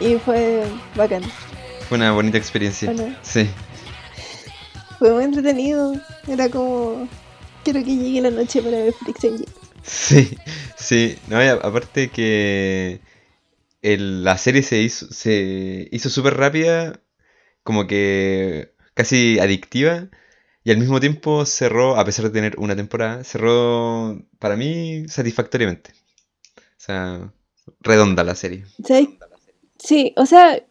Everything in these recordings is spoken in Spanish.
Y fue bacán. Fue una bonita experiencia. Sí. Fue muy entretenido. Era como. Quiero que llegue la noche para ver Geeks. Sí, sí. No, aparte que la serie se hizo se hizo súper rápida, como que casi adictiva. Y al mismo tiempo cerró, a pesar de tener una temporada, cerró para mí satisfactoriamente. O sea, redonda la serie. Sí, sí o sea,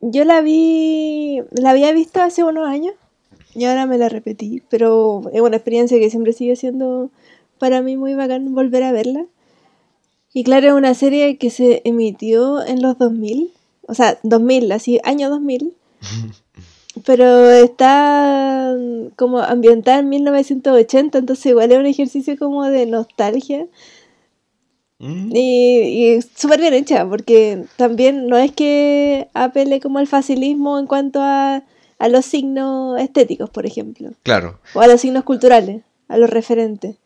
yo la vi, la había visto hace unos años y ahora me la repetí, pero es una experiencia que siempre sigue siendo para mí muy bacán volver a verla. Y claro, es una serie que se emitió en los 2000, o sea, 2000, así, año 2000. pero está como ambientada en 1980, entonces igual es un ejercicio como de nostalgia. Mm. Y, súper bien hecha, porque también no es que apele como al facilismo en cuanto a, a los signos estéticos, por ejemplo. Claro. O a los signos culturales, a los referentes.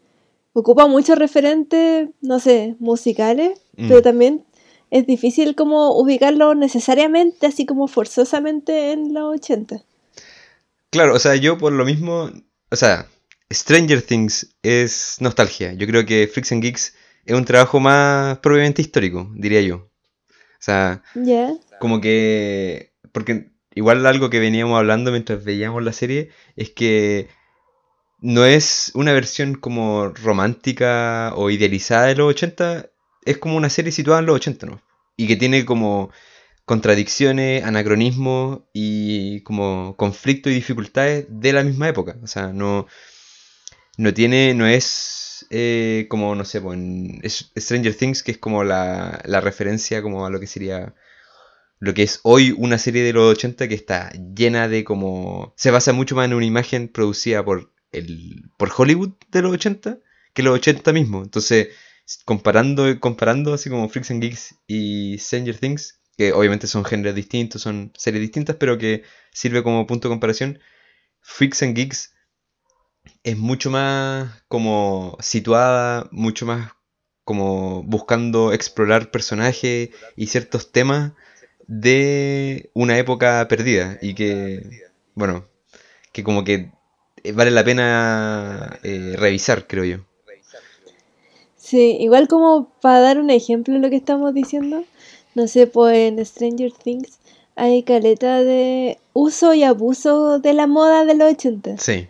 Ocupa muchos referentes, no sé, musicales, mm. pero también es difícil como ubicarlo necesariamente, así como forzosamente en los 80. Claro, o sea, yo por lo mismo, o sea, Stranger Things es nostalgia. Yo creo que Freaks and Geeks es un trabajo más probablemente histórico, diría yo. O sea, como que, porque igual algo que veníamos hablando mientras veíamos la serie es que no es una versión como romántica o idealizada de los 80, es como una serie situada en los 80, ¿no? Y que tiene como contradicciones, anacronismos y como conflictos y dificultades de la misma época. O sea, no, no tiene, no es eh, como, no sé, pues, Stranger Things, que es como la, la referencia como a lo que sería lo que es hoy una serie de los 80 que está llena de como... Se basa mucho más en una imagen producida por, el, por Hollywood de los 80 que los 80 mismo. Entonces, comparando, comparando así como Freaks and Geeks y Stranger Things, que obviamente son géneros distintos, son series distintas, pero que sirve como punto de comparación, Freaks and Geeks es mucho más como situada, mucho más como buscando explorar personajes y ciertos temas de una época perdida y que, bueno, que como que vale la pena eh, revisar, creo yo. Sí, igual como para dar un ejemplo de lo que estamos diciendo, no sé, pues en Stranger Things hay caleta de uso y abuso de la moda de los 80. Sí.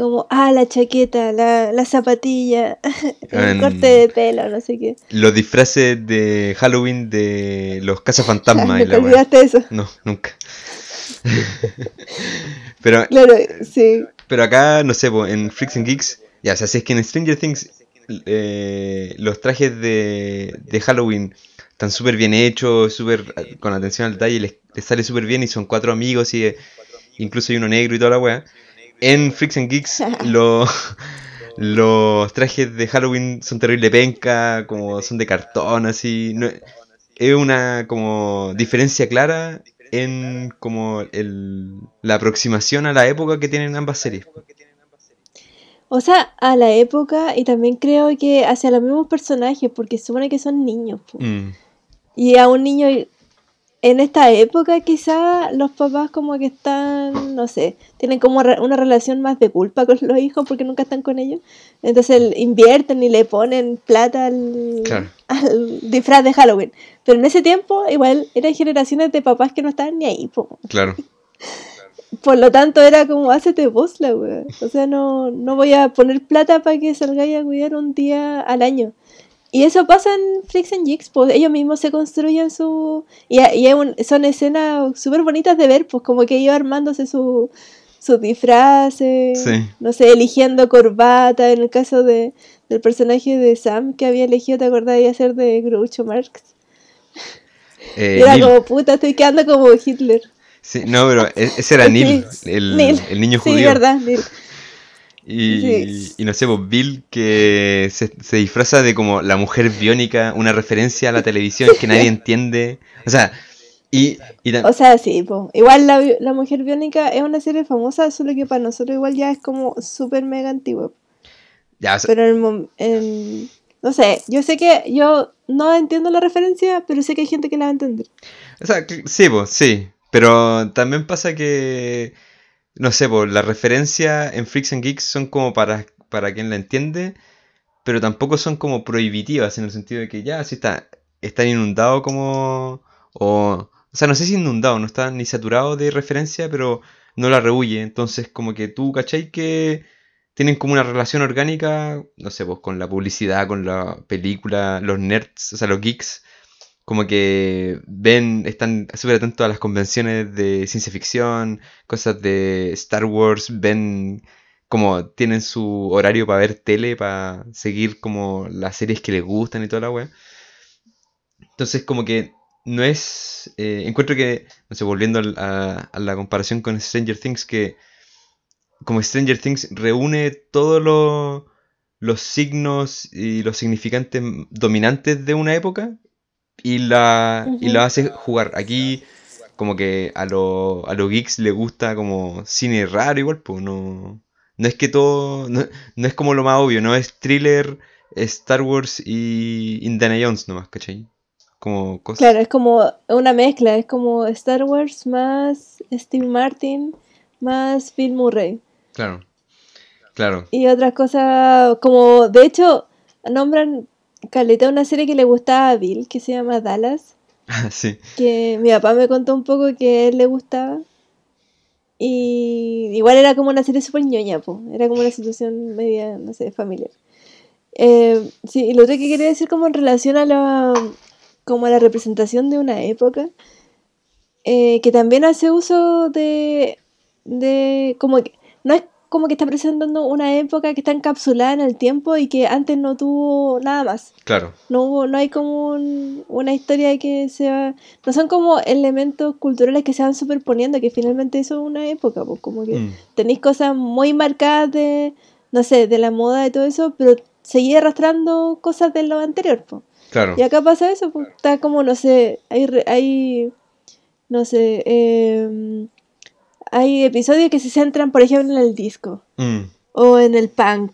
Como, ah, la chaqueta, la, la zapatilla, el corte de pelo, no sé qué. Los disfraces de Halloween de los cazafantasmas. ¿No te olvidaste eso? No, nunca. pero, claro, sí. Pero acá, no sé, en Freaks and Geeks, ya, o sea, si es que en Stranger Things eh, los trajes de, de Halloween están súper bien hechos, súper con atención al detalle, les, les sale súper bien y son cuatro amigos y incluso hay uno negro y toda la weá. En Freaks and Geeks los trajes de Halloween son terrible penca, como son de cartón, así. es una como diferencia clara en como el, la aproximación a la época que tienen ambas series. O sea, a la época y también creo que hacia los mismos personajes, porque supone que son niños. Mm. Y a un niño en esta época quizá los papás como que están, no sé, tienen como una relación más de culpa con los hijos porque nunca están con ellos. Entonces invierten y le ponen plata al, disfraz de Halloween. Pero en ese tiempo igual eran generaciones de papás que no estaban ni ahí. Claro. Por lo tanto era como, hacete vos la wea. O sea, no, no voy a poner plata para que salgáis a cuidar un día al año. Y eso pasa en Freaks and Jigs, pues ellos mismos se construyen su... Y, son escenas súper bonitas de ver, pues como que ellos armándose su, sus disfraces, no sé, eligiendo corbata, en el caso de, del personaje de Sam que había elegido, ¿te acordás de hacer de Groucho Marx? Eh, era como, puta, estoy quedando como Hitler. Sí, no, pero e-, ese era Neil, el, el, niño judío. Sí, verdad, Neil. Y, y, no sé, pues Bill que se, se, disfraza de como la mujer biónica, una referencia a la televisión que nadie entiende. O sea, y, o sea, sí, pues. igual la, la, mujer biónica es una serie famosa, solo que para nosotros igual ya es como súper mega antigua. Ya, Pero en, en, No sé, yo sé que yo no entiendo la referencia, pero sé que hay gente que la va a entender. O sea, sí, pues, sí. Pero también pasa que, no sé, pues, la referencia en Freaks and Geeks son como para, para quien la entiende, pero tampoco son como prohibitivas en el sentido de que ya, si está, están inundados como... O, o sea, no sé si inundado, no está ni saturado de referencia, pero no la rehuye. Entonces, como que tú, ¿cachai? Que tienen como una relación orgánica, no sé, pues con la publicidad, con la película, los nerds, o sea, los geeks, como que ven, están súper atentos a las convenciones de ciencia ficción, cosas de Star Wars, ven como tienen su horario para ver tele, para seguir como las series que les gustan y toda la wea. Entonces, como que no es. eh, encuentro que, no sé, volviendo a, a la comparación con Stranger Things, que como Stranger Things reúne todos los, los signos y los significantes dominantes de una época y la, y la hace jugar. Aquí, como que a, lo- a los geeks les gusta como cine raro, igual, pues no. No es que todo. No, no es como lo más obvio, no es thriller, Star Wars y Indiana Jones nomás, ¿cachai? Como cosas. Claro, es como una mezcla, es como Star Wars más Steve Martin más Bill Murray. Claro, claro. Y otras cosas, como de hecho, nombran caleta una serie que le gustaba a Bill, que se llama Dallas, sí. que mi papá me contó un poco que a él le gustaba. Y igual era como una serie súper ñoña, po. Era como una situación media, no sé, familiar. Eh, sí, y lo otro que quería decir como en relación a la, como a la representación de una época, eh, que también hace uso de, de como que, no es como que está presentando una época que está encapsulada en el tiempo y que antes no tuvo nada más. Claro. No hubo, no hay como un- una historia que se va, no son como elementos culturales que se van superponiendo, que finalmente eso es una época, pues como que Mm, tenéis cosas muy marcadas de, no sé, de la moda y todo eso, pero seguís arrastrando cosas de lo anterior, pues. claro. Y acá pasa eso, pues, está como, no sé, hay, hay no sé, em, hay episodios que se centran, por ejemplo, en el disco, Mm, o en el punk,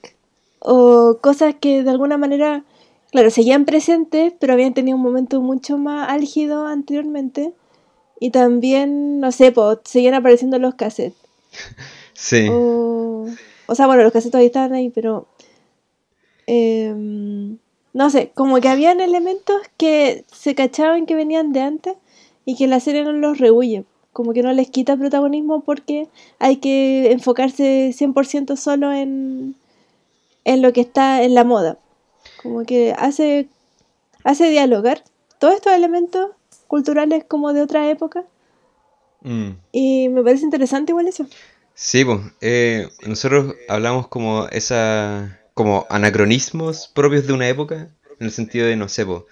o cosas que de alguna manera, claro, seguían presentes, pero habían tenido un momento mucho más álgido anteriormente, y también, no sé, pues, seguían apareciendo los cassettes. sí. O, o sea, bueno, los cassettes todavía estaban ahí, pero em, no sé, como que habían elementos que se cachaban que venían de antes y que la serie no los rehuye. Como que no les quita protagonismo porque hay que enfocarse 100% solo en, en lo que está en la moda. Como que hace, hace dialogar todos estos elementos culturales como de otra época Mm. y me parece interesante igual eso. Sí, pues, eh, nosotros hablamos como esa, como anacronismos propios de una época, en el sentido de, no sé, pues,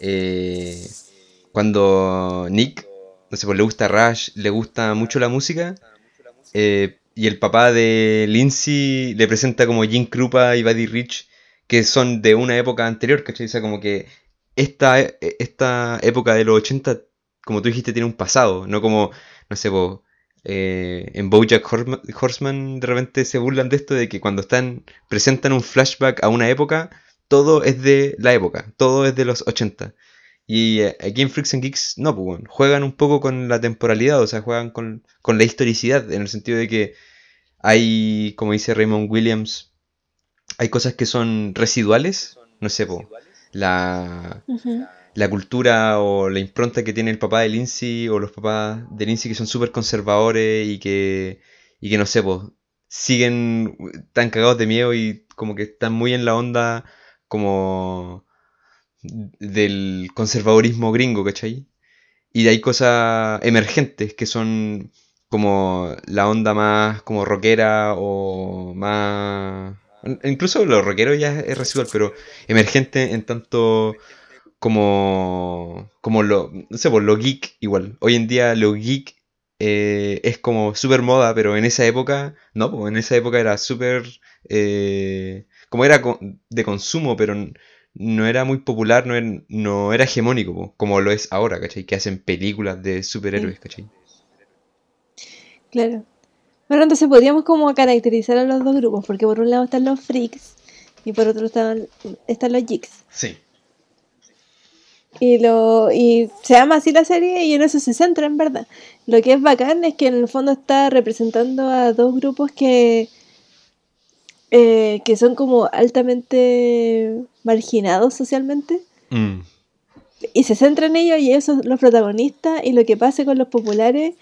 eh, cuando Nick, no sé, pues le gusta Rush, le gusta mucho la música, eh, y el papá de Lindsay le presenta como Jim Krupa y Buddy Rich, que son de una época anterior, ¿cachai? O sea, como que esta, e- esta época de los 80, como tú dijiste, tiene un pasado, no como, no sé, po, eh, en BoJack Horseman de repente se burlan de esto de que cuando están presentan un flashback a una época, todo es de la época, todo es de los 80. Y eh, aquí en Freaks and Geeks, no, pues, juegan un poco con la temporalidad, o sea, juegan con, con la historicidad, en el sentido de que hay, como dice Raymond Williams, hay cosas que son residuales, no sé, po, la, la cultura o la impronta que tiene el papá de Lindsay o los papás de Lindsay que son súper conservadores y que, y que no sé, pues, siguen tan cagados de miedo y como que están muy en la onda como del conservadurismo gringo, ¿cachai? Y hay cosas emergentes que son como la onda más como rockera o más... Incluso lo rockero ya es residual, pero emergente en tanto como, como lo, no sé, por lo geek igual. Hoy en día lo geek eh, es como súper moda, pero en esa época, no, pues en esa época era súper, eh, como era de consumo, pero no era muy popular, no era, no era hegemónico, po, como lo es ahora, ¿cachai? Que hacen películas de superhéroes, ¿cachai? Claro. Bueno, entonces podríamos como caracterizar a los dos grupos, porque por un lado están los freaks, y por otro están, están los Jigs. Sí. Y, lo, y se llama así la serie y en eso se centra, en verdad. Lo que es bacán es que en el fondo está representando a dos grupos que, eh, que son como altamente marginados socialmente. Mm. Y se centra en ellos y ellos son los protagonistas y lo que pase con los populares,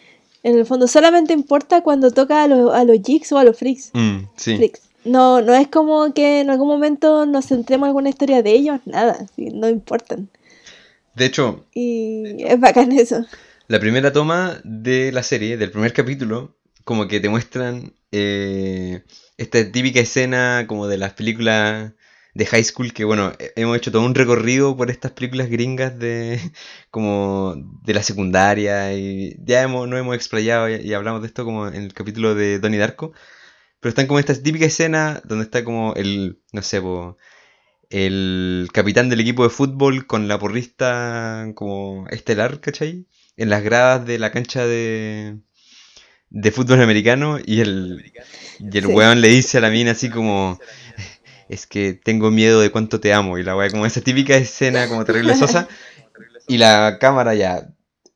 en el fondo solamente importa cuando toca a, los a los jigs o a los freaks. Mm, sí. freaks. No, no es como que en algún momento nos centremos en alguna historia de ellos, nada, sí, no importan. De hecho, Y es bacán eso. la primera toma de la serie, del primer capítulo, como que te muestran eh, esta típica escena como de las películas de high school, que bueno, he- hemos hecho todo un recorrido por estas películas gringas de como de la secundaria y ya hemos, nos hemos explayado y, y hablamos de esto como en el capítulo de Donnie Darko, pero están como estas típicas escenas donde está como el, no sé, po, el capitán del equipo de fútbol con la porrista como estelar, ¿cachai? En las gradas de la cancha de, de fútbol americano y el, y el Sí. weón le dice a la mina así como, es que tengo miedo de cuánto te amo. Y la weá como esa típica escena como terrible sosa. Y la cámara ya,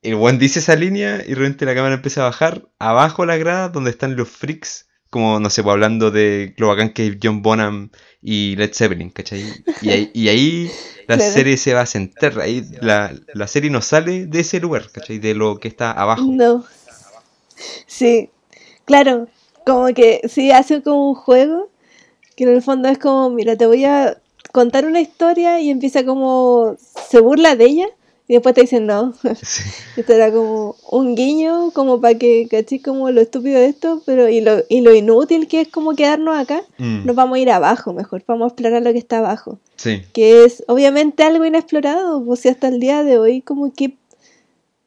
el weón dice esa línea y de repente la cámara empieza a bajar abajo la grada donde están los freaks. Como, no sé, pues hablando de lo bacán que es John Bonham y Led Zeppelin, ¿cachai? Y ahí, y ahí la serie se va a sentar, ahí la, la serie no sale de ese lugar, ¿cachai? De lo que está abajo. No. Sí, claro, como que sí, hace como un juego, que en el fondo es como, mira, te voy a contar una historia y empieza como, se burla de ella y después te dicen no. Sí. Esto era como un guiño, como para que caché como lo estúpido de esto, pero y lo, y lo inútil que es como quedarnos acá, Mm, nos vamos a ir abajo mejor, vamos a explorar lo que está abajo. sí. que es obviamente algo inexplorado, pues si hasta el día de hoy como que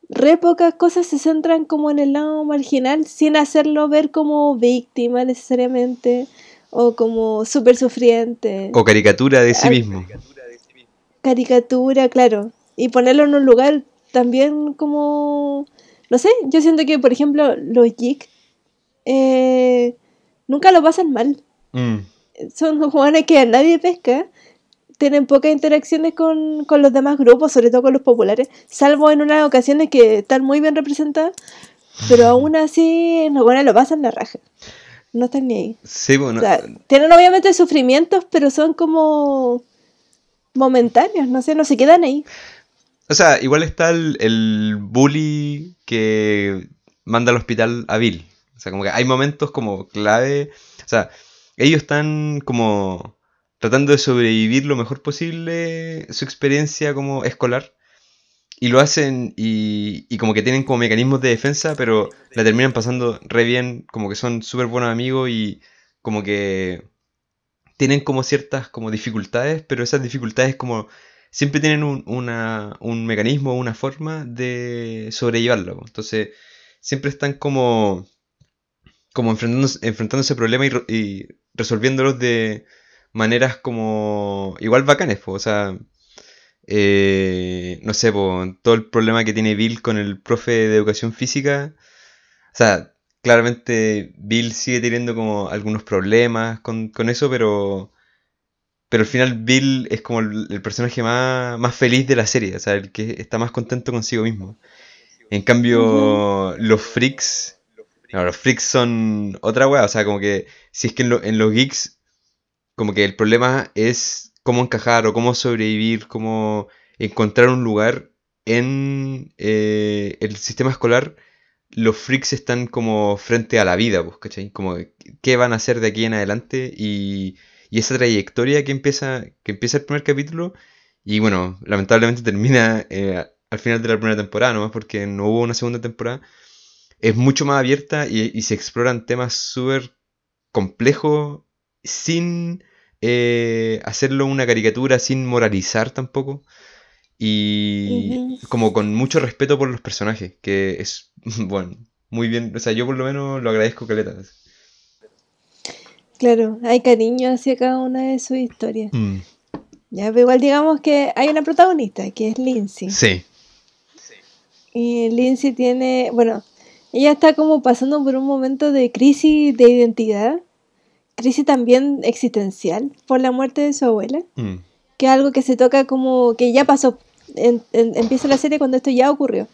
re pocas cosas se centran como en el lado marginal sin hacerlo ver como víctima necesariamente o como súper sufriente, O caricatura de sí mismo. caricatura, claro, y ponerlo en un lugar también como, no sé, yo siento que por ejemplo los geeks eh, nunca lo pasan mal. Mm, son jugadores que nadie pesca, tienen pocas interacciones con, con los demás grupos, sobre todo con los populares, salvo en unas ocasiones que están muy bien representadas, pero aún así los buenos lo pasan la raja. No están ni ahí. Sí, bueno, O sea, tienen obviamente sufrimientos, pero son como momentáneos, no sé, no se quedan ahí. O sea, igual está el, el bully que manda al hospital a Bill. O sea, como que hay momentos como clave. O sea, ellos están como tratando de sobrevivir lo mejor posible su experiencia como escolar. Y lo hacen y, y como que tienen como mecanismos de defensa, pero la terminan pasando re bien, como que son súper buenos amigos y como que tienen como ciertas como dificultades, pero esas dificultades como siempre tienen un, una- un mecanismo, una forma de sobrellevarlo. Entonces, siempre están como, como enfrentándose, enfrentándose problemas y, y resolviéndolos de maneras como igual bacanes. po. O sea, eh, no sé, po, todo el problema que tiene Bill con el profe de educación física. O sea, claramente Bill sigue teniendo como algunos problemas con, con eso, pero... Pero al final Bill es como el, el personaje más, más feliz de la serie, o sea, el que está más contento consigo mismo. En cambio, los freaks, no, los freaks son otra wea, o sea, como que si es que en, lo- en los geeks, como que el problema es cómo encajar o cómo sobrevivir, cómo encontrar un lugar en eh, el sistema escolar, los freaks están como frente a la vida, pues, ¿cachai? Como qué van a hacer de aquí en adelante y, esa trayectoria que empieza, que empieza el primer capítulo y bueno, lamentablemente termina eh, al final de la primera temporada, nomás porque no hubo una segunda temporada, es mucho más abierta y, y se exploran temas súper complejos sin eh, hacerlo una caricatura, sin moralizar tampoco. Y como con mucho respeto por los personajes, que es, bueno, muy bien. O sea, yo por lo menos lo agradezco, Caleta. Claro, hay cariño hacia cada una de sus historias. Mm, Ya, pero igual digamos que hay una protagonista, que es Lindsay. Sí. Y Lindsay tiene, bueno, ella está como pasando por un momento de crisis de identidad, crisis también existencial por la muerte de su abuela, Mm. que es algo que se toca como que ya pasó. En- en- empieza la serie cuando esto ya ocurrió.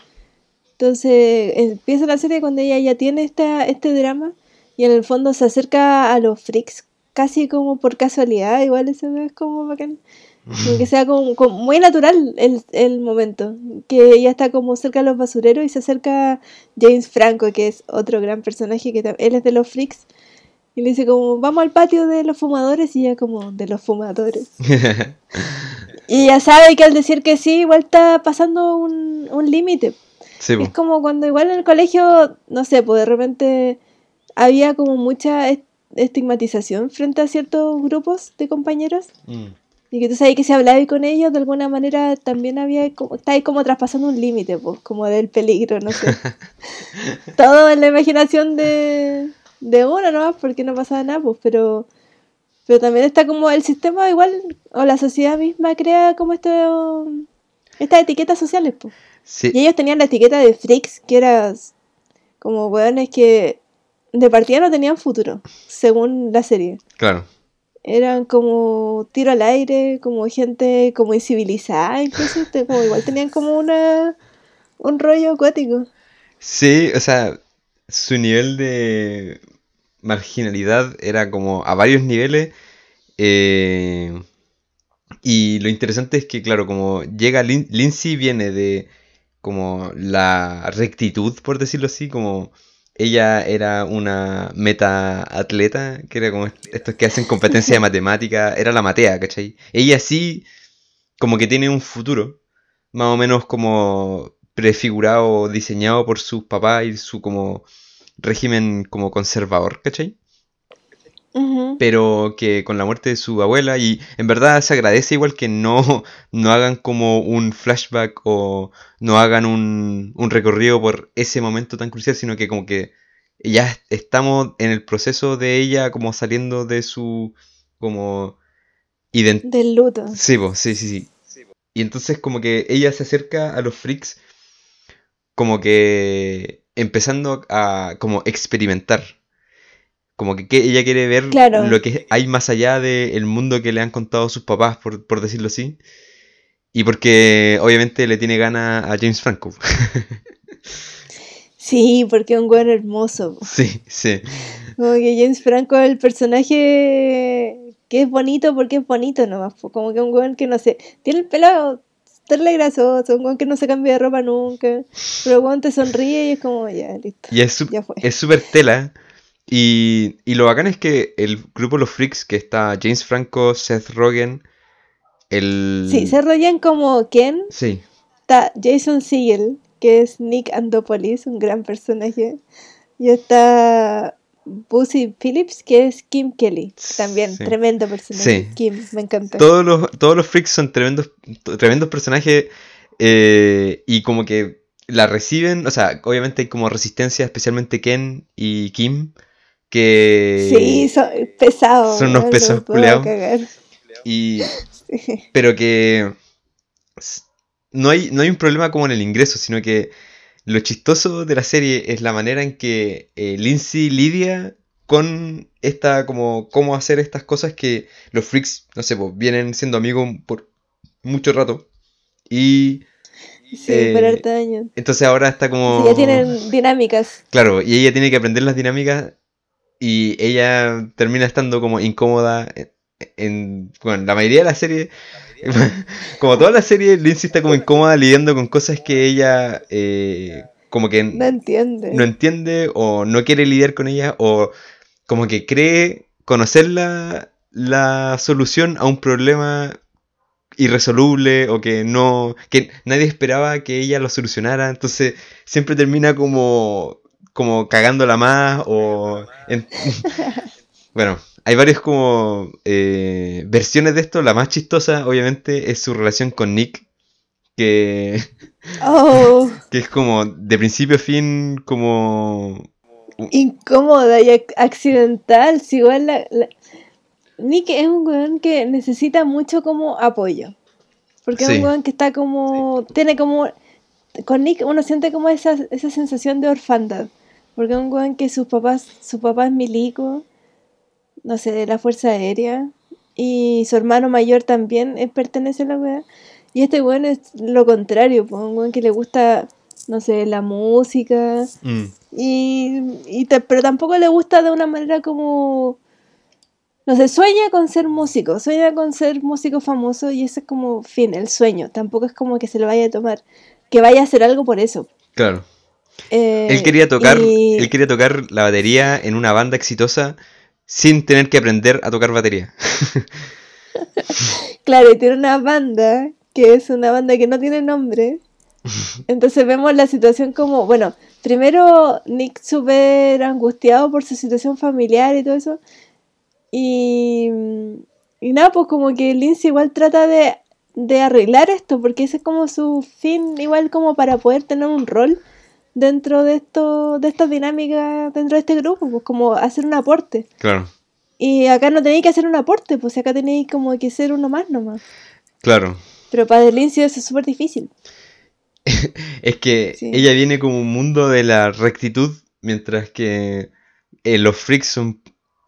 Entonces empieza la serie cuando ella ya tiene esta, este drama y en el fondo se acerca a los freaks casi como por casualidad, igual eso es como bacán. Como que sea como, como muy natural el, el momento, que ella está como cerca de los basureros y se acerca James Franco, que es otro gran personaje, que él es de los freaks, y le dice como, vamos al patio de los fumadores, y ella como, de los fumadores. Y ella sabe que al decir que sí, igual está pasando un, un límite. Sí. Es como cuando igual en el colegio, no sé, pues de repente había como mucha est- estigmatización frente a ciertos grupos de compañeros. Mm. Y que tú sabes que si hablabas con ellos, de alguna manera también había como, estáis como traspasando un límite, pues, como del peligro, no sé. Todo en la imaginación de, de uno, ¿no? Porque no pasaba nada, pues, pero, pero también está como el sistema igual, o la sociedad misma crea como esto, estas etiquetas sociales, pues. Sí. Y ellos tenían la etiqueta de freaks, que era como weones que de partida no tenían futuro, según la serie. Claro. Eran como tiro al aire, como gente como incivilizada, incluso te- como igual tenían como una un rollo acuático. Sí, o sea, su nivel de marginalidad era como a varios niveles. eh, y lo interesante es que, claro, como llega Lin- Lindsay viene de como la rectitud, por decirlo así, como ella era una meta atleta, que era como est- estos que hacen competencia de matemática, era la matea, ¿cachai? Ella sí, como que tiene un futuro, más o menos como prefigurado, diseñado por sus papás y su como régimen como conservador, ¿cachai? Pero que con la muerte de su abuela y en verdad se agradece igual que no, no hagan como un flashback o no hagan un, un recorrido por ese momento tan crucial, sino que como que ya estamos en el proceso de ella como saliendo de su como. Del luto. Sí, po, sí, sí, sí. Y entonces como que ella se acerca a los freaks como que empezando a como experimentar. Como que, que ella quiere ver Claro. lo que hay más allá del mundo que le han contado sus papás, por, por decirlo así. Y porque obviamente le tiene gana a James Franco. Sí, porque es un weón hermoso. sí, sí. Como que James Franco es el personaje que es bonito porque es bonito nomás. Como que un weón que no sé, tiene el pelo terrible grasoso, un weón que no se cambia de ropa nunca. Pero weón te sonríe y es como, ya, listo. Y es su- Ya fue. es súper tela. Y, y lo bacán es que el grupo Los Freaks, que está James Franco, Seth Rogen, el... Sí, se rollan como Ken, Sí, está Jason Segel, que es Nick Andopolis, un gran personaje. Y está Busy Phillips, que es Kim Kelly, también Sí. tremendo personaje. Sí. Kim, me encanta. todos los, todos los freaks son tremendos, tremendos personajes eh, y como que la reciben, o sea, obviamente hay como resistencia, especialmente Ken y Kim, que... Sí, son pesados. son unos puedo culiados. cagar. y Sí. pero que no hay, no hay un problema como en el ingreso, sino que lo chistoso de la serie es la manera en que eh, Lindsay lidia con esta, como, cómo hacer estas cosas que los freaks, no sé, pues, vienen siendo amigos por mucho rato. Y Sí, Eh, por harto años. entonces ahora está como... Sí, ya tienen dinámicas. Claro, y ella tiene que aprender las dinámicas y ella termina estando como incómoda en, en- bueno, la mayoría de la serie, como toda la serie, Lindsay está como incómoda lidiando con cosas que ella eh, como que No entiende. no entiende o no quiere lidiar con ella o como que cree conocer la, la solución a un problema irresoluble o que no que nadie esperaba que ella lo solucionara. Entonces siempre termina como como cagándola más o en- bueno hay varias como eh, versiones de esto la más chistosa obviamente es su relación con Nick que Oh, que es como de principio a fin como incómoda y ac- accidental. Si igual la, la- Nick es un weón que necesita mucho como apoyo. Porque es un weón que está como. Tiene como. Con Nick uno siente como esa, esa sensación de orfandad. Porque es un weón que sus papás, su papá es milico. No sé, de la Fuerza Aérea. Y su hermano mayor también eh, pertenece a la weá. Y este weón es lo contrario, pues, un weón que le gusta, no sé, la música. Mm, Y, y pero tampoco le gusta de una manera como... No sé, sueña con ser músico, sueña con ser músico famoso y ese es como fin, el sueño. Tampoco es como que se lo vaya a tomar, que vaya a hacer algo por eso. claro. Eh, Él quería tocar, y- él quería tocar la batería en una banda exitosa sin tener que aprender a tocar batería. Claro, y tiene una banda que es una banda que no tiene nombre. Entonces vemos la situación como, bueno, primero Nick súper angustiado por su situación familiar y todo eso. Y, y nada, pues como que Lindsay igual trata de, de arreglar esto, porque ese es como su fin, igual como para poder tener un rol dentro de esto, de estas dinámicas, dentro de este grupo, pues como hacer un aporte. Claro, Y acá no tenéis que hacer un aporte, pues acá tenéis como que ser uno más nomás. claro. Pero para Lindsay eso es súper difícil. Es que Sí. ella viene como un mundo de la rectitud, mientras que eh, los freaks son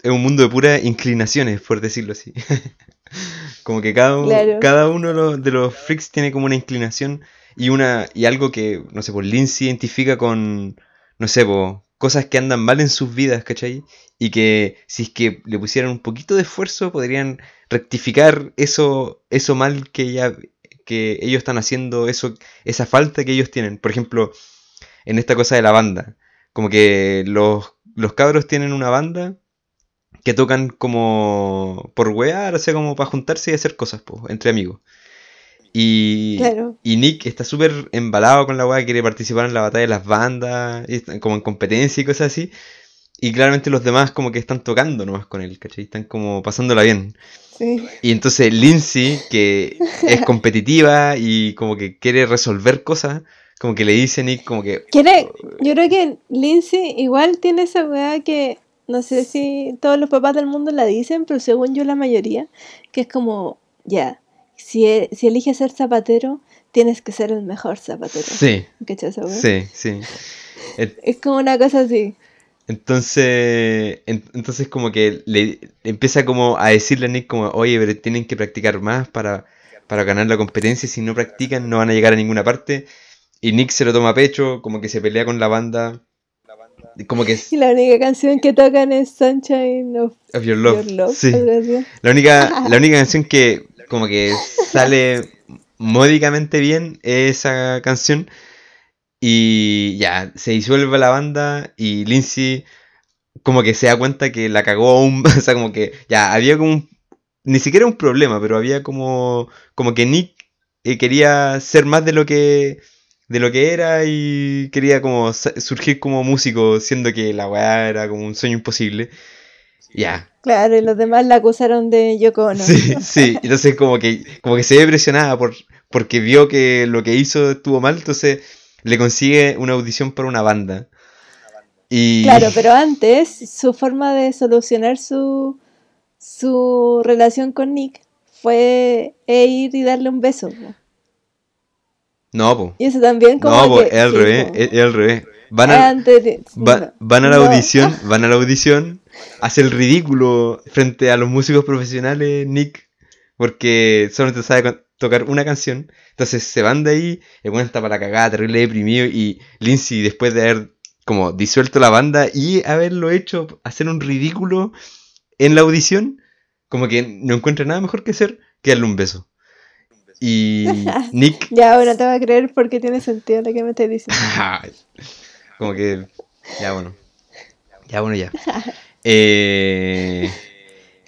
es un mundo de puras inclinaciones, por decirlo así. como que cada, Claro. cada uno de los, de los freaks tiene como una inclinación y una y algo que, no sé, por Lindsay identifica con, no sé, po, cosas que andan mal en sus vidas, ¿cachai? Y que si es que le pusieran un poquito de esfuerzo podrían rectificar eso, eso mal que ella, que ellos están haciendo, eso, esa falta que ellos tienen. Por ejemplo, en esta cosa de la banda. Como que los, los cabros tienen una banda que tocan como por wear, o sea, como para juntarse y hacer cosas, po, entre amigos. Y, Claro. y Nick está súper embalado con la weá, quiere participar en la batalla de las bandas, y como en competencia y cosas así. Y claramente los demás como que están tocando nomás con él, ¿cachai? Están como pasándola bien. Sí. Y entonces Lindsay, que es competitiva y como que quiere resolver cosas, como que le dice a Nick como que... Quiere, yo creo que Lindsay igual tiene esa weá que no sé si todos los papás del mundo la dicen, pero según yo la mayoría, que es como, ya, si, e- si eliges ser zapatero, tienes que ser el mejor zapatero. Sí, ¿Cachai esa weá? sí, sí. Es como una cosa así. Entonces, en- entonces como que le empieza como a decirle a Nick como, oye, pero tienen que practicar más para, para ganar la competencia, si no practican no van a llegar a ninguna parte. Y Nick se lo toma a pecho, como que se pelea con la banda, y como que es Y la única canción que tocan es Sunshine of of Your Love. Your Love. Sí. La única, la única canción que como que sale módicamente bien es esa canción. Y ya, se disuelve la banda y Lindsay como que se da cuenta que la cagó aún, o sea, como que ya había como un, ni siquiera un problema, pero había como, como que Nick eh, quería ser más de lo que de lo que era y quería como surgir como músico, siendo que la weá era como un sueño imposible. Ya, Claro, y los demás la acusaron de Yoko Ono. Sí, sí, entonces como que, como que se ve presionada por, porque vio que lo que hizo estuvo mal, entonces le consigue una audición para una banda. Y Claro, pero antes su forma de solucionar su, su relación con Nick fue ir y darle un beso. no, po. Y eso también como No, po, que... es al sí, revés, es, es al revés. Van a, Antes de- va- no. van a la No. audición, van a la audición, hace el ridículo frente a los músicos profesionales, Nick, porque solamente sabe tocar una canción. Entonces se van de ahí, el bueno está para cagada, terrible deprimido, y Lindsay, después de haber como disuelto la banda y haberlo hecho, hacer un ridículo en la audición, como que no encuentra nada mejor que hacer que darle un beso. Y Nick Ya, bueno, te voy a creer porque tiene sentido lo que me estás diciendo. Como que. Ya bueno. Ya bueno, ya. Eh,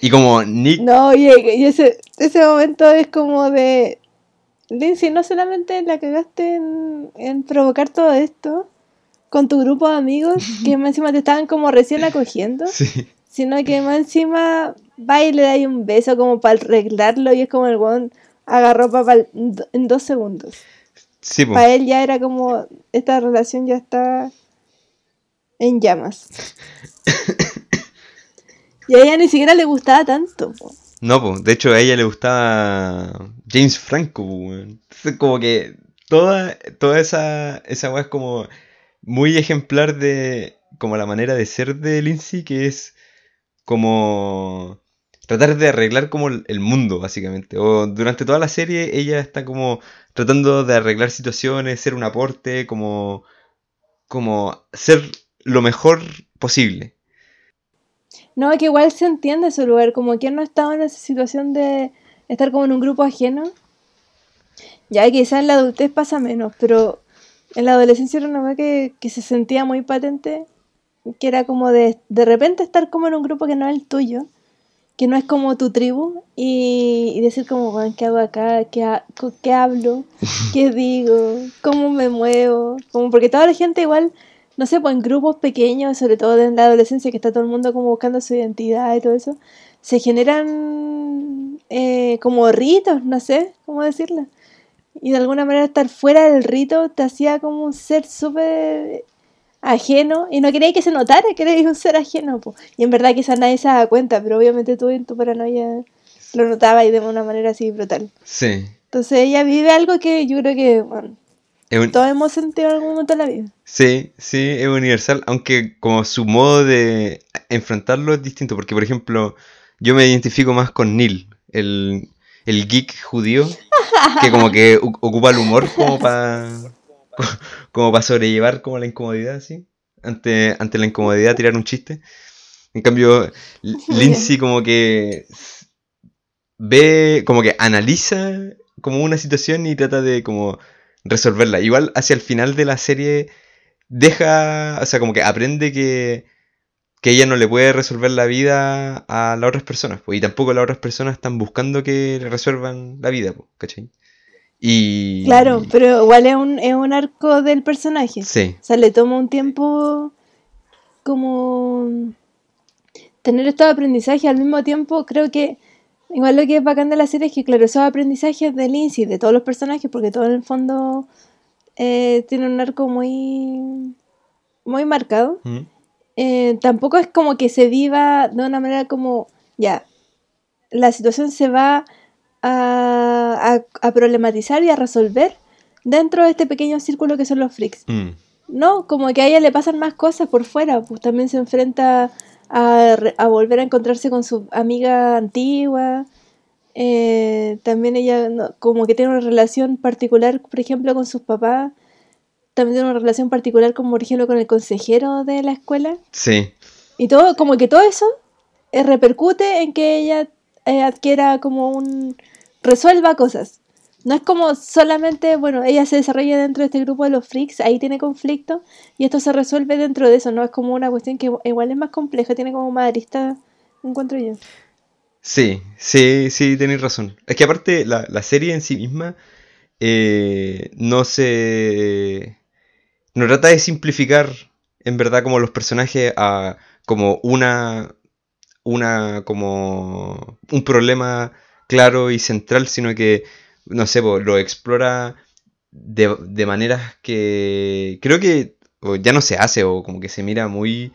y como Nick. No, y, y ese, ese momento es como de... Lindsay, no solamente la cagaste en, en provocar todo esto con tu grupo de amigos, que más encima te estaban como recién acogiendo, Sí. sino que más encima va y le da un beso como para arreglarlo y es como el weón agarró papá en dos segundos. Sí. Para él ya era como, esta relación ya está en llamas. y a ella ni siquiera le gustaba tanto. No, po. De hecho, a ella le gustaba James Franco, como que toda, toda esa, esa weá es como muy ejemplar de como la manera de ser de Lindsay, que es como tratar de arreglar como el mundo, básicamente. O durante toda la serie ella está como tratando de arreglar situaciones, ser un aporte, como, como ser lo mejor posible. No, que igual se entiende su lugar, como quien no estaba en esa situación de estar como en un grupo ajeno. Ya quizás en la adultez pasa menos, pero en la adolescencia era una cosa que, que se sentía muy patente, que era como de, de repente estar como en un grupo que no es el tuyo que no es como tu tribu y, decir como, ¿qué hago acá? ¿Qué, ¿Qué hablo? ¿Qué digo? ¿Cómo me muevo? Como porque toda la gente igual, no sé, pues en grupos pequeños, sobre todo en la adolescencia que está todo el mundo como buscando su identidad y todo eso, se generan eh, como ritos, no sé cómo decirlo. Y de alguna manera estar fuera del rito te hacía como un ser súper ajeno y no quería que se notara que eres un ser ajeno. Y en verdad quizás nadie se daba cuenta, pero obviamente tú en tu paranoia lo notaba y de una manera así brutal. Sí. Entonces ella vive algo que yo creo que bueno, todos hemos sentido en algún momento en la vida. Sí, sí, es universal, aunque como su modo de enfrentarlo es distinto, porque por ejemplo yo me identifico más con Neil, el, el geek judío, que como que ocupa el humor como para como para sobrellevar como la incomodidad, ¿sí? Ante, ante la incomodidad tirar un chiste. En cambio, Lindsay como que ve, como que analiza como una situación y trata de como resolverla. Igual hacia el final de la serie deja, o sea, como que aprende que, que ella no le puede resolver la vida a las otras personas. Pues, y tampoco las otras personas están buscando que le resuelvan la vida, pues, ¿cachai? Y... Claro, pero igual es un, es un arco del personaje. Sí. O sea, le toma un tiempo como tener estos aprendizajes al mismo tiempo. Creo que igual lo que es bacán de la serie es que, claro, esos aprendizajes de Lindsay, de todos los personajes, porque todo en el fondo eh, tiene un arco muy, muy marcado. Mm. Eh, tampoco es como que se viva de una manera como, ya, la situación se va a, problematizar y a resolver dentro de este pequeño círculo que son los freaks. Mm. No, como que a ella le pasan más cosas por fuera, pues también se enfrenta a, a volver a encontrarse con su amiga antigua. Eh, también ella como que tiene una relación particular, por ejemplo, con sus papás. También tiene una relación particular, como por ejemplo, con el consejero de la escuela. Sí. Y todo, como que todo eso eh, repercute en que ella eh, adquiera como un, resuelva cosas. No es como solamente, bueno, ella se desarrolla dentro de este grupo de los freaks, ahí tiene conflicto y esto se resuelve dentro de eso, no es como una cuestión que igual es más compleja, tiene como más encuentro yo. Sí, sí, sí, tenéis razón. Es que aparte la, serie en sí misma eh, no se... no trata de simplificar en verdad como los personajes a como una... una como un problema claro y central, sino que, no sé, lo explora de, maneras que creo que ya no se hace o como que se mira muy...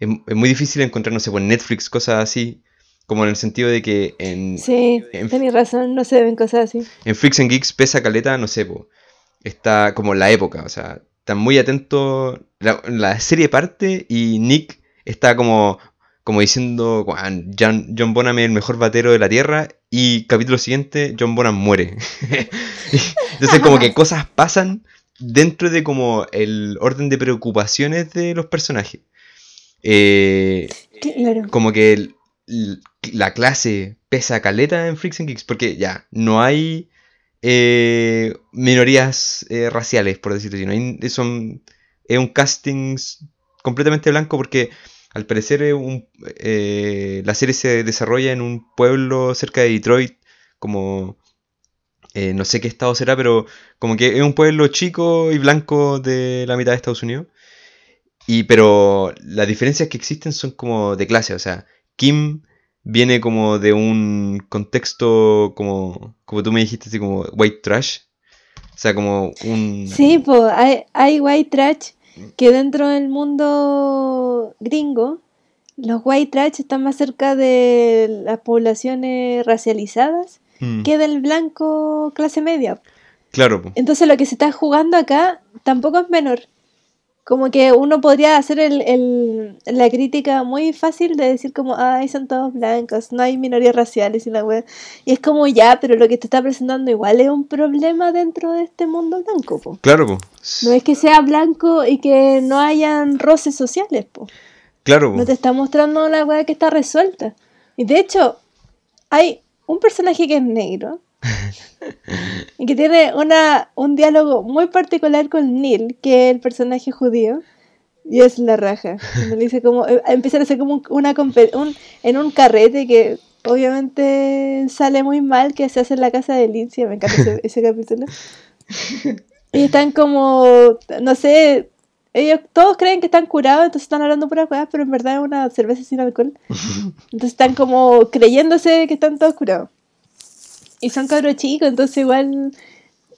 es, muy difícil encontrar, no sé, en Netflix cosas así, como en el sentido de que en... Sí, en, razón, no se ven cosas así. En Freaks and Geeks pesa caleta, no sé, está como la época, o sea, están muy atentos, la, la serie parte y Nick está como como diciendo, John, John Bonham es el mejor batero de la Tierra y capítulo siguiente, John Bonham muere. Entonces como que cosas pasan dentro de como el orden de preocupaciones de los personajes. Eh, como que la clase pesa caleta en Freaks and Geeks, porque ya, no hay eh, minorías eh, raciales, por decirlo así. No hay, son, es un casting completamente blanco porque al parecer eh, la serie se desarrolla en un pueblo cerca de Detroit, como eh, no sé qué estado será, pero como que es un pueblo chico y blanco de la mitad de Estados Unidos. Y pero las diferencias que existen son como de clase, o sea, Kim viene como de un contexto como como tú me dijiste así como white trash. O sea, como un Sí, pues hay white trash que dentro del mundo gringo, los white trash están más cerca de las poblaciones racializadas mm. que del blanco clase media. Claro. Entonces lo que se está jugando acá tampoco es menor. como que uno podría hacer el, el, la crítica muy fácil de decir como, ay, son todos blancos, no hay minorías raciales y la web. Y es como ya, pero lo que te está presentando igual es un problema dentro de este mundo blanco, po. Claro, po. No es que sea blanco y que no hayan roces sociales, po. Claro. No te está mostrando una weá que está resuelta. Y de hecho, hay un personaje que es negro. y que tiene una, un diálogo muy particular con Neil, que es el personaje judío. Y es la raja. Cuando le dice como, eh, empiezan a hacer como una un, en un carrete que obviamente sale muy mal, que se hace en la casa de Lindsay. Me encanta ese, ese capítulo. Y están como, no sé, ellos todos creen que están curados, entonces están hablando puras cosas, pero en verdad es una cerveza sin alcohol. Entonces están como creyéndose que están todos curados. Y son cabros chicos, entonces igual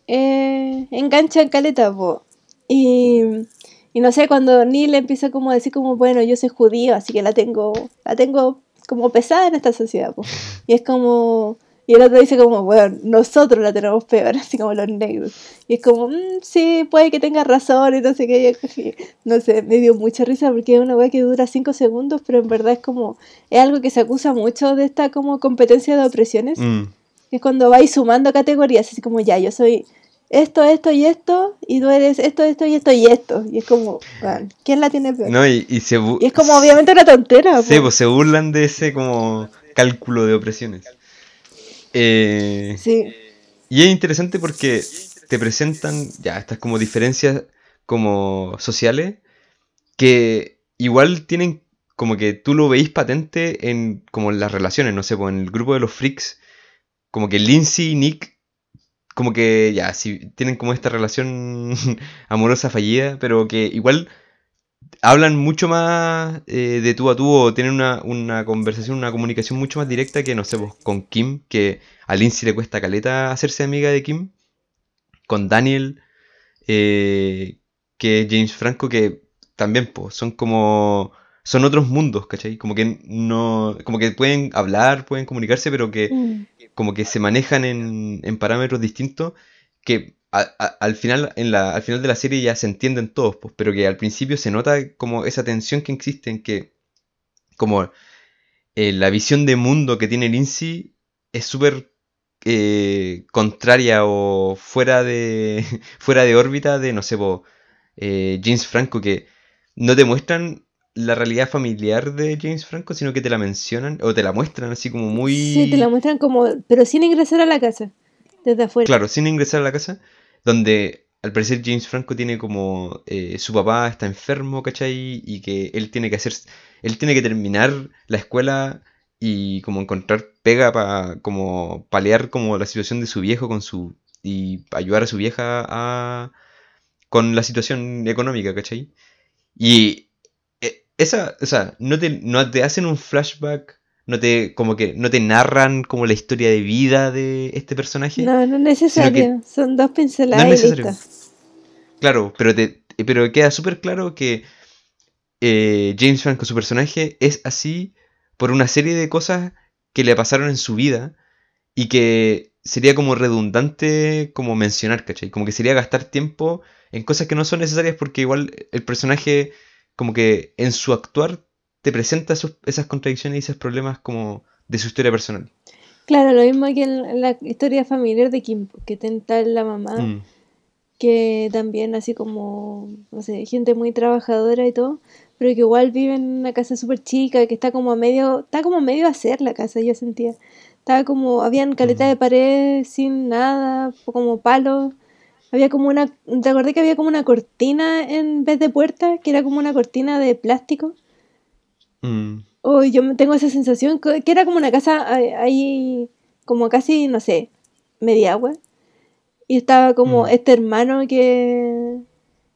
eh, enganchan caleta, po. Y, y no sé, cuando Neil empieza como a decir como, bueno, yo soy judío, así que la tengo, la tengo como pesada en esta sociedad, po. Y es como... Y el otro dice como, bueno, nosotros la tenemos peor, así como los negros. Y es como, "Mm, sí, puede que tenga razón y no sé qué. Y, No sé, me dio mucha risa porque es una weá que dura cinco segundos, pero en verdad es como, es algo que se acusa mucho de esta como competencia de opresiones. Mm. Es cuando vais sumando categorías, así como, ya, yo soy esto, esto y esto, y tú eres esto, esto y esto y esto. Y es como, bueno, ¿quién la tiene peor? No, y, y se Y es como obviamente una tontera. Sí, po. pues se burlan de ese como cálculo de opresiones. Eh, Sí, Y es interesante porque te presentan ya estas como diferencias como sociales que igual tienen como que tú lo veis patente en como en las relaciones, no sé, pues en el grupo de los freaks, como que Lindsay y Nick como que ya, sí, tienen como esta relación amorosa fallida, pero que igual hablan mucho más eh, de tú a tú o tienen una, una conversación, una comunicación mucho más directa que, no sé, pues, con Kim, que a Lindsay le cuesta caleta hacerse amiga de Kim, con Daniel, eh, que James Franco, que también, pues, son como... Son otros mundos, ¿cachai? Como que no... Como que pueden hablar, pueden comunicarse, pero que Mm. como que se manejan en, en parámetros distintos que a- a- al, final, en la, al final de la serie ya se entienden todos, pues, pero que al principio se nota como esa tensión que existe en que como eh, la visión de mundo que tiene Lindsay es súper eh, contraria o fuera de, fuera de órbita de, no sé, po, eh, James Franco, que no te muestran la realidad familiar de James Franco, sino que te la mencionan o te la muestran así como muy... Sí, te la muestran como, pero sin ingresar a la casa, desde afuera. Claro, sin ingresar a la casa, donde al parecer James Franco tiene como eh, su papá está enfermo, ¿cachai? Y que él tiene que hacer, él tiene que terminar la escuela y como encontrar pega para como paliar como la situación de su viejo con su y ayudar a su vieja a con la situación económica, ¿cachai? Y eh, esa, o sea, no te, no te hacen un flashback, no te, como que, no te narran como la historia de vida de este personaje. No, no es necesario. Son dos pinceladas No es necesario. Claro, pero, te, pero queda súper claro que eh, James Franco, su personaje, es así por una serie de cosas que le pasaron en su vida y que sería como redundante como mencionar, ¿cachai? Como que sería gastar tiempo en cosas que no son necesarias porque igual el personaje como que en su actuar te presenta esos- esas contradicciones y esos problemas como de su historia personal. Claro, lo mismo que en la historia familiar de Kim, que tenta la mamá, Mm, que también así como, no sé, gente muy trabajadora y todo, pero que igual vive en una casa súper chica, que está como a medio, está como a medio a hacer la casa, yo sentía. Estaba como, habían caleta de pared sin nada, como palos. Había como una, ¿te acordé que había como una cortina en vez de puerta? Que era como una cortina de plástico. Mm, Oh, yo tengo esa sensación que era como una casa ahí- ahí, como casi, no sé, media agua. Y estaba como Mm. este hermano que,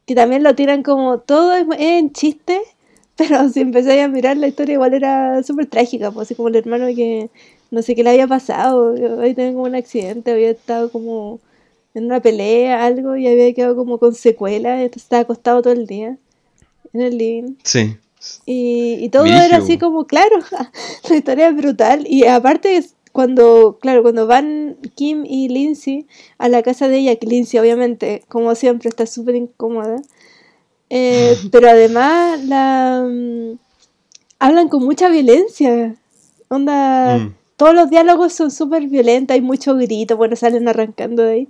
que también lo tiran como todo es, en chiste, pero si empezáis a mirar la historia igual era súper trágica, pues, así como el hermano que no sé qué le había pasado, hoy tengo un accidente, había estado como en una pelea, algo, y había quedado como con secuelas, entonces estaba acostado todo el día en el living. sí. Y, y todo era así como, claro, la historia es brutal. Y aparte, cuando, claro, cuando van Kim y Lindsay a la casa de ella, que Lindsay obviamente, como siempre, está súper incómoda, Eh, pero además la mm, hablan con mucha violencia. Onda, Mm. todos los diálogos son súper violentos, hay mucho grito, bueno, salen arrancando de ahí.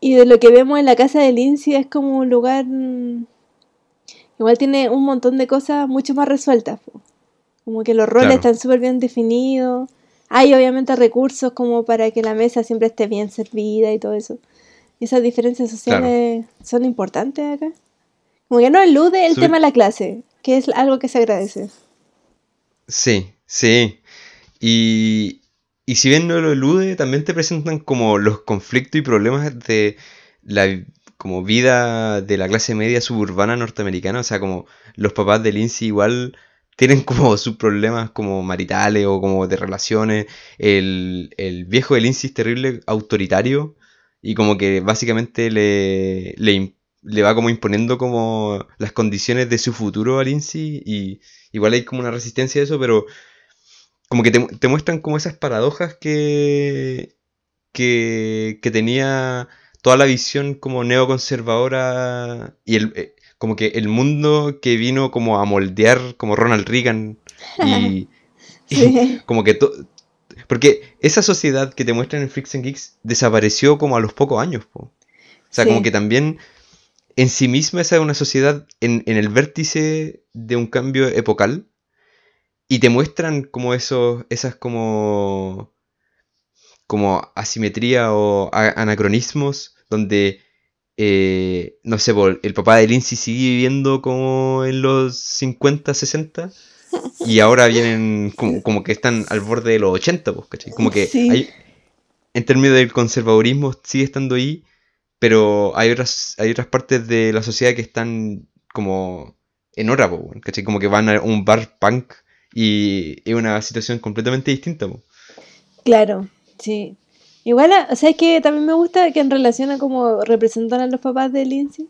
Y de lo que vemos en la casa de Lindsay es como un lugar... Igual tiene un montón de cosas mucho más resueltas. po. Como que los roles Claro. están súper bien definidos. Hay obviamente recursos como para que la mesa siempre esté bien servida y todo eso. Y esas diferencias sociales son importantes acá. Como que no elude el tema de la clase, que es algo que se agradece. Sí, sí. Y, y si bien no lo elude, también te presentan como los conflictos y problemas de la como vida de la clase media suburbana norteamericana. O sea, como los papás de Lindsay igual tienen como sus problemas como maritales o como de relaciones. El, el viejo de Lindsay es terrible autoritario y como que básicamente le, le, le va como imponiendo como las condiciones de su futuro a Lindsay y igual hay como una resistencia a eso, pero como que te, te muestran como esas paradojas que, que, que tenía toda la visión como neoconservadora y el, eh, como que el mundo que vino como a moldear como Ronald Reagan y, como que porque esa sociedad que te muestran en Freaks and Geeks desapareció como a los pocos años, po. O sea, como que también en sí misma esa es una sociedad en, en el vértice de un cambio epocal y te muestran como esos, esas como, como asimetría o anacronismos donde, eh, no sé, el papá de Lindsay sigue viviendo como en los 50, 60 y ahora vienen como, como que están al borde de los 80, pues, ¿cachai? Como que Sí. hay, en términos del conservadurismo sigue estando ahí, pero hay otras, hay otras partes de la sociedad que están como en hora, ¿cachai? Como que van a un bar punk y es una situación completamente distinta, po. Claro, sí. Igual, a- o sea, es que también me gusta que en relación a cómo representan a los papás de Lindsay,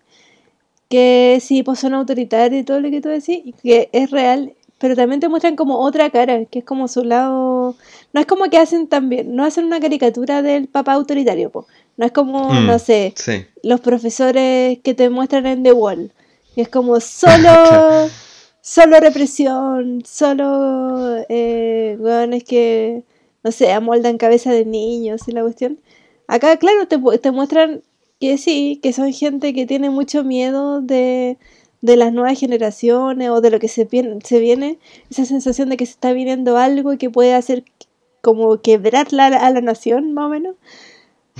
que sí, pues son autoritarios y todo lo que tú decís, y que es real, pero también te muestran como otra cara, que es como su lado... No es como que hacen también, no hacen una caricatura del papá autoritario, po. No es como, Mm. no sé, Sí, los profesores que te muestran en The Wall. Y es como solo, solo represión, solo eh, weones que, no sé, amoldan cabeza de niños y la cuestión. Acá, claro, te, te muestran que sí, que son gente que tiene mucho miedo de, de las nuevas generaciones o de lo que se, vien- se viene, esa sensación de que se está viniendo algo que puede hacer como quebrar la, a la nación, más o menos.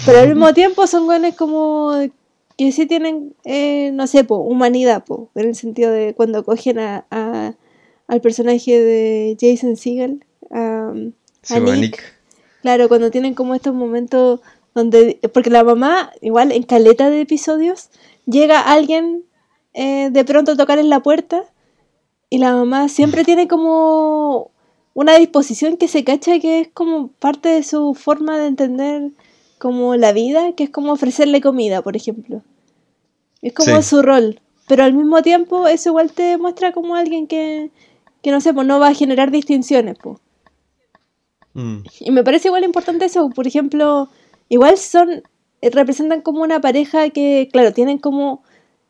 Pero al mismo tiempo son buenos como que sí tienen, eh, no sé, po, humanidad, po, en el sentido de cuando cogen a, a- al personaje de Jason Segel, sí, a po, Nick, Nick. claro, cuando tienen como estos momentos donde, porque la mamá, igual en caleta de episodios, llega alguien eh, de pronto a tocar en la puerta y la mamá siempre tiene como una disposición que se cacha que es como parte de su forma de entender como la vida, que es como ofrecerle comida, por ejemplo. Es como Sí. su rol. Pero al mismo tiempo eso igual te muestra como alguien que, que no sé, pues no va a generar distinciones, pues. Mm, Y me parece igual importante eso, por ejemplo, igual son, eh, representan como una pareja que, claro, tienen como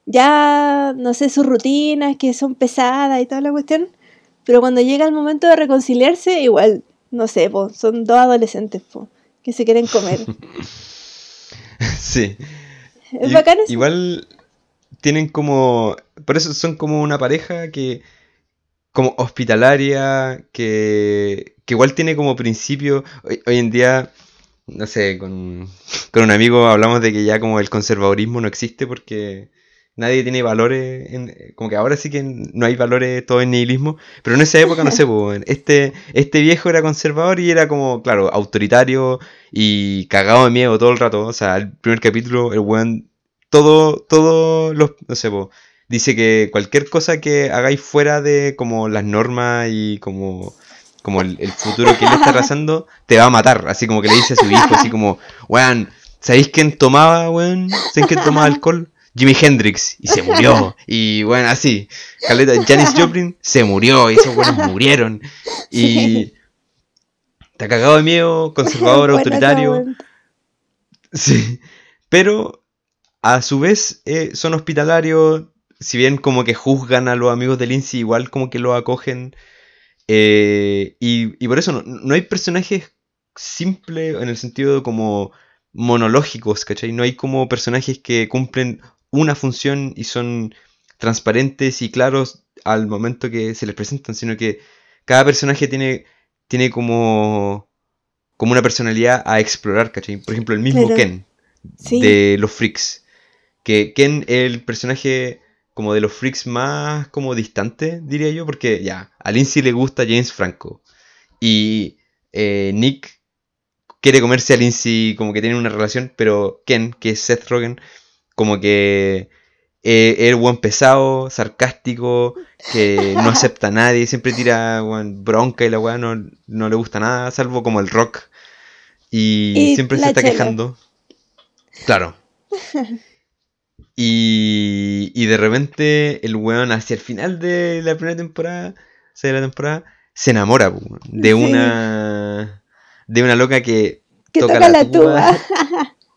ya, no sé, sus rutinas que son pesadas y toda la cuestión, pero cuando llega el momento de reconciliarse, igual, no sé, po, son dos adolescentes, po, que se quieren comer. sí. Es Y- bacán eso. Igual tienen como. Por eso son como una pareja que. Como hospitalaria, que. Que igual tiene como principio. Hoy, hoy en día. No sé, con, con un amigo hablamos de que ya como el conservadurismo no existe porque nadie tiene valores. En, como que ahora sí que no hay valores, todo es nihilismo. Pero en esa época, no sé, este, este viejo era conservador y era como, claro, autoritario y cagado de miedo todo el rato. O sea, el primer capítulo, el weón todo, todo los, no sé, po, dice que cualquier cosa que hagáis fuera de como las normas y como, como el, el futuro que él está trazando, te va a matar. Así como que le dice a su hijo, así como, weón, ¿sabéis quién tomaba, weón? ¿Sabéis quién tomaba alcohol? Jimi Hendrix, y se murió. Y bueno, así. Caleta, Janis Joplin se murió, y esos weones murieron. Y. Está cagado de miedo, conservador, autoritario. Sí, pero a su vez eh, son hospitalarios, si bien como que juzgan a los amigos de Lindsay, igual como que lo acogen. Eh, y, y por eso no, no hay personajes simples en el sentido como monológicos, ¿cachai? No hay como personajes que cumplen una función y son transparentes y claros al momento que se les presentan, sino que cada personaje tiene, tiene como, como una personalidad a explorar, ¿cachai? Por ejemplo, el mismo Claro. Ken Sí. de los Freaks. Que Ken es el personaje como de los Freaks más como distante, diría yo, porque ya, a Lindsay le gusta James Franco. Y eh, Nick quiere comerse a Lindsay, como que tienen una relación, pero Ken, que es Seth Rogen, como que eh, es el buen pesado, sarcástico, que no acepta a nadie, siempre tira bronca y la weá no, no le gusta nada, salvo como el rock. Y, Y siempre se está quejando. Claro. Y, y de repente el weón hacia el final de la primera temporada, o sea, de la temporada, se enamora de Sí. una de una loca que, Que toca la tuba.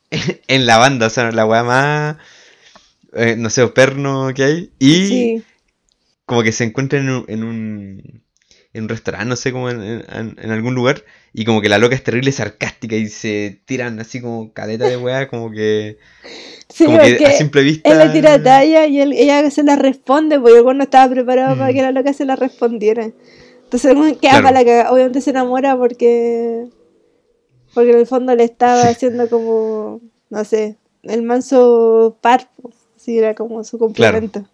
en la banda, o sea, la weá más eh, no sé, perno que hay. Y Sí. como que se encuentran en un, en un, en un restaurante, no sé, como en, en- en algún lugar, y como que la loca es terrible sarcástica y se tiran así como caleta de weá, como que, Sí, como que porque a simple vista... él le tira talla y él- ella se la responde, porque el weón no estaba preparado para Mm. que la loca se la respondiera. Entonces queda Claro. para la cagada. Obviamente se enamora porque. Porque en el fondo le estaba haciendo como. No sé. El manso par. po. Sí, era como su complemento.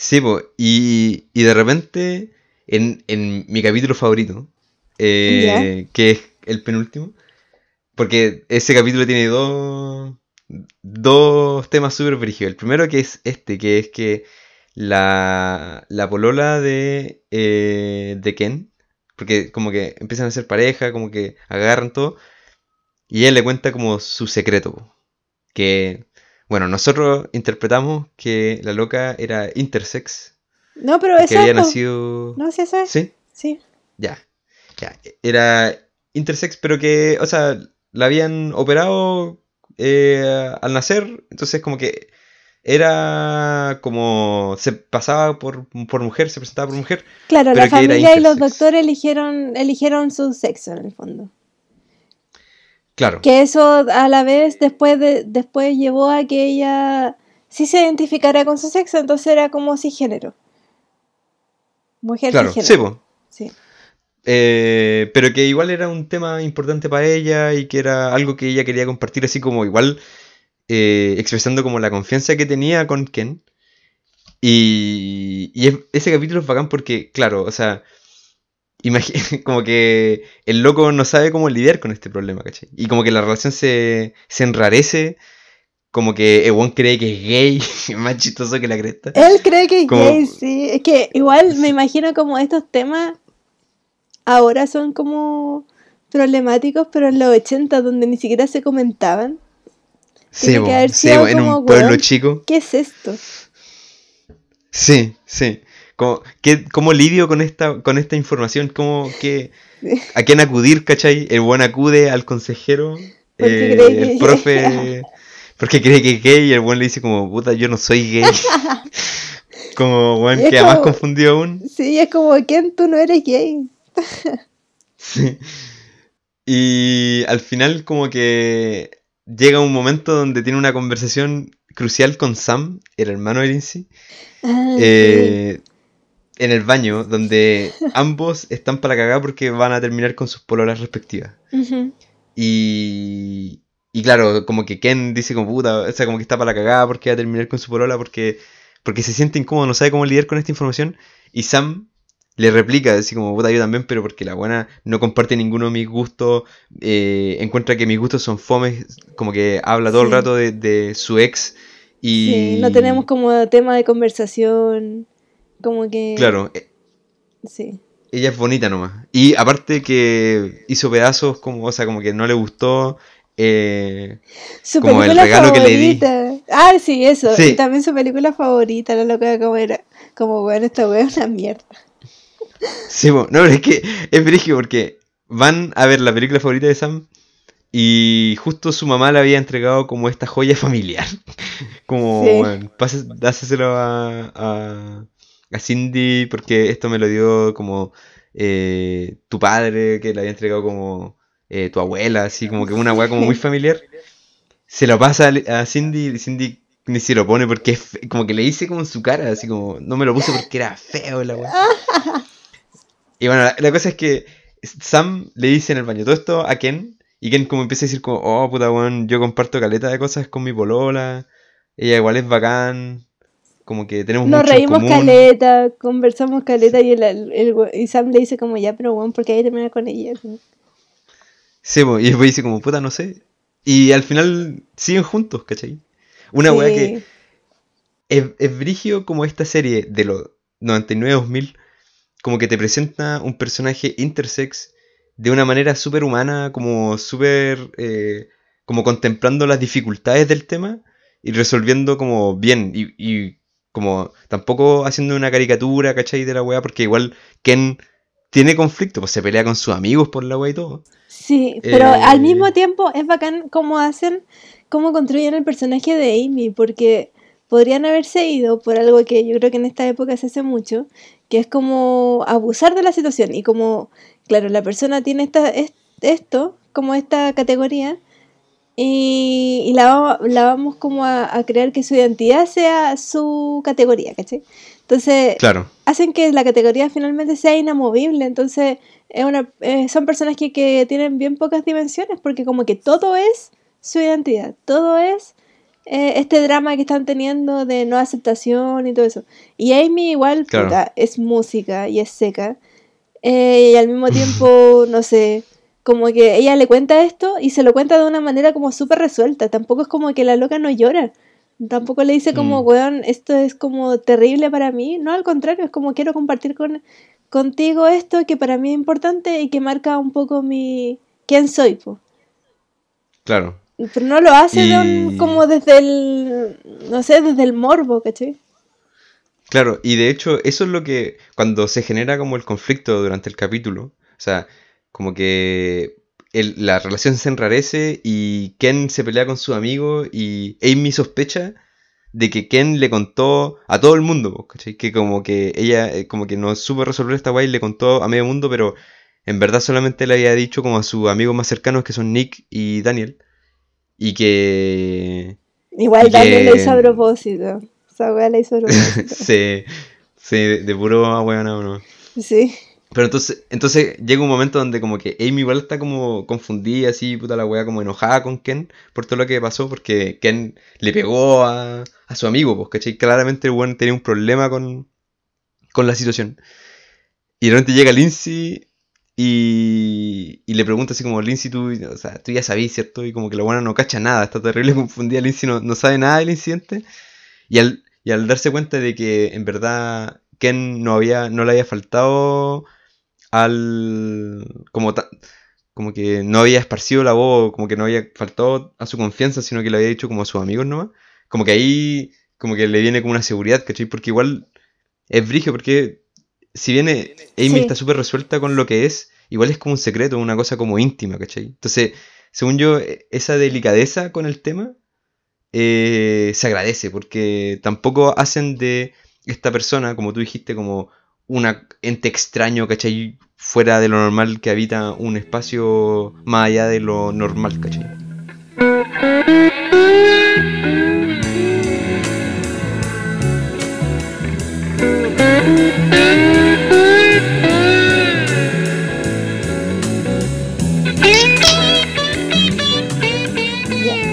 Sí, po, y, y de repente, en, en mi capítulo favorito, eh, que es el penúltimo, porque ese capítulo tiene dos, dos temas súper brígidos. El primero que es este, que es que la, la polola de, eh, de Ken, porque como que empiezan a ser pareja, como que agarran todo, y ella le cuenta como su secreto, po, que, bueno, nosotros interpretamos que la loca era intersex, No, pero que eso. había po. nacido... No, sí, eso es. ¿Sí? Sí. Ya, ya. Era intersex, pero que, o sea, la habían operado eh, al nacer, entonces como que era como se pasaba por, por mujer, se presentaba por mujer. Claro, la que familia y los doctores eligieron, eligieron su sexo en el fondo. Claro, Que eso a la vez después, de, después llevó a que ella sí se identificara con su sexo, entonces era como cisgénero. Mujer claro, sí, cisgénero. po. Sí. Eh, pero que igual era un tema importante para ella y que era algo que ella quería compartir así como igual eh, expresando como la confianza que tenía con Ken. Y, y es- ese capítulo es bacán porque, claro, o sea, como que el loco no sabe cómo lidiar con este problema, ¿cachai? Y como que la relación se, se enrarece, como que Ewon cree que es gay, es más chistoso que la cresta. Él cree que es Como- gay, sí. Es que igual me imagino como estos temas ahora son como problemáticos, pero en los 80 donde ni siquiera se comentaban. Sí, que haber sí, sido bo, en como, un pueblo chico. ¿Qué es esto? Sí, sí. ¿Cómo, qué- cómo lidio con esta, con esta información? ¿Cómo, qué, ¿A quién acudir, cachai? El buen acude al consejero, Porque eh, cree que el es profe, porque cree que es gay y el buen le dice como, puta, yo no soy gay. como, buen Y es queda más como- confundido aún. Sí, es como, ¿quién tú no eres gay? Sí. Y al final como que llega un momento donde tiene una conversación crucial con Sam, el hermano de Lindsay, Ah, eh, en el baño, donde ambos están para cagar porque van a terminar con sus pololas respectivas. Y, y claro, como que Ken dice como puta, o sea, como que está para la cagada porque va a terminar con su polola porque, porque se siente incómodo, no sabe cómo lidiar con esta información. Y Sam le replica, así como puta, yo también, pero porque la buena no comparte ninguno de mis gustos, eh, encuentra que mis gustos son fomes, como que habla todo el rato de, de su ex. Y Sí, no tenemos como tema de conversación, como que... Claro, e- Sí. ella es bonita nomás. Y aparte que hizo pedazos, como, o sea, como que no le gustó. eh, Su Como el película regalo que le di. favorita. Ah, sí, eso. Sí. Y también su película favorita, la loca como era. Como, bueno, esta wea es una mierda. Sí, no, pero es que es brígido porque van a ver la película favorita de Sam y justo su mamá le había entregado como esta joya familiar. Como, Sí. bueno, a, a Cindy porque esto me lo dio como eh, tu padre, que le había entregado como eh, tu abuela, así como que una weá como muy familiar. Se lo pasa a, Cindy y Cindy ni se lo pone porque es como que le dice como en su cara, así como, no me lo puse porque era feo la weá. Y bueno, la, la cosa es que Sam le dice en el baño todo esto a Ken. Y Ken como empieza a decir como, oh puta weón, yo comparto caleta de cosas con mi polola. Ella igual es bacán. Como que tenemos Nos mucho en reímos común. caleta, conversamos caleta y, el, el y Sam le dice como ya, pero bueno, porque hay que terminar con ella. Así. Sí, y después dice como, puta, no sé. Y al final siguen juntos, ¿cachai? Una weá que Sí. es, es brigio como esta serie de los 99-2000, como que te presenta un personaje intersex de una manera súper humana, como súper, eh, como contemplando las dificultades del tema y resolviendo como bien y, y como tampoco haciendo una caricatura, ¿cachai? De la weá, porque igual Ken tiene conflicto, pues se pelea con sus amigos por la weá y todo. Sí, pero Eh, al mismo tiempo es bacán cómo hacen, cómo construyen el personaje de Amy, porque podrían haberse ido por algo que yo creo que en esta época se hace mucho, que es como abusar de la situación y como, claro, la persona tiene esta, es- esto, como esta categoría, y, y la, va- la vamos como a, a crear que su identidad sea su categoría, ¿cachai? Entonces, Claro, hacen que la categoría finalmente sea inamovible. Entonces, es una, eh, son personas que, que tienen bien pocas dimensiones, porque como que todo es su identidad, todo es eh, este drama que están teniendo de no aceptación y todo eso. Y Amy igual, Claro. puta, es música y es seca. eh, y al mismo tiempo, no sé, como que ella le cuenta esto y se lo cuenta de una manera como súper resuelta. Tampoco es como que la loca no llora. Tampoco le dice como, Mm. weón, esto es como terrible para mí. No, al contrario, es como quiero compartir con, contigo esto que para mí es importante y que marca un poco mi... quién soy, po. claro. Pero no lo hace de un- Y- como desde el, no sé, desde el morbo, ¿cachai? Claro, y de hecho eso es lo que cuando se genera como el conflicto durante el capítulo, o sea, como que el- la relación se enrarece y Ken se pelea con su amigo y Amy sospecha de que Ken le contó a todo el mundo, ¿cachai? Que como que ella eh, como que no supo resolver esta guay y le contó a medio mundo, pero en verdad solamente le había dicho como a sus amigos más cercanos que son Nick y Daniel y que Igual Y Daniel que- lo hizo a propósito. Esa weá la hizo a propósito. se de puro ahueonado, ¿no? sí. Pero entonces, entonces llega un momento donde como que Amy igual está como confundida, así, puta la wea, como enojada con Ken por todo lo que pasó, porque Ken le pegó a, a su amigo, pues, ¿cachai? Claramente el weón tenía un problema con, con la situación. Y de repente llega Lindsay y, y le pregunta así como, Lindsay, tú, o sea, tú ya sabías, ¿cierto? Y como que la buena no cacha nada, está terrible confundida, Lindsay no, no sabe nada del incidente. Y al, y al darse cuenta de que en verdad Ken no había, no le había faltado al como como que no había esparcido la voz, como que no había faltado a su confianza, sino que lo había dicho como a sus amigos nomás. Como que ahí como que le viene como una seguridad, ¿cachai? Porque igual es brigio, porque si viene Amy Sí. está súper resuelta con lo que es, igual es como un secreto, una cosa como íntima, ¿cachai? Entonces, según yo, e- esa delicadeza con el tema eh, se agradece, porque tampoco hacen de esta persona, como tú dijiste, como una ente extraño, ¿cachai? Fuera de lo normal que habita un espacio más allá de lo normal, ¿cachai?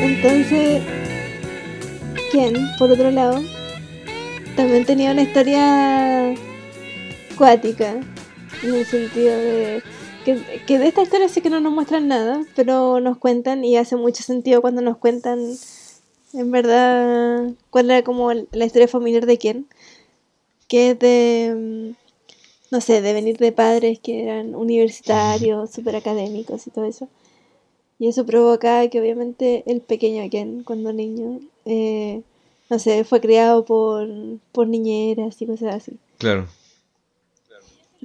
Entonces, Ken, por otro lado, también tenía una historia cuática, en el sentido de que, que de esta historia sí que no nos muestran nada, pero nos cuentan y hace mucho sentido cuando nos cuentan en verdad cuál era como la historia familiar de Ken, que es de, mm, no sé, de venir de padres que eran universitarios, súper académicos y todo eso. Y eso provoca que obviamente el pequeño Ken, cuando niño, eh, no sé, fue criado por, por niñeras y cosas así. Claro.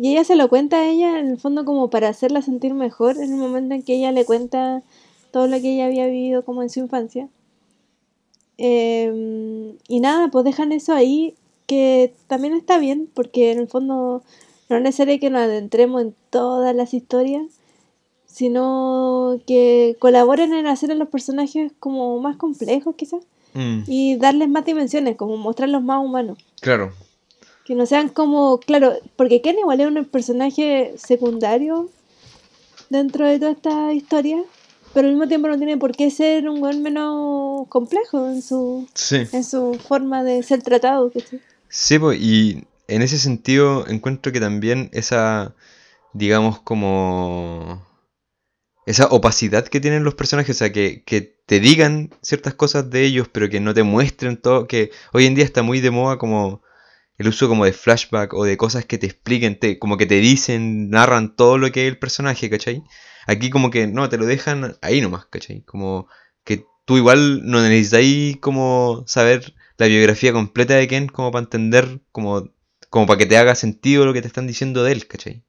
Y ella se lo cuenta a ella en el fondo como para hacerla sentir mejor en el momento en que ella le cuenta todo lo que ella había vivido como en su infancia. Em, y nada, pues dejan eso ahí, que también está bien, porque en el fondo no es necesario que nos adentremos en todas las historias, sino que colaboren en hacer a los personajes como más complejos quizás Mm, y darles más dimensiones, como mostrarlos más humanos. claro. Que no sean como, claro, porque Ken igual es un personaje secundario dentro de toda esta historia, pero al mismo tiempo no tiene por qué ser un buen menos complejo en su, Sí. en su forma de ser tratado. ¿cachai? Sí, po, y en ese sentido encuentro que también esa, digamos, como esa opacidad que tienen los personajes, o sea, que, que te digan ciertas cosas de ellos, pero que no te muestren todo, que hoy en día está muy de moda como el uso como de flashback o de cosas que te expliquen, te, como que te dicen, narran todo lo que es el personaje, ¿cachai? Aquí como que no, te lo dejan ahí nomás, ¿cachai? Como que tú igual no necesitáis como saber la biografía completa de Ken como para entender, como, como para que te haga sentido lo que te están diciendo de él, ¿cachai?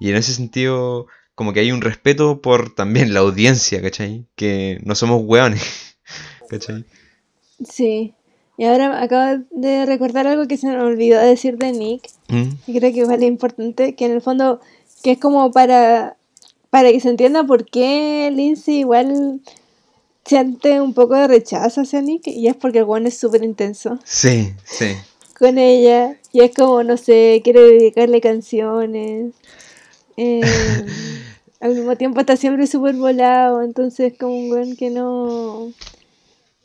Y en ese sentido, como que hay un respeto por también la audiencia, ¿cachai? Que no somos hueones, ¿cachai? Sí. Y ahora acabo de recordar algo que se me olvidó decir de Nick, ¿Mm? y creo que igual es importante, que en el fondo, que es como para, para que se entienda por qué Lindsay igual siente un poco de rechazo hacia Nick, y es porque el one es súper intenso Sí, sí. con ella, y es como, no sé, quiere dedicarle canciones, eh, al mismo tiempo está siempre súper volado, entonces como un weón que no...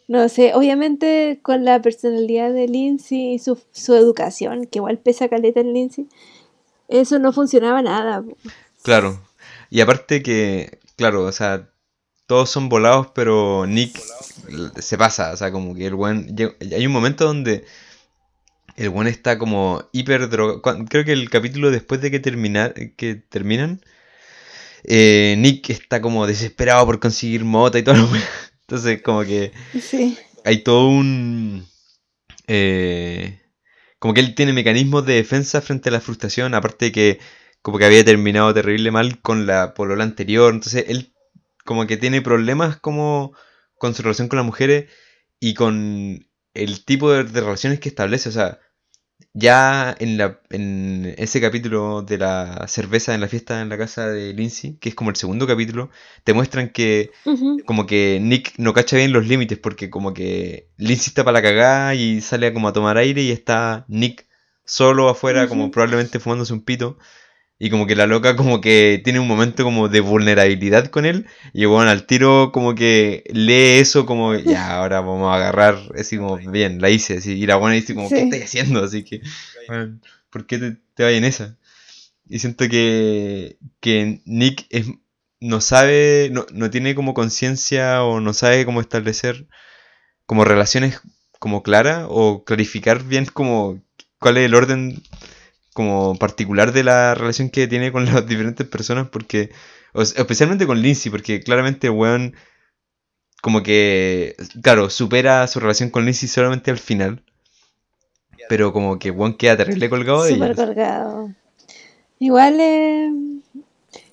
No sé, obviamente con la personalidad de Lindsay y su, su educación, que igual pesa caleta en Lindsay, eso no funcionaba nada. Claro. Y aparte que, claro, o sea, todos son volados, pero Nick se pasa, o sea, como que el buen... Hay un momento donde el buen está como hiper drogado. Creo que el capítulo después de que, terminar, que terminan, eh, Nick está como desesperado por conseguir mota y todo lo Entonces, como que Sí, hay todo un... eh, como que él tiene mecanismos de defensa frente a la frustración, aparte de que como que había terminado terrible mal con la polola anterior, entonces él como que tiene problemas como con su relación con las mujeres y con el tipo de, de relaciones que establece, o sea, ya en, la, en ese capítulo de la cerveza en la fiesta en la casa de Lindsay, que es como el segundo capítulo, te muestran que como que Nick no cacha bien los límites porque como que Lindsay está para la cagada y sale a como a tomar aire y está Nick solo afuera como probablemente fumándose un pito y como que la loca como que tiene un momento como de vulnerabilidad con él y bueno al tiro como que lee eso como ya ahora vamos a agarrar así como bien la hice así y la buena dice como ¿qué estoy haciendo? así que bueno, ¿por qué te, te vayas en esa? Y siento que, que Nick es, no sabe, no, no tiene como conciencia o no sabe cómo establecer como relaciones como claras o clarificar bien como cuál es el orden como particular de la relación que tiene con las diferentes personas porque o sea, especialmente con Lindsay porque claramente weón como que claro supera su relación con Lindsay solamente al final pero como que weón queda terrible colgado de súper colgado. Igual, eh,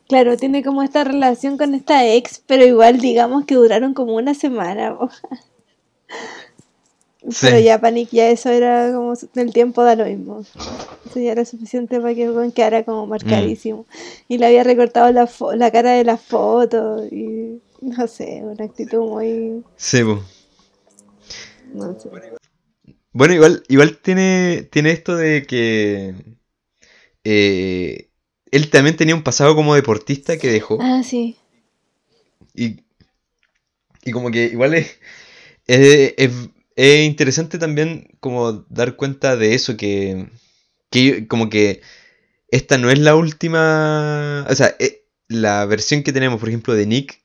claro, tiene como esta relación con esta ex, pero igual digamos que duraron como una semana. Pero ya Panic, ya eso era como el tiempo da lo mismo. Eso ya era suficiente para que el weón quedara como marcadísimo. Y le había recortado la, fo- la cara de las fotos y no sé, una actitud muy... Sí. No sé. Bueno, igual, igual tiene, tiene esto de que eh, él también tenía un pasado como deportista que dejó. Ah, sí. Y, y como que igual es, es, es- es interesante también como dar cuenta de eso, que, que como que esta no es la última... O sea, eh, la versión que tenemos, por ejemplo, de Nick,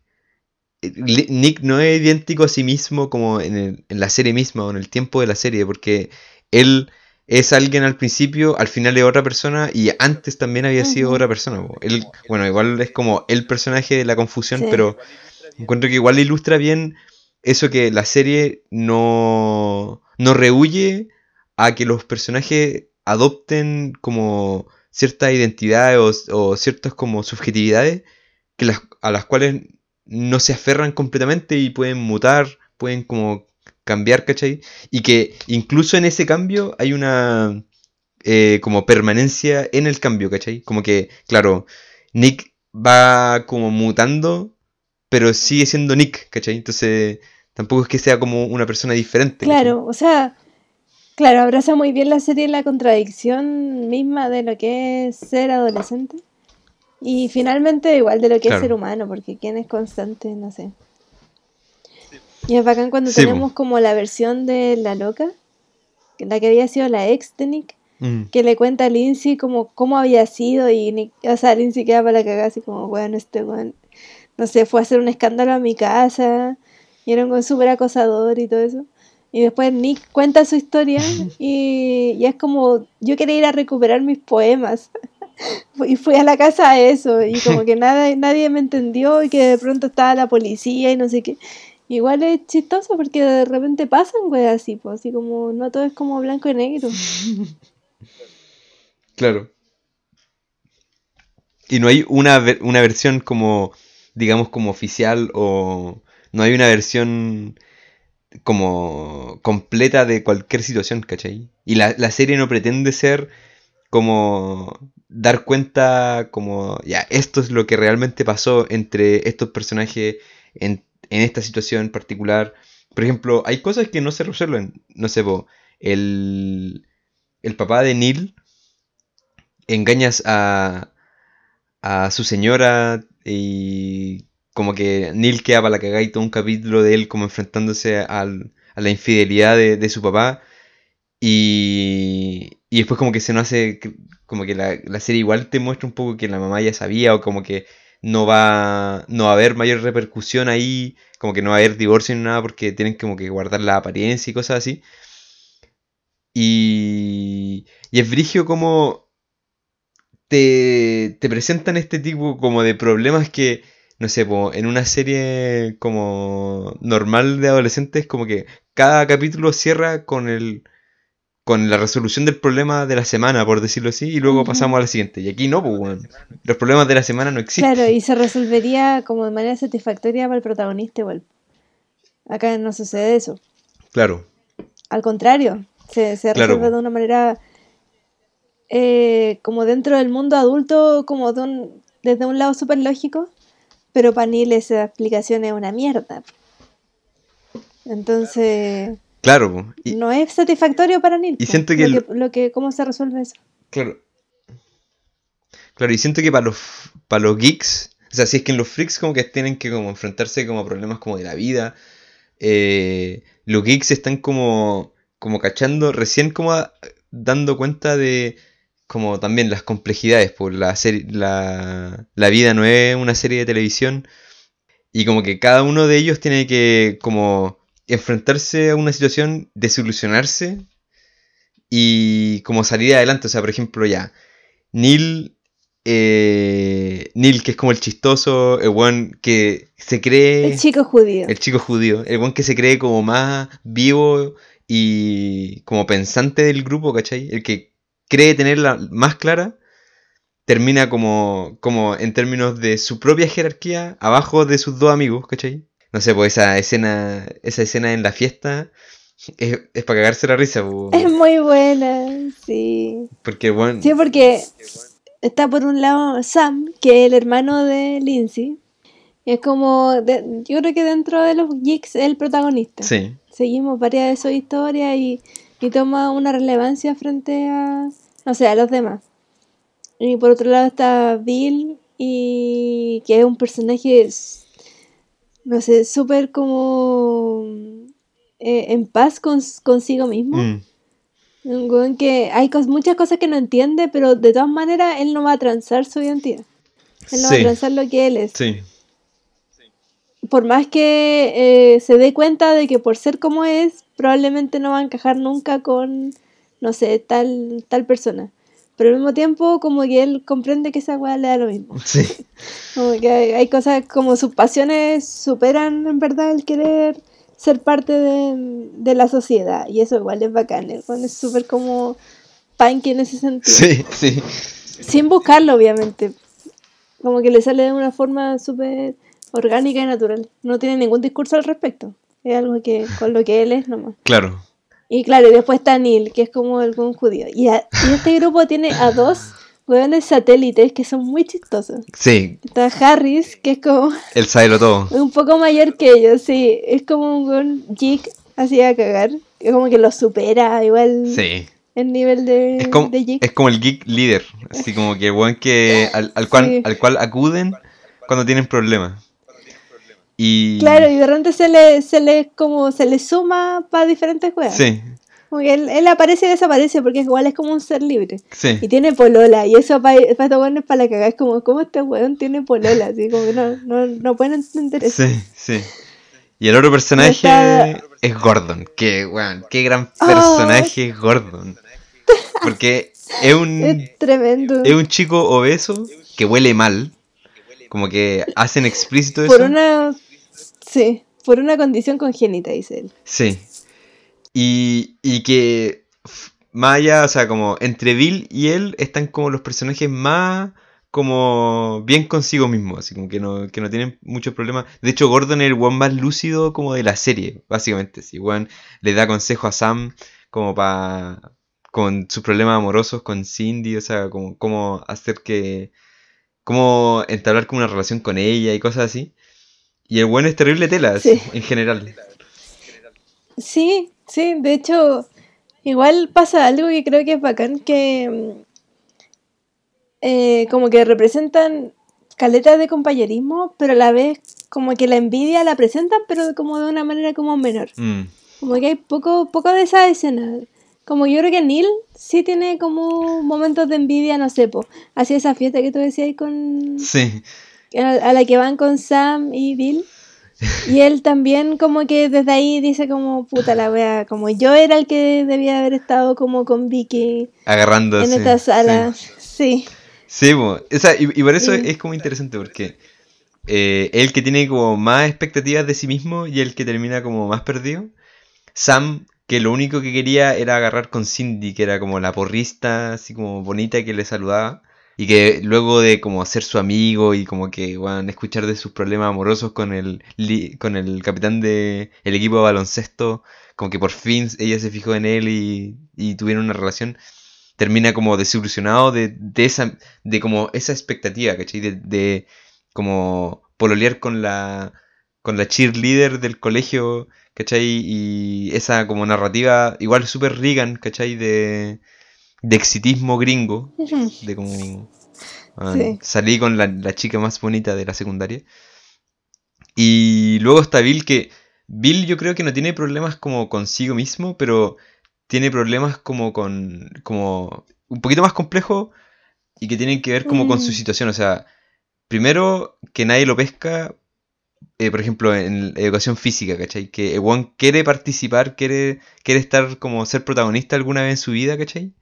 eh, Nick no es idéntico a sí mismo como en, el- en la serie misma o en el tiempo de la serie, porque él es alguien al principio, al final es otra persona y antes también había sido otra persona. Él, bueno, igual es como el personaje de la confusión, Sí. pero encuentro que igual ilustra bien eso que la serie no, no rehuye a que los personajes adopten como ciertas identidades o, ciertas como subjetividades que a las cuales no se aferran completamente y pueden mutar, pueden como cambiar, ¿cachai? Y que incluso en ese cambio hay una eh, como permanencia en el cambio, ¿cachai? Como que, claro, Nick va como mutando, pero sigue siendo Nick, ¿cachai? Entonces tampoco es que sea como una persona diferente. Claro, o sea, claro, abraza muy bien la serie la contradicción misma de lo que es ser adolescente. Y finalmente igual de lo que es ser humano, porque quién es constante, no sé. Y es bacán cuando tenemos como la versión de la loca, la que había sido la ex de Nick, mm. que le cuenta a Lindsay como cómo había sido y Nick, o sea, Lindsay queda para la cagada así como, bueno, este bueno, no sé, fue a hacer un escándalo a mi casa y era un súper acosador y todo eso. Y después Nick cuenta su historia y, y, es como, yo quería ir a recuperar mis poemas. y fui a la casa a eso y como que nada, nadie me entendió y que de pronto estaba la policía y no sé qué. Igual es chistoso porque de repente pasan güey así, pues así como no todo es como blanco y negro. Claro. Y no hay una, una versión como, digamos, como oficial o no hay una versión como completa de cualquier situación, ¿cachai? Y la, la serie no pretende ser como dar cuenta como, ya, esto es lo que realmente pasó entre estos personajes en, esta situación particular. Por ejemplo, hay cosas que no se resuelven. No sé, el, el papá de Neil engañas a, a su señora y como que Neil queda para la cagada y todo un capítulo de él como enfrentándose al, a la infidelidad de, de su papá. Y, y después como que se nos hace, como que la, serie igual te muestra un poco que la mamá ya sabía o como que no va, no va a haber mayor repercusión ahí, como que no va a haber divorcio ni nada porque tienen como que guardar la apariencia y cosas así. Y, y es brigio como te, te presentan este tipo como de problemas que, no sé, en una serie como normal de adolescentes, como que cada capítulo cierra con el con la resolución del problema de la semana, por decirlo así, y luego pasamos a la siguiente. Y aquí no, pues, los problemas de la semana no existen. Claro, y se resolvería como de manera satisfactoria para el protagonista igual. Acá no sucede eso. Claro. Al contrario, se, resuelve de una manera eh, como dentro del mundo adulto, como desde un lado súper lógico, pero para Neil esa explicación es una mierda. Entonces... Claro. no es satisfactorio para Neil. Y siento que, lo que, ¿Cómo se resuelve eso? Claro. Claro, y siento que para los, para los geeks, o sea, si es que en los freaks como que tienen que como enfrentarse como a problemas como de la vida, eh, los geeks están como, como cachando, recién como dando cuenta de como también las complejidades, por la, serie, la, la vida no es una serie de televisión y como que cada uno de ellos tiene que como enfrentarse a una situación, desilusionarse y como salir adelante. O sea, por ejemplo, ya, Neil, eh, Neil que es como el chistoso, el buen que se cree... El chico judío. El chico judío, el buen que se cree como más vivo y como pensante del grupo, ¿cachai? El que cree tenerla más clara, termina como, como en términos de su propia jerarquía, abajo de sus dos amigos, ¿cachai? no sé, pues esa escena, esa escena en la fiesta es, para cagarse la risa. Es muy buena, sí. Porque bueno. Sí, porque está por un lado Sam, que es el hermano de Lindsay. Es como, yo creo que dentro de los geeks es el protagonista. Sí. Seguimos varias de sus historias y, y toma una relevancia frente a, no sé, a los demás. Y por otro lado está Bill, y que es un personaje no sé, súper como eh, en paz consigo mismo. Mm. que hay muchas cosas que no entiende, pero de todas maneras él no va a transar su identidad. Él no va a transar lo que él es. Sí. Por más que eh, se dé cuenta de que por ser como es, probablemente no va a encajar nunca con, no sé, tal, tal persona. Pero al mismo tiempo, como que él comprende que esa weá le da lo mismo. Sí. Como que hay, cosas como sus pasiones superan en verdad el querer ser parte de, la sociedad. Y eso igual es bacán. es súper como punk en ese sentido. Sí, sí. Sin buscarlo, obviamente. Como que le sale de una forma súper orgánica y natural. No tiene ningún discurso al respecto. Es algo que con lo que él es nomás. Claro. Y claro, y después está Neil, que es como algún judío. Y, a- y este grupo tiene a dos hueones satélites que son muy chistosos. Sí, Está Harris, que es como él sabe lo todo. un poco mayor que ellos, sí. Es como un weón geek así a cagar. Es como que lo supera igual Sí. el nivel de, Es como, de geek. es como el geek líder. Así como que el weón que, al, al cual, Sí. al cual acuden cuando tienen problemas. Y. Claro, y de repente se le, se le, como, se le suma para diferentes juegos. Sí, Como que él, él aparece y desaparece porque igual es como un ser libre. sí. Y tiene polola, y eso para estos weones para la cagada. Es como, ¿cómo este weón tiene polola? Así como que no, no, no pueden entender eso. Sí, sí. Y el otro personaje Está- es Gordon. Que, weón, qué gran personaje es Gordon. Porque es un, Es tremendo. es un chico obeso que huele mal. Como que hacen explícito eso. Por una. Sí, por una condición congénita, dice él. Sí. Y, y que allá, o sea, como entre Bill y él están como los personajes más como bien consigo mismos, así como que no, que no tienen muchos problemas. De hecho, Gordon es el one más lúcido como de la serie, básicamente. Sí, one le da consejo a Sam como para con sus problemas amorosos con Cindy, o sea, como cómo hacer que cómo entablar como una relación con ella y cosas así. Y el bueno es terrible tela, Sí. en general. Sí, sí, de hecho, igual pasa algo que creo que es bacán, que mm, eh, como que representan caletas de compañerismo, pero a la vez como que la envidia la presentan, pero como de una manera como menor. Mm. Como que hay poco, poco de esa escena. Como yo creo que Neil sí tiene como momentos de envidia, no sé, po. Así esa fiesta que tú decías con... Sí, a, la que van con Sam y Bill. Y él también como que desde ahí dice como, puta la wea, como yo era el que debía haber estado como con Vicky agarrando en sí, esta sala. Sí, Sí. Sí. O sea, y, y por eso Sí. es como interesante, porque eh, el que tiene como más expectativas de sí mismo y el que termina como más perdido. Sam, que lo único que quería era agarrar con Cindy, que era como la porrista, así como bonita que le saludaba. Y que luego de como ser su amigo y como que a escuchar de sus problemas amorosos con el, con el capitán del equipo de baloncesto, como que por fin ella se fijó en él y, y tuvieron una relación, termina como desilusionado de, de esa, de como esa expectativa, ¿cachai? De, de como pololear con la, con la cheerleader del colegio, ¿cachai? Y esa como narrativa, igual super Reagan, ¿cachai? De, de exitismo gringo, de como ah, Sí. salí con la, la chica más bonita de la secundaria. Y luego está Bill que Bill yo creo que no tiene problemas como consigo mismo, pero tiene problemas como con como un poquito más complejo y que tienen que ver como con su Mm. situación, o sea, primero que nadie lo pesca eh, por ejemplo, en educación física, ¿cachai? Que el weón quiere participar, quiere, quiere estar como ser protagonista alguna vez en su vida, ¿cachai?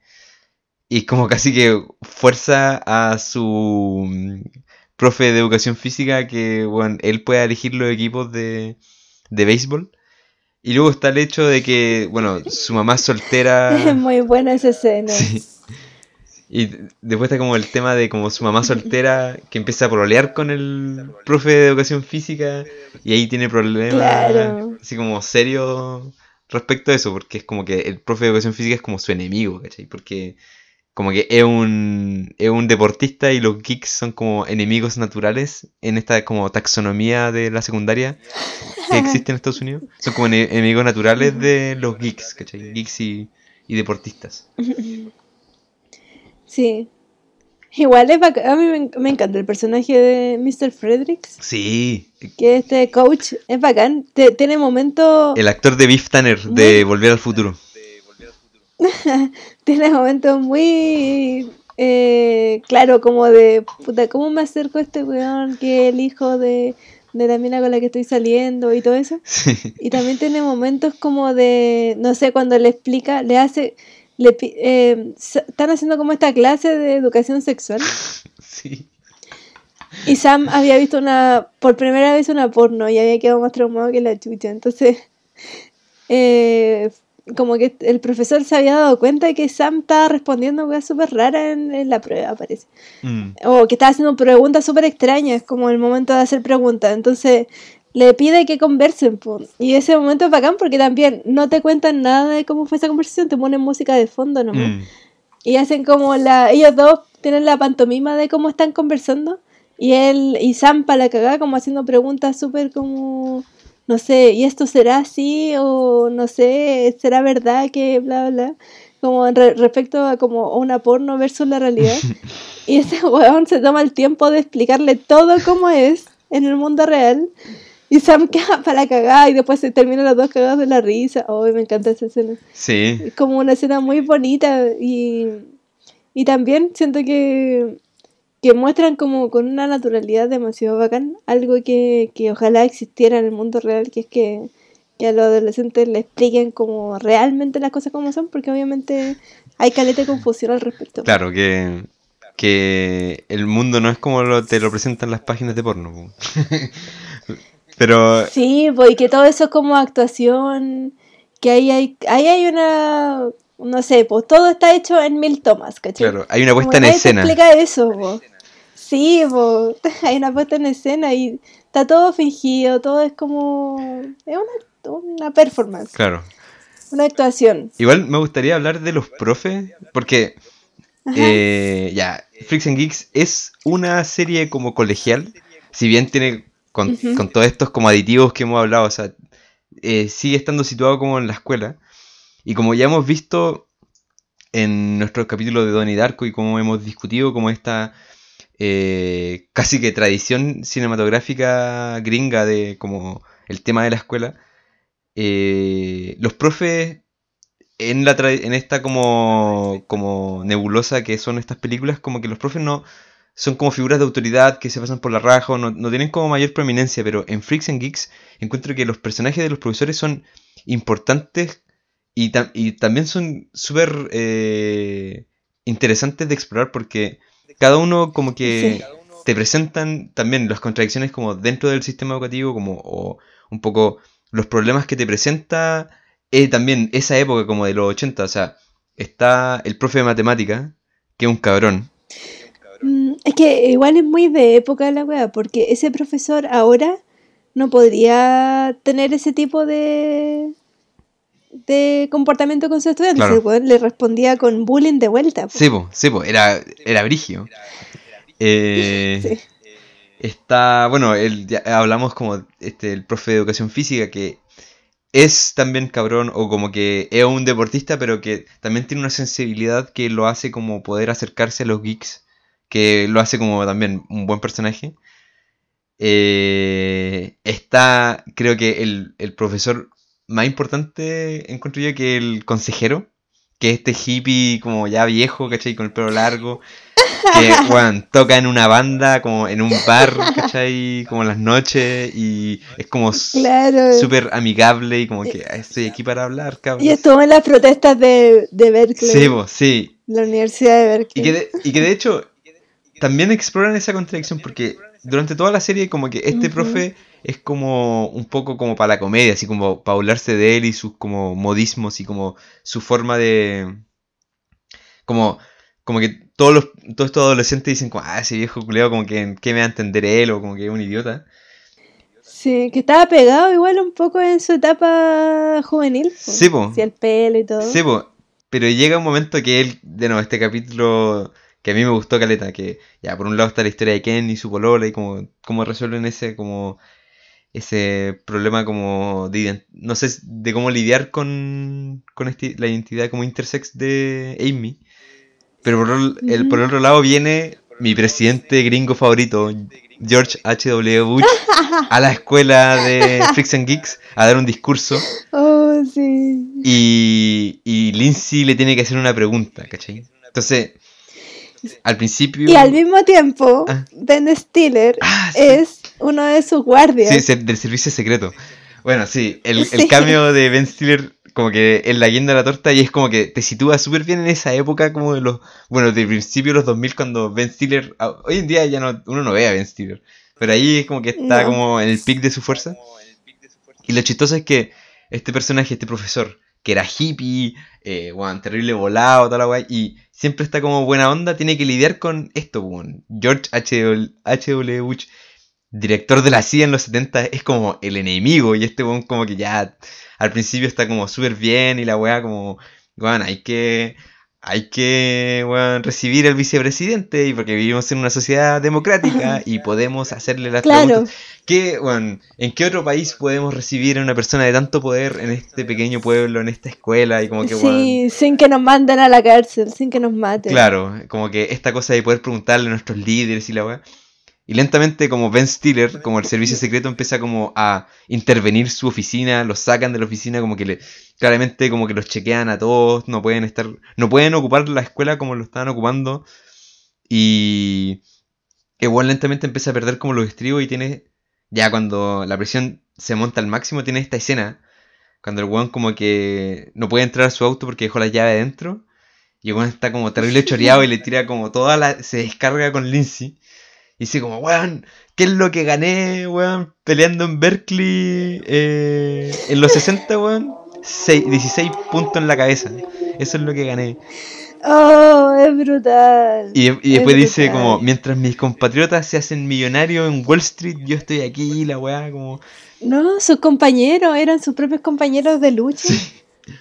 Y como casi que fuerza a su mm, profe de educación física que, bueno, él pueda elegir los equipos de, de béisbol. Y luego está el hecho de que, bueno, su mamá es Es soltera. muy buena esa escena. Sí. Y después está como el tema de como su mamá soltera que empieza a pololear con el profe de educación física y ahí tiene problemas Claro. así como serios respecto a eso, porque es como que el profe de educación física es como su enemigo, ¿cachai? Porque como que es un, es un deportista y los geeks son como enemigos naturales en esta como taxonomía de la secundaria que existe en Estados Unidos. Son como ene- enemigos naturales de los geeks, ¿cachai? Geeks y, y deportistas. Sí. Igual es bacán. A mí me, en- me encanta el personaje de Mr. Fredericks, Sí, que este coach es bacán. Te- tiene momentos el actor de Biff Tanner de Volver al Futuro. tiene momentos muy eh, claro como de puta cómo me acerco a este weón que el hijo de, de la mina con la que estoy saliendo y todo eso Sí, y también tiene momentos como de no sé cuando le explica le hace le eh, están haciendo como esta clase de educación sexual. Sí. y Sam había visto una por primera vez una porno y había quedado más traumado que la chucha. Entonces eh, como que el profesor se había dado cuenta de que Sam estaba respondiendo cosas súper raras en, en la prueba, parece. Mm, O que estaba haciendo preguntas súper extrañas, como el momento de hacer preguntas. Entonces le pide que conversen. po. Y ese momento es bacán porque también no te cuentan nada de cómo fue esa conversación, te ponen música de fondo nomás. Mm. Y hacen como la. Ellos dos tienen la pantomima de cómo están conversando. Y él y Sam para la cagada, como haciendo preguntas súper como. No sé, ¿y esto será así? O no sé, ¿será verdad que bla, bla? Como re- respecto a como una porno versus la realidad. y ese weón se toma el tiempo de explicarle todo cómo es en el mundo real. Y Sam queda para la cagada y después se terminan los dos cagados de la risa. Oh, me encanta esa escena. Sí. Es como una escena muy bonita y, y también siento que, que muestran como con una naturalidad demasiado bacán algo que, que ojalá existiera en el mundo real, que es que, que a los adolescentes le expliquen como realmente las cosas como son, porque obviamente hay caleta de confusión al respecto. Claro, que, que el mundo no es como lo, te lo presentan las páginas de porno. po. Pero Sí, pues y que todo eso es como actuación, que ahí hay, ahí hay una, no sé, pues todo está hecho en mil tomas, ¿cachai? claro, hay una Como puesta en te escena. explica eso, po. Sí, po. hay una puesta en escena y está todo fingido, todo es como... Es una, una performance, Claro. una actuación. Igual me gustaría hablar de los profes, porque eh, ya, Freaks and Geeks es una serie como colegial, si bien tiene con, con todos estos como aditivos que hemos hablado, o sea, eh, sigue estando situado como en la escuela, y como ya hemos visto en nuestros capítulos de Donnie Darko y como hemos discutido como esta eh, casi que tradición cinematográfica gringa de como el tema de la escuela, eh, los profes en, la en esta como, como nebulosa que son estas películas, como que los profes no son como figuras de autoridad que se pasan por la raja no, no tienen como mayor prominencia, pero en Freaks and Geeks encuentro que los personajes de los profesores son importantes y, tam- y también son súper eh, interesantes de explorar porque cada uno como que Sí. te presentan también las contradicciones como dentro del sistema educativo, como o un poco los problemas que te presenta eh, también esa época como de los 80, o sea, está el profe de matemática, que es un cabrón. Mm, Es que igual es muy de época la wea, porque ese profesor ahora no podría tener ese tipo de de comportamiento con sus estudiantes. Claro. El weón le respondía con bullying de vuelta. po. Sí, po, sí, po, era, era brigio. Eh, Sí. Está, bueno, el, ya hablamos como este, el profe de educación física que es también cabrón o como que es un deportista pero que también tiene una sensibilidad que lo hace como poder acercarse a los geeks, que lo hace como también un buen personaje. Eh, está, creo que el, el profesor más importante encuentro yo que el consejero, que es este hippie como ya viejo, ¿cachai? Con el pelo largo, que, weón, toca en una banda, como en un bar, ¿cachai? Como en las noches, y es como Claro. súper amigable y como que "Ah, estoy aquí para hablar, cabrón. Y estuvo en las protestas de, de Berkeley, Sí, po, sí. la Universidad de Y Berkeley. que, de, y que de hecho también exploran esa contradicción porque durante toda la serie como que este Ujú. profe es como un poco como para la comedia, así como para burlarse de él y sus como modismos y como su forma de... Como, como que todos los todos estos adolescentes dicen como, ah, ese viejo culeado como que ¿qué me va a entender él o como que es un idiota. Sí, que estaba pegado igual un poco en su etapa juvenil. Sí, po. Sí, el pelo y todo. Sí, po, pero llega un momento que él, de nuevo, este capítulo que a mí me gustó caleta, que ya por un lado está la historia de Ken y su polola y como cómo resuelven ese como ese problema como de no sé de cómo lidiar con, con este- la identidad como intersex de Amy. Pero por, el, el- por el otro lado viene mi presidente gringo favorito, George H.W. Bush, a la escuela de Freaks and Geeks a dar un discurso. Oh, sí. Y, y Lindsay le tiene que hacer una pregunta, ¿cachai? Entonces, al principio... Y al mismo tiempo, Ah. Ben Stiller Ah, sí. es uno de sus guardias. Sí, del servicio secreto. Bueno, sí, el, cambio de Ben Stiller como que en la guinda de la torta y es como que te sitúa súper bien en esa época como de los... Bueno, del principio de los 2000 cuando Ben Stiller... ah, Hoy en día ya no, uno no ve a Ben Stiller. Pero ahí es como que está No. como en el pic de su fuerza. Y lo chistoso es que este personaje, este profesor, que era hippie, eh, weón, terrible volado, toda la weá, y siempre está como buena onda, tiene que lidiar con esto, weón. George H.W. Bush. Director de la CIA en los 70 es como el enemigo y este weón como que ya al principio está como súper bien y la weá como, bueno, hay que hay que recibir al vicepresidente y porque vivimos en una sociedad democrática y podemos hacerle las preguntas. ¿Qué, bueno, ¿En qué otro país podemos recibir a una persona de tanto poder en este pequeño pueblo, en esta escuela? Y como que, sí, sin que nos manden a la cárcel, sin que nos maten. Claro, como que esta cosa de poder preguntarle a nuestros líderes y la weá. Y lentamente como Ben Stiller, como el servicio secreto empieza como a intervenir su oficina, los sacan de la oficina, como que le, claramente como que los chequean a todos, no pueden estar, no pueden ocupar la escuela como lo estaban ocupando. Y igual lentamente empieza a perder como los estribos y tiene, ya cuando la presión se monta al máximo, tiene esta escena, cuando el weón como que no puede entrar a su auto porque dejó la llave adentro. Y el weón está como terrible choreado y le tira como toda la, se descarga con Lindsay. Y dice como, weón, ¿qué es lo que gané, weón, peleando en Berkeley eh, en los 60, weón? 16 puntos en la cabeza. Eso es lo que gané. Oh, es brutal. Y, después dice como, mientras mis compatriotas se hacen millonarios en Wall Street, yo estoy aquí, la weá, como... No, sus compañeros, eran sus propios compañeros de lucha.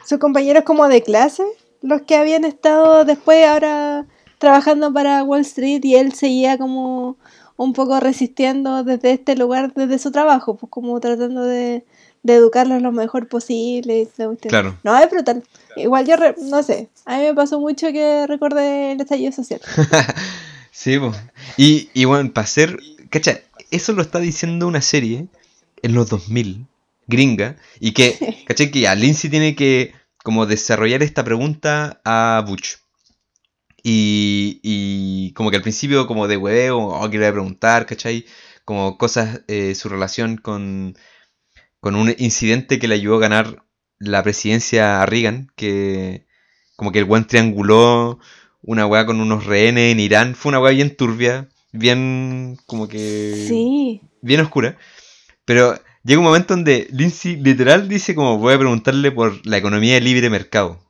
Sus compañeros como de clase, los que habían estado después ahora trabajando para Wall Street y él seguía como un poco resistiendo desde este lugar, desde su trabajo, pues como tratando de, de educarlos lo mejor posible. Claro. No, es brutal. Igual yo, no sé, a mí me pasó mucho que recordé el estallido social. sí, pues. Y, y bueno, para hacer, cacha, eso lo está diciendo una serie en los 2000, gringa, y que, caché que ya Lindsay tiene que como desarrollar esta pregunta a Butch. Y, y como que al principio como de hueveo, oh, quiero preguntar, ¿cachai? Como cosas, eh, su relación con, con un incidente que le ayudó a ganar la presidencia a Reagan, que como que el buen trianguló una weá con unos rehenes en Irán. Fue una weá bien turbia, bien como que... Sí. Bien oscura. Pero llega un momento donde Lindsay literal dice como voy a preguntarle por la economía de libre mercado.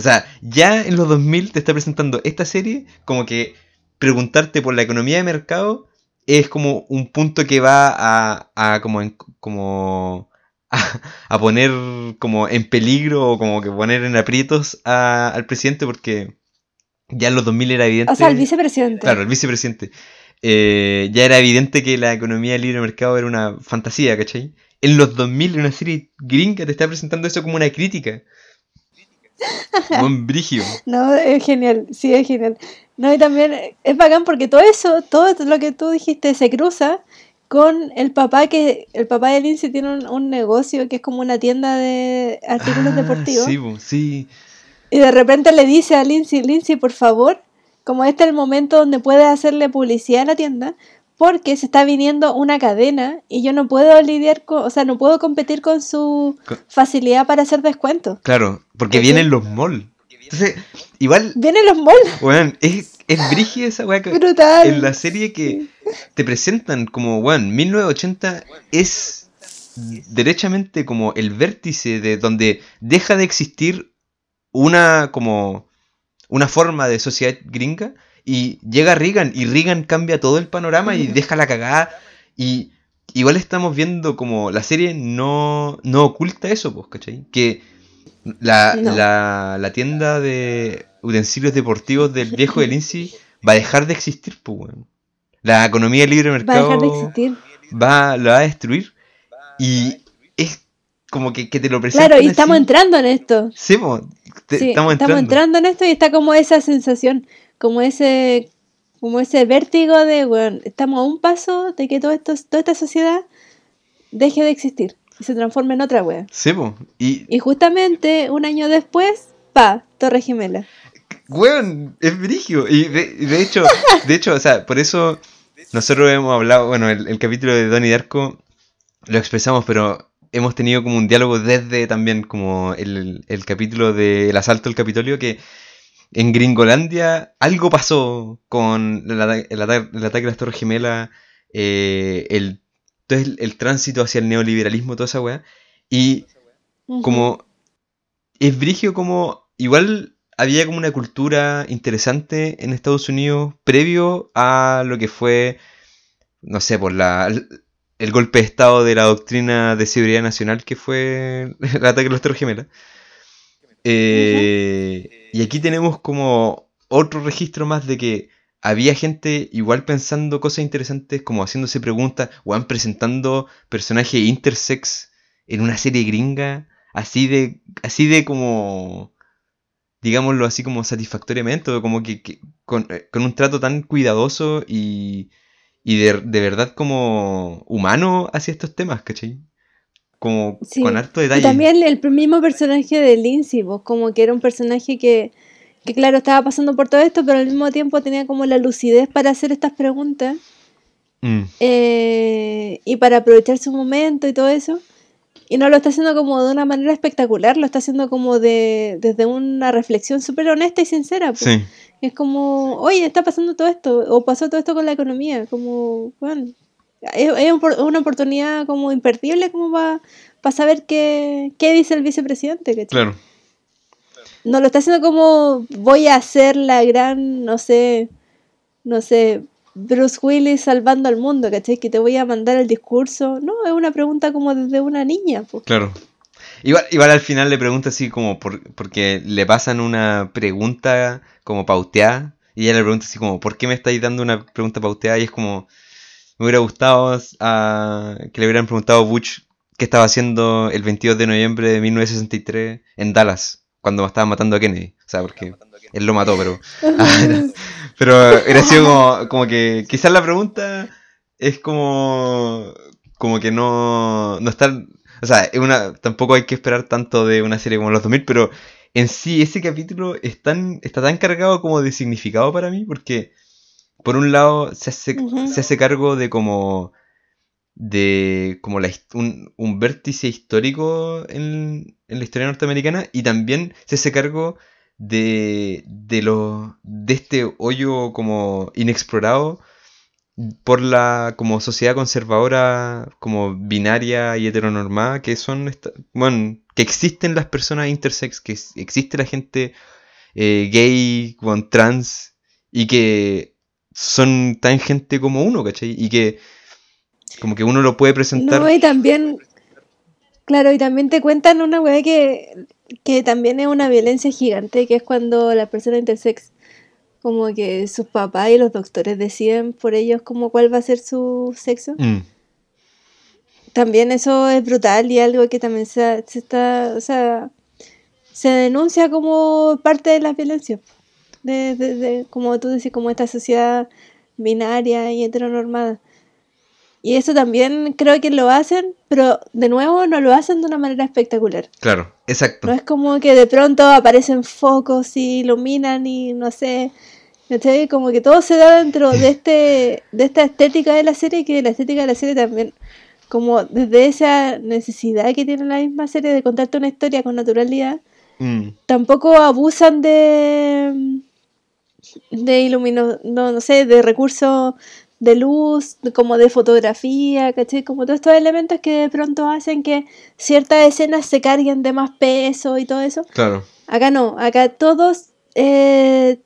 O sea, ya en los 2000 te está presentando esta serie como que preguntarte por la economía de mercado es como un punto que va a, a como, como a, poner como en peligro o como que poner en aprietos al presidente porque ya en los 2000 era evidente. O sea, el vicepresidente. Claro, el vicepresidente. Eh, ya era evidente que la economía de libre mercado era una fantasía, ¿cachai? En los 2000 una serie gringa te está presentando eso como una crítica. Buen brigio. No, es genial, sí, es genial. No, y también es bacán porque todo eso, todo lo que tú dijiste se cruza con el papá que, el papá de Lindsay tiene un, negocio que es como una tienda de artículos ah, deportivos. Sí, sí. Y de repente le dice a Lindsay, Lindsay, por favor, como este es el momento donde puedes hacerle publicidad a la tienda, porque se está viniendo una cadena y yo no puedo lidiar con, o sea, no puedo competir con su facilidad para hacer descuentos. Claro, porque vienen los malls. Entonces, igual. Vienen los malls. Bueno, es, es brígida esa weá. Brutal. En la serie que te presentan como, bueno, 1980 es derechamente como el vértice de donde deja de existir una como una forma de sociedad gringa y llega Reagan y Reagan cambia todo el panorama y deja la cagada. Y igual estamos viendo como la serie no, no oculta eso, pues, ¿cachai? Que la, la, tienda de utensilios deportivos del viejo de Lindsay va a dejar de existir, pues, bueno. La economía libre mercado va a dejar de existir. Va, lo va a destruir. Y es como que, te lo presentan Claro, y estamos entrando en esto. Sí, estamos, entrando. estamos entrando en esto y está como esa sensación como ese como ese vértigo de, bueno, estamos a un paso de que todo esto, toda esta sociedad deje de existir y se transforme en otra wea. Sí, y... y justamente un año después, pa, Torre Gemela. Weón, es brigio. Y de, hecho, de hecho, o sea, por eso nosotros hemos hablado, bueno, el, capítulo de Donnie Darko lo expresamos, pero hemos tenido como un diálogo desde también como el, el capítulo del asalto al Capitolio que en Gringolandia algo pasó con el, ataque de las Torres Gemelas, eh, el, el, tránsito hacia el neoliberalismo, toda esa weá. Y como es brigio como igual había como una cultura interesante en Estados Unidos previo a lo que fue no sé, por la, el golpe de estado de la doctrina de seguridad nacional que fue el ataque a los Torres Gemelas. Eh, y aquí tenemos como otro registro más de que había gente igual pensando cosas interesantes, como haciéndose preguntas, o presentando personajes intersex en una serie gringa, así de, así de como, digámoslo así como satisfactoriamente, como que, con, eh, con, un trato tan cuidadoso y, y de, de, verdad como humano hacia estos temas, ¿cachai? Como con harto detalle. Y también el mismo personaje de Lindsay, como que era un personaje que que claro, estaba pasando por todo esto, pero al mismo tiempo tenía como la lucidez para hacer estas preguntas mm. eh, y para aprovechar su momento y todo eso. Y no lo está haciendo como de una manera espectacular, lo está haciendo como de, desde una reflexión súper honesta y sincera. Pues. Es como, oye, está pasando todo esto, o pasó todo esto con la economía, como, bueno, es, una oportunidad como imperdible como para saber qué, qué dice el vicepresidente. Claro no lo está haciendo como voy a hacer la gran, no sé, no sé, Bruce Willis salvando al mundo, ¿cachai? Que te voy a mandar el discurso. No, es una pregunta como desde una niña. Claro. Igual, igual, al final le pregunta así como por, porque le pasan una pregunta como pauteada y ella le pregunta así como ¿por qué me estáis dando una pregunta pauteada? Y es como me hubiera gustado ah, que le hubieran preguntado a Butch qué estaba haciendo el 22 de noviembre de 1963 en Dallas cuando estaba matando a Kennedy. O sea, porque él lo mató, pero. pero era sido como, que. Quizás la pregunta es como. Como que no. No está. O sea, una, tampoco hay que esperar tanto de una serie como Los 2000, pero en sí ese capítulo está tan cargado como de significado para mí, porque por un lado se hace, se hace cargo de como de como la, un, un, vértice histórico en, en, la historia norteamericana y también se hace cargo de, de, lo, de este hoyo como inexplorado por la como sociedad conservadora como binaria y heteronormada que son bueno que existen las personas intersex que existe la gente eh, gay con trans y que son tan gente como uno ¿cachai? y que como que uno lo puede presentar. No, y también, claro, y también te cuentan una weá que, que también es una violencia gigante, que es cuando la persona intersex, como que sus papás y los doctores deciden por ellos como cuál va a ser su sexo. Mm. También eso es brutal y algo que también se, se está, o sea, se denuncia como parte de la violencia. De, de, de, como tú decís, como esta sociedad binaria y heteronormada. Y eso también creo que lo hacen, pero de nuevo no lo hacen de una manera espectacular. Claro, exacto. No es como que de pronto aparecen focos y iluminan y no sé. Como que todo se da dentro de este de esta estética de la serie, que la estética de la serie también, como desde esa necesidad que tiene la misma serie de contarte una historia con naturalidad, mm. tampoco abusan de de ilumino, no, no sé, de recursos de luz, como de fotografía, ¿cachai? Como todos estos elementos que de pronto hacen que ciertas escenas se carguen de más peso y todo eso. Claro. Acá no, acá todos eh,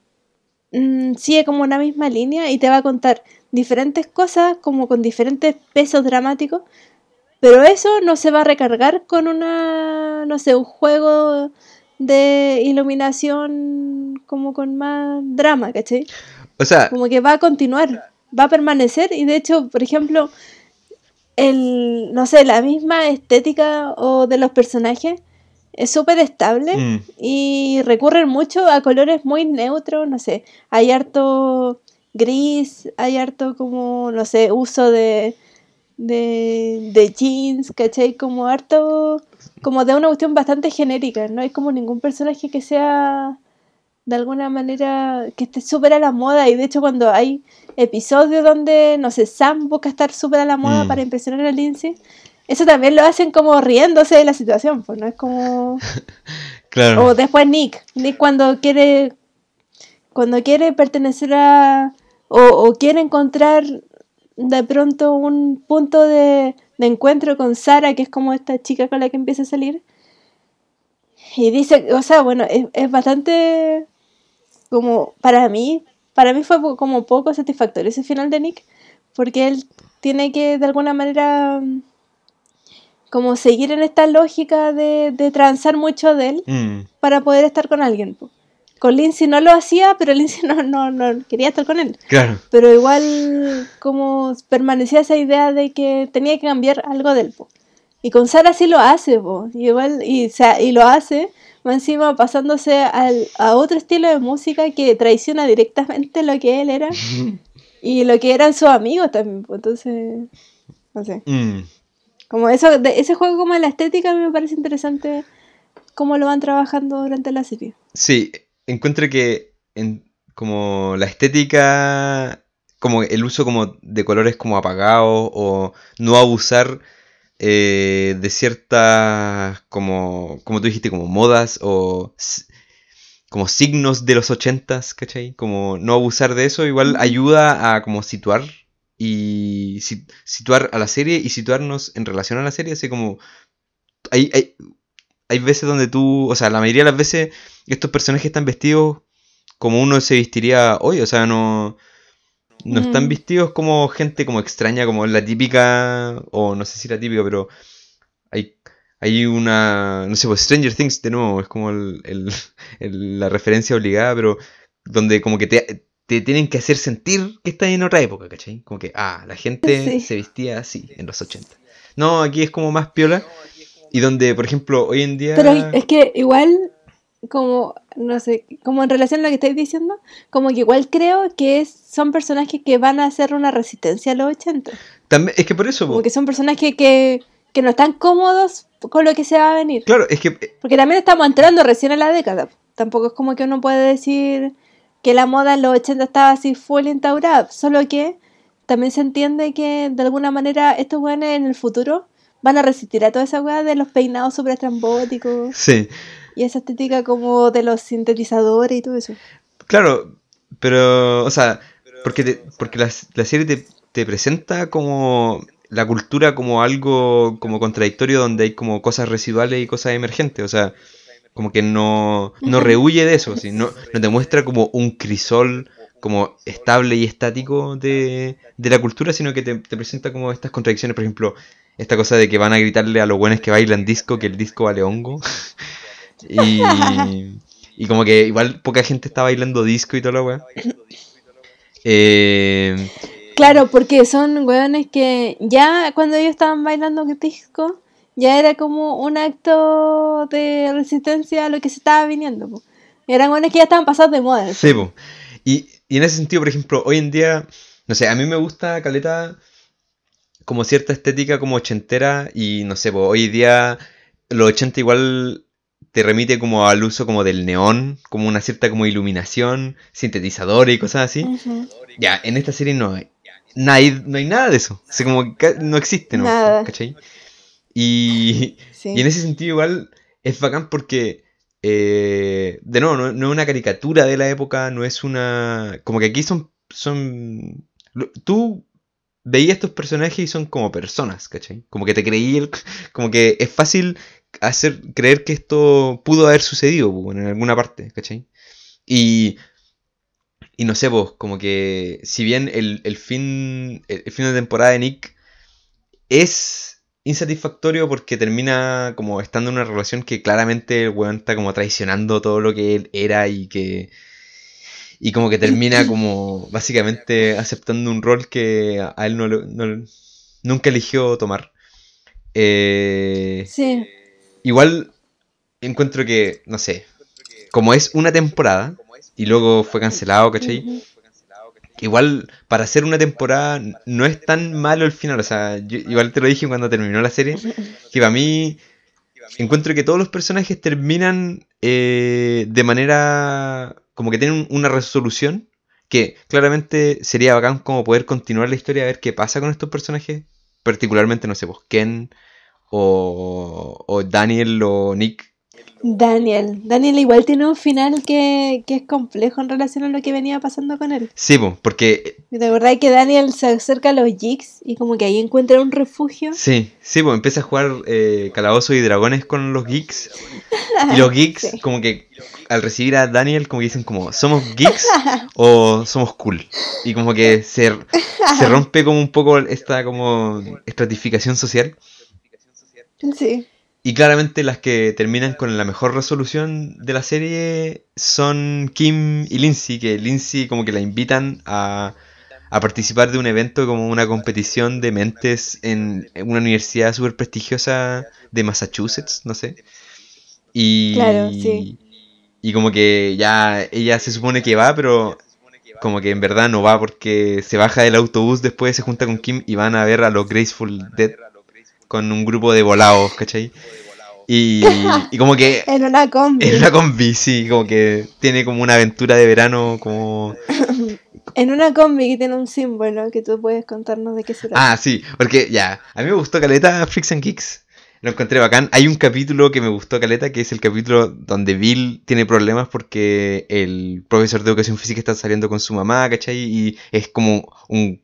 mm, sigue como una misma línea y te va a contar diferentes cosas como con diferentes pesos dramáticos, pero eso no se va a recargar con una, no sé, un juego de iluminación como con más drama, ¿cachai? O sea, como que va a continuar va a permanecer y de hecho, por ejemplo, el, no sé, la misma estética o de los personajes es súper estable mm. y recurren mucho a colores muy neutros, no sé, hay harto gris, hay harto como, no sé, uso de, de, de jeans, ¿cachai? Como harto, como de una cuestión bastante genérica, no hay como ningún personaje que sea de alguna manera que esté súper a la moda y de hecho cuando hay episodios donde, no sé, Sam busca estar súper a la moda mm. para impresionar a Lindsay, eso también lo hacen como riéndose de la situación, pues no es como... claro. O después Nick, Nick cuando quiere, cuando quiere pertenecer a... O, o quiere encontrar de pronto un punto de, de encuentro con Sara, que es como esta chica con la que empieza a salir. Y dice, o sea, bueno, es, es bastante como para mí, para mí fue como poco satisfactorio ese final de Nick, porque él tiene que de alguna manera como seguir en esta lógica de, de transar mucho de él Mm, para poder estar con alguien. po. Con Lindsay no lo hacía, pero Lindsay no, no, no quería estar con él. claro. Pero igual como permanecía esa idea de que tenía que cambiar algo del po. Y con Sara sí lo hace, po. Y igual, y, y lo hace, encima pasándose al, a otro estilo de música que traiciona directamente lo que él era y lo que eran sus amigos también. po. Entonces, no sé. Mm, Como eso, de, ese juego como de la estética a mí me parece interesante cómo lo van trabajando durante la serie. Sí, encuentro que en, como la estética, como el uso como de colores como apagados o no abusar eh, de ciertas, como, como tú dijiste, como modas o como signos de los ochentas, ¿cachai? Como no abusar de eso igual ayuda a como situar y si- situar a la serie y situarnos en relación a la serie, así como hay, hay, hay veces donde tú, o sea, la mayoría de las veces estos personajes están vestidos como uno se vestiría hoy, o sea, no, no están Mm. vestidos como gente como extraña, como la típica, o no sé si la típica, pero hay, hay una, no sé, pues Stranger Things de nuevo, es como el- el- el- la referencia obligada, pero donde como que te, te tienen que hacer sentir que estás en otra época, ¿cachai? Como que, ah, la gente Sí. se vestía así en los 80. No, aquí es como más piola. Y donde, por ejemplo, hoy en día... Pero es que igual, como, no sé, como en relación a lo que estáis diciendo, como que igual creo que es- son personajes que van a hacer una resistencia a los 80. También, es que por eso, Como que son personajes que, que no están cómodos con lo que se va a venir. claro, es que Porque también estamos entrando recién en la década. Tampoco es como que uno puede decir que la moda en los 80 estaba así full instaurada. Solo que también se entiende que de alguna manera estos weones en el futuro van a resistir a toda esa weá de los peinados super estrambóticos sí, y esa estética como de los sintetizadores y todo eso. claro, pero, o sea, porque, te- porque la, la serie te, te presenta como la cultura como algo como contradictorio donde hay como cosas residuales y cosas emergentes, o sea, como que no, no rehuye de eso, ¿sí? no, no te muestra como un crisol como estable y estático de, de la cultura, sino que te, te presenta como estas contradicciones, por ejemplo, esta cosa de que van a gritarle a los buenos que bailan disco que el disco vale hongo. y, y como que igual poca gente está bailando disco y toda la weá. Eh, Claro, porque son weones que ya cuando ellos estaban bailando disco, ya era como un acto de resistencia a lo que se estaba viniendo. po. Eran weones que ya estaban pasados de moda. Sí, po. Y, y en ese sentido, por ejemplo, hoy en día, no sé, a mí me gusta Caleta como cierta estética como ochentera y no sé, po, hoy día los 80 igual te remite como al uso como del neón, como una cierta como iluminación, sintetizadores y cosas así. Ya, en esta serie no hay, no hay, no hay nada de eso. O sea, como que no existe, ¿no? Nada. ¿Cachai? Y, Sí. y en ese sentido igual es bacán porque, eh, de nuevo, no, no es una caricatura de la época, no es una... Como que aquí son... son tú veías estos personajes y son como personas, ¿cachai? Como que te creí, el- como que es fácil hacer creer que esto pudo haber sucedido po, en alguna parte, ¿cachai? Y, y no sé, pues, como que si bien el, el fin, el, el fin de temporada de Nick es insatisfactorio porque termina como estando en una relación que claramente el weón está como traicionando todo lo que él era y que... Y como que termina como básicamente aceptando un rol que a él no, no nunca eligió tomar. Eh, Sí. Igual encuentro que, no sé, como es una temporada y luego fue cancelado, ¿cachai? Igual para hacer una temporada no es tan malo el final, o sea, yo igual te lo dije cuando terminó la serie, que para mí encuentro que todos los personajes terminan eh, de manera como que tienen una resolución que claramente sería bacán como poder continuar la historia a ver qué pasa con estos personajes, particularmente, no sé, pues Ken o, o Daniel o Nick, Daniel. Daniel igual tiene un final que, que es complejo en relación a lo que venía pasando con él. Sí, po, porque De verdad que Daniel se acerca a los Jigs y como que ahí encuentra un refugio. Sí, sí, pues empieza a jugar eh, calabozos y dragones con los geeks. Y los geeks, Sí. como que al recibir a Daniel, como que dicen como, ¿somos geeks o somos cool? Y como que se, se rompe como un poco esta como estratificación social. Sí. Y claramente las que terminan con la mejor resolución de la serie son Kim y Lindsay, que Lindsay como que la invitan a, a participar de un evento como una competición de mentes en, una universidad súper prestigiosa de Massachusetts, no sé. Y, Claro, sí. y como que ya ella se supone que va, pero como que en verdad no va porque se baja del autobús, después se junta con Kim y van a ver a los Graceful Dead con un grupo de volados, ¿cachai? Y, y como que En una combi. en una combi, sí, como que tiene como una aventura de verano, como... En una combi que tiene un símbolo que tú puedes contarnos de qué se trata. Ah, sí, porque ya, a mí me gustó Caleta Freaks and Geeks. Lo encontré bacán. Hay un capítulo que me gustó Caleta, que es el capítulo donde Bill tiene problemas porque el profesor de educación física está saliendo con su mamá, ¿cachai? Y es como un,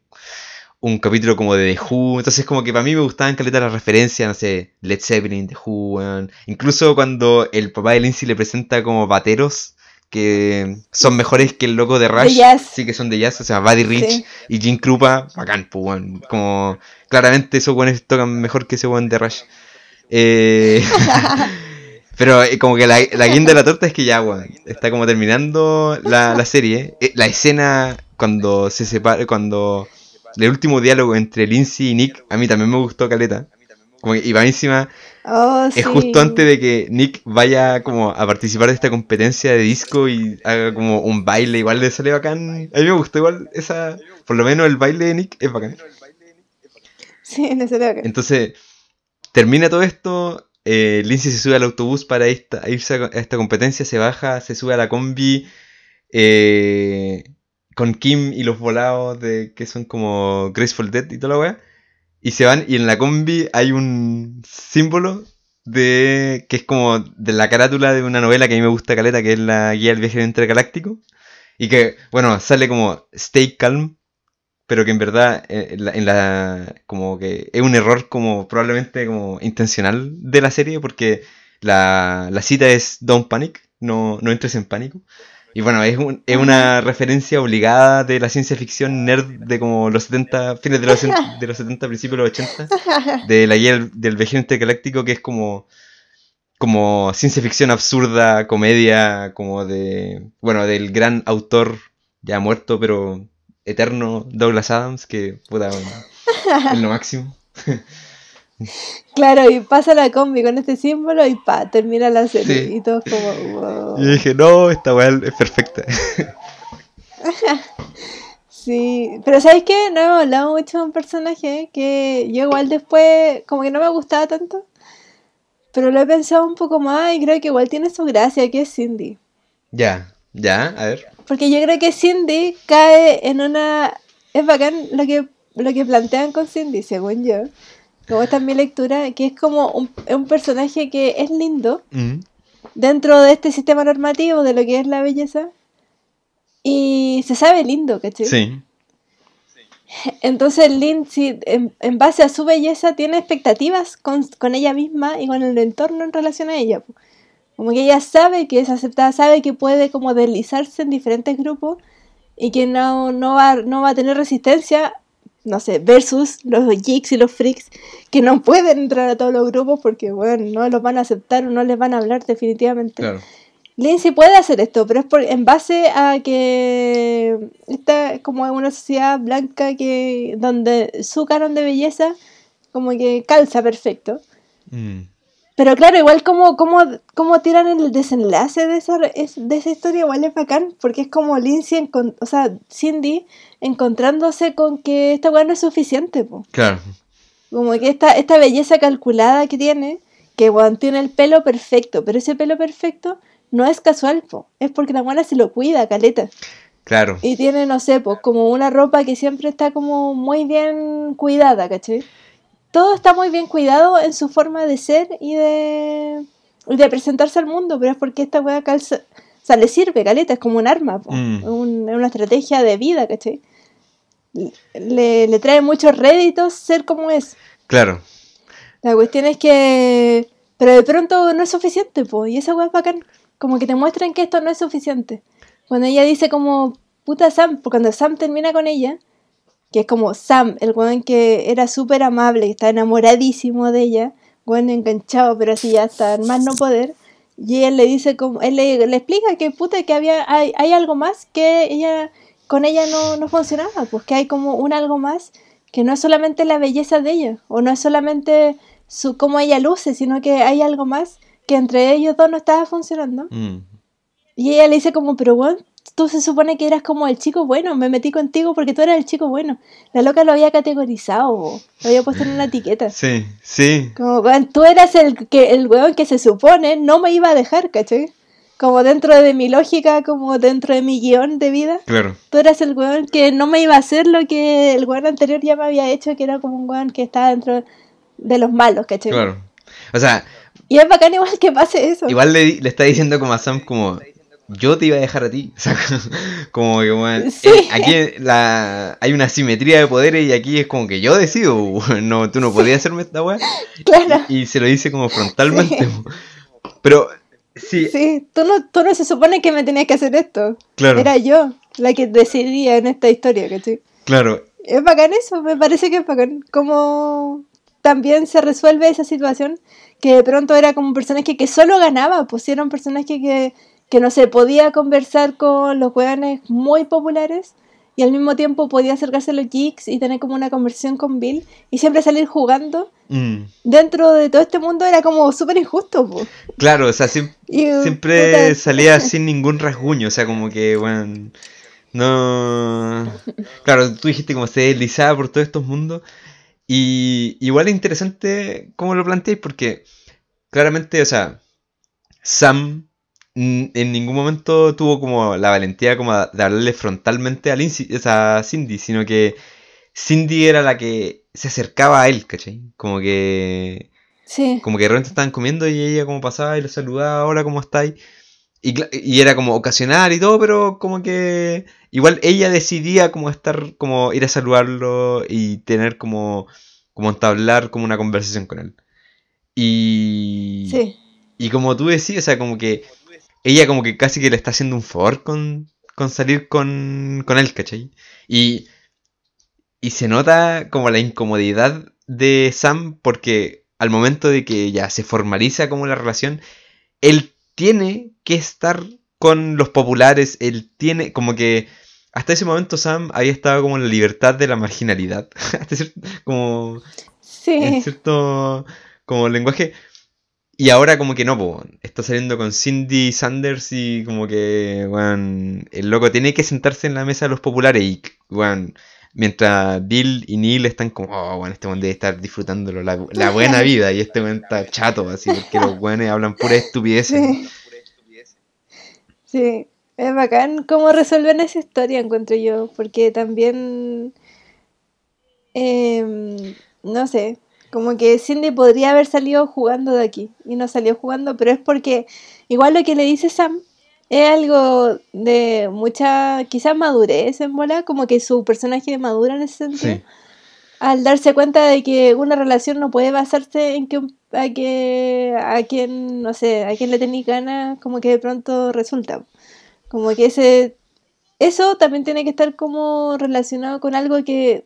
un capítulo como de The Who. Entonces como que para mí me gustaban Caleta las referencias, no sé, Led Zeppelin, The Who, weón. Incluso cuando el papá de Lindsay le presenta como bateros que son mejores que el loco de Rush. Sí, que son de jazz, o sea, Buddy Rich Sí. y Jim Krupa, bacán, pues, weón. Como, claramente esos weones tocan mejor que ese weón de Rush. Eh, pero eh, como que la, la guinda de la torta es que ya, weón, está como terminando la, la serie. Eh, la escena cuando se separa, cuando el último diálogo entre Lindsay y Nick, a mí también me gustó Caleta. Como que, y va encima, Oh, sí. es justo antes de que Nick vaya como a participar de esta competencia de disco y haga como un baile, igual le sale bacán. A mí me gustó igual esa, por lo menos el baile de Nick es bacán. Sí, ese toque. Entonces, termina todo esto, eh, Lindsay se sube al autobús para irse a esta competencia, se baja, se sube a la combi eh, con Kim y los volados de que son como Graceful Dead y toda la weá. Y se van y en la combi hay un símbolo de que es como de la carátula de una novela que a mí me gusta caleta, que es la guía del viaje intergaláctico. Y que, bueno, sale como Stay Calm, pero que en verdad eh, en la, en la- como que es un error como probablemente como intencional de la serie porque la, la cita es Don't Panic, no, no entres en pánico. Y bueno, es, un- es una referencia obligada de la ciencia ficción nerd de como los 70, fines de los, de los 70, principios de los 80, de la guía del, del intergaláctico que es como como ciencia ficción absurda, comedia, como de, bueno, del gran autor ya muerto pero eterno Douglas Adams, que puta, bueno, es lo máximo. Claro, y pasa la combi con este símbolo y pa, termina la serie. Sí. Y todos como, wow. Y dije, no, esta weá es perfecta. Sí, pero ¿sabes qué? No hemos hablado mucho de un personaje que yo igual después como que no me gustaba tanto, pero lo he pensado un poco más y creo que igual tiene su gracia, que es Cindy. ya, ya, a ver. Porque yo creo que Cindy cae en una... Es bacán lo que, lo que plantean con Cindy, según yo. Como esta es mi lectura, que es como un, personaje que es lindo Mm, dentro de este sistema normativo de lo que es la belleza. Y se sabe lindo, ¿cachai? Sí, Entonces Lindsay, en, en base a su belleza, tiene expectativas con, con ella misma y con el entorno en relación a ella. Como que ella sabe que es aceptada, sabe que puede como deslizarse en diferentes grupos y que no, no, va, no va a tener resistencia, no sé, versus los geeks y los freaks que no pueden entrar a todos los grupos porque, bueno, no los van a aceptar o no les van a hablar definitivamente. claro. Lindsay puede hacer esto, pero es por, en base a que esta es como una sociedad blanca que donde su canon de belleza como que calza perfecto. Mm, Pero claro, igual como, como, como tiran el desenlace de esa, de esa historia, igual es bacán, porque es como Lindsay, o sea, Cindy encontrándose con que esta weá no es suficiente, po. claro. Como que esta, esta belleza calculada que tiene, que weón, tiene el pelo perfecto, pero ese pelo perfecto no es casual, po. es porque la buena se lo cuida, caleta. Claro. Y tiene, no sé, pues como una ropa que siempre está como muy bien cuidada, ¿cachai? Todo está muy bien cuidado en su forma de ser y de, presentarse al mundo, pero es porque esta weá calza, o sea, le sirve, caleta, es como un arma, Mm. es un- una estrategia de vida, ¿cachai? Le, le trae muchos réditos ser como es. Claro. La cuestión es que. Pero de pronto no es suficiente, pues. Y esa weá es bacán. Como que te muestran que esto no es suficiente. Cuando ella dice como. Puta Sam. Porque cuando Sam termina con ella. Que es como Sam, el weón que era súper amable, que está enamoradísimo de ella. Weón enganchado, pero así ya está más no poder. Y él le dice como. Él le, le explica que puta que había. Hay, hay algo más que ella. Con ella no, no funcionaba. Pues que hay como un algo más que no es solamente la belleza de ella, o no es solamente su cómo ella luce, sino que hay algo más que entre ellos dos no estaba funcionando. Mm. Y ella le dice como, pero bueno, tú se supone que eras como el chico bueno, me metí contigo porque tú eras el chico bueno. La loca lo había categorizado, bo, lo había puesto en una etiqueta. Sí, sí. Como, tú eras el que el weón que se supone no me iba a dejar, ¿cachai? Como dentro de mi lógica, como dentro de mi guion de vida Claro. tú eras el weón que no me iba a hacer lo que el weón anterior ya me había hecho, que era como un weón que estaba dentro de los malos, ¿cachai? Claro. O sea, Y es bacán igual que pase eso. igual le, le está diciendo como a Sam como yo te iba a dejar a ti. O sea, como que bueno, Sí. eh, aquí la, hay una simetría de poderes y aquí es como que yo decido, no, tú no podías hacerme esta weá. Claro. Y, y se lo dice como frontalmente. Pero sí, Sí, tú no, tú no se supone que me tenías que hacer esto. claro, Era yo la que decidía en esta historia, ¿cachai? claro. Es bacán eso, me parece que es bacán. Como también se resuelve esa situación que de pronto era como un personaje que solo ganaba, pues era un personaje que, que no sé, podía conversar con los weones muy populares y al mismo tiempo podía acercarse a los geeks y tener como una conversación con Bill y siempre salir jugando. Mm, Dentro de todo este mundo era como súper injusto, pues. claro, o sea, siem- Y, siempre puta, salía sin ningún rasguño, o sea, como que, bueno, no... Claro, tú dijiste como se deslizaba por todos estos mundos y igual es interesante cómo lo planteáis porque claramente, o sea, Sam en ningún momento tuvo como la valentía como de hablarle frontalmente a, Cindy, sino que Cindy era la que se acercaba a él, ¿cachai? Como que Sí, como que de repente estaban comiendo y ella como pasaba y lo saludaba, hola, ¿cómo estáis? Y, y era como ocasional y todo, pero como que igual ella decidía como estar, como ir a saludarlo y tener como, como entablar como una conversación con él. Y, sí. y como tú decías, o sea, como que ella como que casi que le está haciendo un favor con, con salir con, con él, ¿cachai? Y, y se nota como la incomodidad de Sam porque al momento de que ya se formaliza como la relación, él tiene que estar con los populares, él tiene como que hasta ese momento Sam había estado como en la libertad de la marginalidad, como en Sí, cierto como lenguaje. Y ahora como que no, po, está saliendo con Cindy Sanders y como que, weón, el loco tiene que sentarse en la mesa de los populares y, weón, mientras Bill y Neil están como, oh, weón, este weón debe estar disfrutándolo, la, la buena vida y este weón está chato, así, porque los weones hablan pura estupidez. sí. Sí, es bacán cómo resuelven esa historia, encuentro yo, porque también, em, no sé, como que Cindy podría haber salido jugando de aquí y no salió jugando, pero es porque igual lo que le dice Sam es algo de mucha, quizás madurez en bola, como que su personaje madura en ese sentido. Sí, al darse cuenta de que una relación no puede basarse en que a que a quien no sé a quien le tenéis ganas como que de pronto resulta como que ese eso también tiene que estar como relacionado con algo que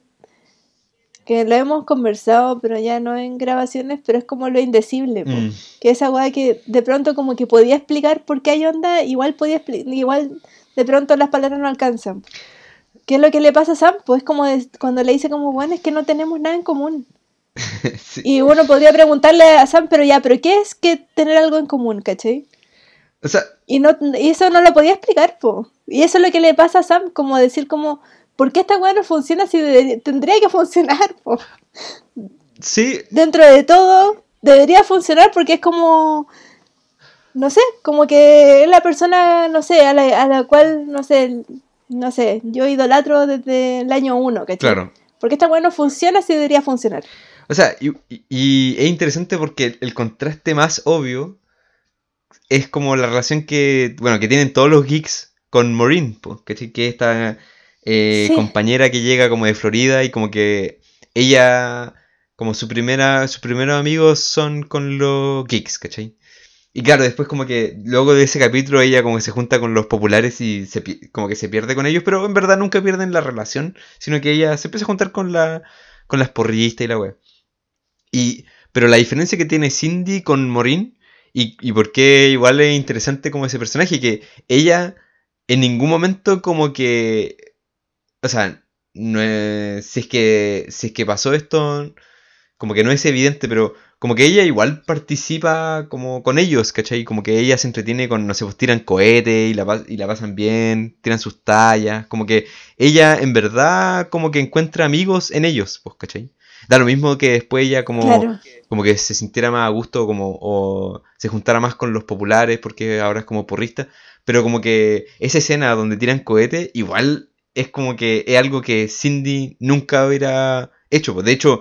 que lo hemos conversado pero ya no en grabaciones pero es como lo indecible. Mm, que esa weá que de pronto como que podía explicar por qué hay onda igual podía igual de pronto las palabras no alcanzan ¿Qué es lo que le pasa a Sam? Pues como de- cuando le dice como, bueno, es que no tenemos nada en común. sí. Y uno podría preguntarle a Sam, pero ya, ¿pero qué es que tener algo en común, cachai? O sea, Y, no, y eso no lo podía explicar, po. Y eso es lo que le pasa a Sam, como decir como, ¿por qué esta weá no funciona si de- tendría que funcionar, po? sí, Dentro de todo, debería funcionar porque es como, no sé, como que es la persona, no sé, a la, a la cual, no sé, no sé, yo idolatro desde el año uno, ¿cachai? claro. Porque esta weá no funciona si debería funcionar. O sea, y, y- y es interesante porque el, el contraste más obvio es como la relación que, bueno, que tienen todos los geeks con Maureen, ¿cachai? Que esta eh, Sí. compañera que llega como de Florida y como que ella, como su primera, sus primeros amigos son con los geeks, ¿cachai? Y claro, después como que luego de ese capítulo ella como que se junta con los populares y se, como que se pierde con ellos, pero en verdad nunca pierden la relación, sino que ella se empieza a juntar con la con las porristas y la wea. Y pero la diferencia que tiene Cindy con Maureen y, y por qué igual es interesante como ese personaje que ella en ningún momento como que o sea, no es- si es que si es que pasó esto como que no es evidente, pero como que ella igual participa como con ellos, ¿cachai? Como que ella se entretiene con, no sé, pues tiran cohetes y la, y la pasan bien, tiran sus tallas, como que ella en verdad como que encuentra amigos en ellos, pues, ¿cachai? Da lo mismo que después ella como, Claro. como que se sintiera más a gusto como, o se juntara más con los populares porque ahora es como porrista, pero como que esa escena donde tiran cohetes igual es como que es algo que Cindy nunca hubiera hecho, de hecho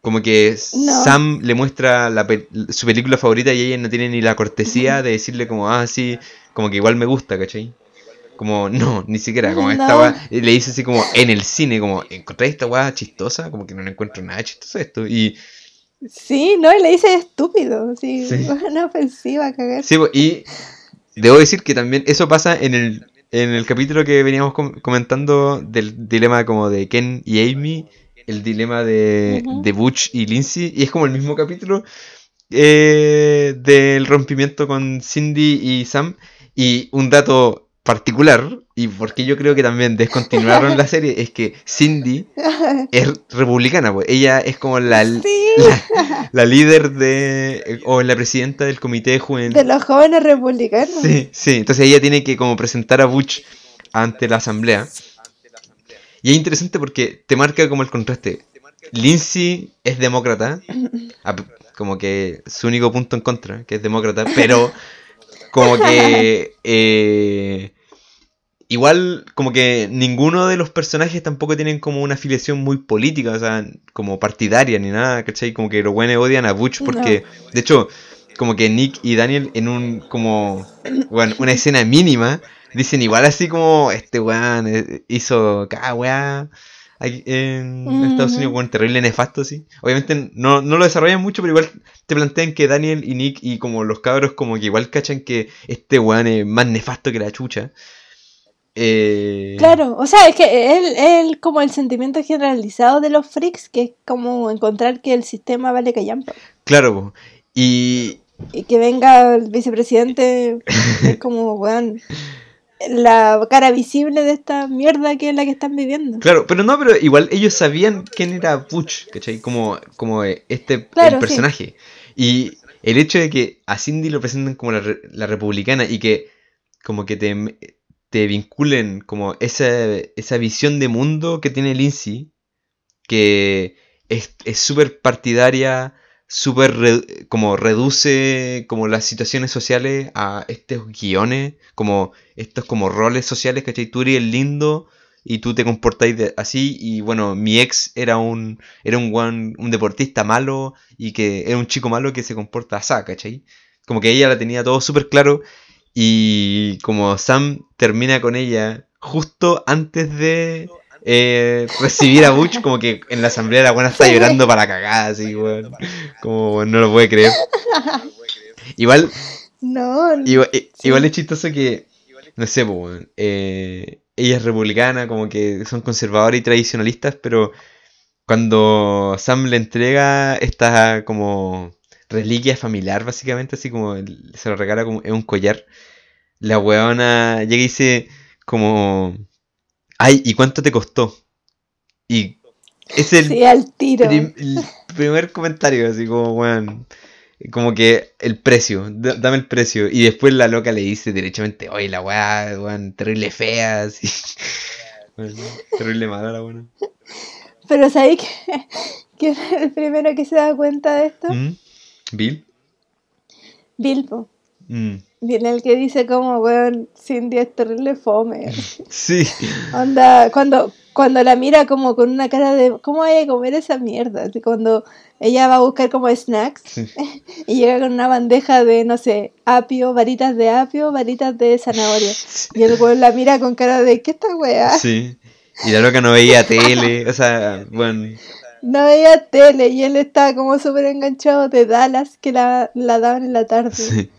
como que No. Sam le muestra la pe- su película favorita y ella no tiene ni la cortesía de decirle como, ah, sí, como que igual me gusta, ¿cachai? Como, no, ni siquiera, como esta No. weá, y le dice así como en el cine, como, ¿encontré esta weá chistosa? Como que no le encuentro nada chistoso esto. Y Sí, no, y le dice estúpido. Sí, Sí. una ofensiva cagar. sí, y debo decir que también eso pasa en el, en el capítulo que veníamos com- comentando del dilema como de Ken y Amy, el dilema de, de Butch y Lindsay, y es como el mismo capítulo eh, del rompimiento con Cindy y Sam. Y un dato particular, y porque yo creo que también descontinuaron la serie, es que Cindy es republicana, pues. Ella es como la, Sí, la, la líder de. o la presidenta del comité juvenil. de los jóvenes republicanos. Sí, sí. Entonces ella tiene que como presentar a Butch ante la asamblea. Y es interesante porque te marca como el contraste. Lindsay es demócrata, como que su único punto en contra, que es demócrata, pero como que eh, igual como que ninguno de los personajes tampoco tienen como una afiliación muy política, o sea, como partidaria ni nada, ¿cachai? Como que los buenos odian a Butch porque, de hecho, como que Nick y Daniel en un como, bueno, una escena mínima dicen igual así como este weón eh, hizo cada weá aquí en Estados. Unidos, weón, terrible nefasto, sí. Obviamente no, no lo desarrollan mucho, pero igual te plantean que Daniel y Nick y como los cabros como que igual cachan que este weón es más nefasto que la chucha. Eh, Claro, o sea, es que él, él como el sentimiento generalizado de los freaks, que es como encontrar que el sistema vale callampa. Claro, Y que venga el vicepresidente, es como, weón, la cara visible de esta mierda que es la que están viviendo. Claro, pero no, pero igual ellos sabían quién era Butch, ¿cachai? Como, como eh, este Claro, el personaje. Y el hecho de que a Cindy lo presenten como la, la republicana y que como que te, te vinculen como esa, esa visión de mundo que tiene Lindsay, que es es súper partidaria, súper como reduce como las situaciones sociales a estos guiones, como estos como roles sociales, ¿cachai? Tú eres el lindo y tú te comportáis así y bueno, mi ex era un era un, guan- un deportista malo y que era un chico malo que se comporta así, ¿cachai? Como que ella la tenía todo súper claro y como Sam termina con ella justo antes de eh, recibir a Butch, como que en la asamblea la buena está llorando para la cagada, así, weón. Como no lo puede creer. Igual, No, no. igual, Sí. igual es chistoso que, no sé, weón, eh, ella es republicana, como que son conservadores y tradicionalistas, pero cuando Sam le entrega esta como reliquia familiar, básicamente, así como se lo regala como en un collar, la weona llega y dice como, ay, ¿y cuánto te costó? Y es el Sí, al tiro. prim- el primer comentario, así como, weón, como que el precio, da- dame el precio. Y después la loca le dice derechamente, oye, la weá, weón, terrible fea, así. Terrible mala la weona. Pero ¿sabéis que, que es el primero que se da cuenta de esto? ¿Mm? ¿Bill? Bilbo. Mm. Viene el que dice como, weón, Cindy es terrible fome. Sí. Onda, cuando, cuando la mira como con una cara de, ¿cómo voy a comer esa mierda? Así Cuando ella va a buscar como snacks y llega con una bandeja de, no sé, apio, varitas de apio, varitas de zanahoria. Y el weón la mira con cara de, ¿qué esta weá? Sí. Y la loca no veía tele, o sea, bueno. No veía tele y él estaba como súper enganchado de Dallas que la, la daban en la tarde. Sí.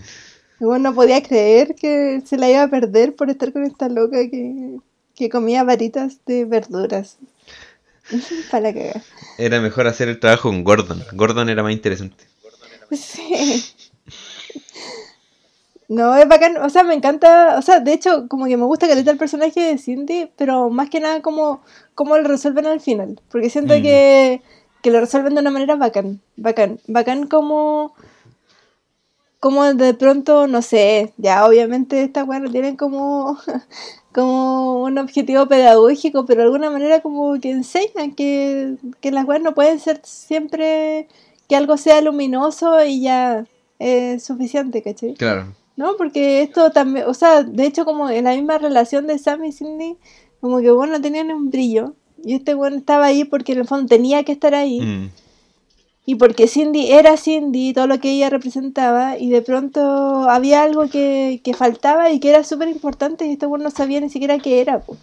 Y bueno, no podía creer que se la iba a perder por estar con esta loca que, que comía varitas de verduras. Para la cagar. Era mejor hacer el trabajo con Gordon. Gordon era más interesante. Sí. No, es bacán, o sea, me encanta, o sea, de hecho, como que me gusta que el personaje de Cindy, pero más que nada como, como lo resuelven al final, porque siento Mm. que, que lo resuelven de una manera bacán, bacán, bacán como, como de pronto, no sé, ya obviamente estas weas tienen como, como un objetivo pedagógico, pero de alguna manera como que enseñan que, que las weas no pueden ser siempre que algo sea luminoso y ya es suficiente, ¿cachai? Claro. ¿No? Porque esto también, o sea, de hecho como en la misma relación de Sam y Cindy, como que bueno, tenían un brillo. Y este bueno estaba ahí porque en el fondo tenía que estar ahí. Mm. Y porque Cindy era Cindy, todo lo que ella representaba, y de pronto había algo que, que faltaba y que era súper importante, y este bueno no sabía ni siquiera qué era. po.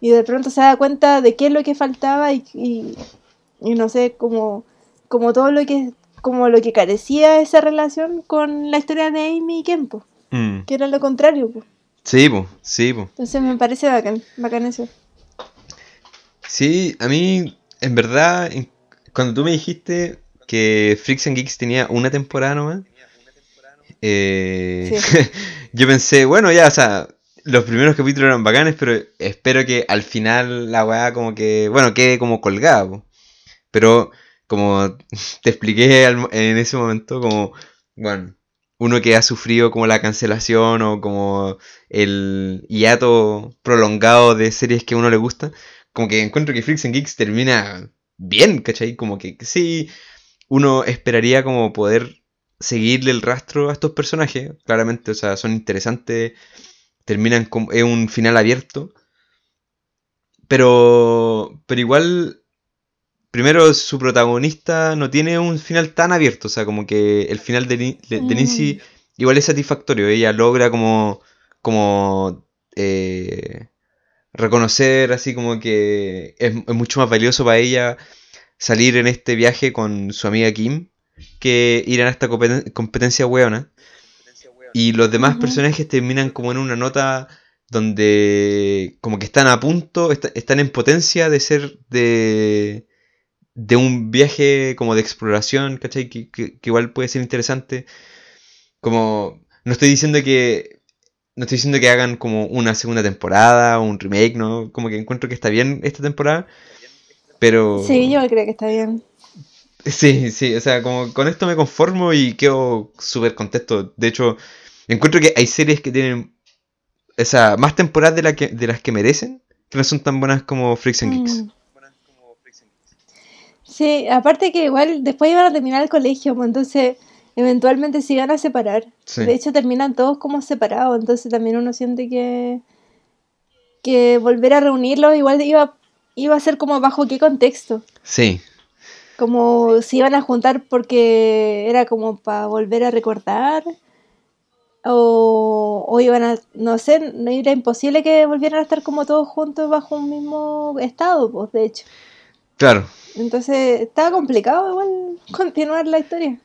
Y de pronto se da cuenta de qué es lo que faltaba y, y, y no sé, como, como todo lo que como lo que carecía esa relación con la historia de Amy y Ken, po, Mm. que era lo contrario. po. Sí, po, sí, po. Entonces me parece bacán, bacán eso. Sí, a mí, en verdad, cuando tú me dijiste que Freaks and Geeks tenía una temporada nomás, eh, yo pensé, bueno, ya, o sea, los primeros capítulos eran bacanes, pero espero que al final la weá como que, bueno, quede como colgada, po. Pero como te expliqué al- en ese momento, como, bueno, uno que ha sufrido como la cancelación o como el hiato prolongado de series que a uno le gusta, como que encuentro que Freaks and Geeks termina bien, ¿cachai? Como que sí, uno esperaría como poder seguirle el rastro a estos personajes, claramente, o sea, son interesantes, terminan como, es un final abierto, pero, pero igual, primero su protagonista no tiene un final tan abierto, o sea, como que el final de, de, de Mm. Igual es satisfactorio, ella logra como, como eh, reconocer así como que es, es mucho más valioso para ella salir en este viaje con su amiga Kim que ir a esta competen- competencia weona. Y los demás personajes terminan como en una nota donde como que están a punto, est- están en potencia de ser de, de un viaje como de exploración, ¿cachai? Que, que- que igual puede ser interesante. Como, no estoy diciendo que, no estoy diciendo que hagan como una segunda temporada o un remake, ¿no? Como que encuentro que está bien esta temporada, pero... Sí, yo creo que está bien. Sí, sí, o sea, como con esto me conformo y quedo súper contento. De hecho, encuentro que hay series que tienen o sea, más temporadas de, la que, de las que merecen, que no son tan buenas como Freaks and Geeks. Mm. Sí, aparte que igual después iban a terminar el colegio, pues entonces eventualmente se iban a separar. Sí. De hecho terminan todos como separados, entonces también uno siente que que volver a reunirlos igual iba iba a ser como bajo qué contexto. Sí, Como se iban a juntar porque era como para volver a recordar. O, o iban a, no sé, era imposible que volvieran a estar como todos juntos bajo un mismo estado, pues de hecho. claro. Entonces estaba complicado igual continuar la historia.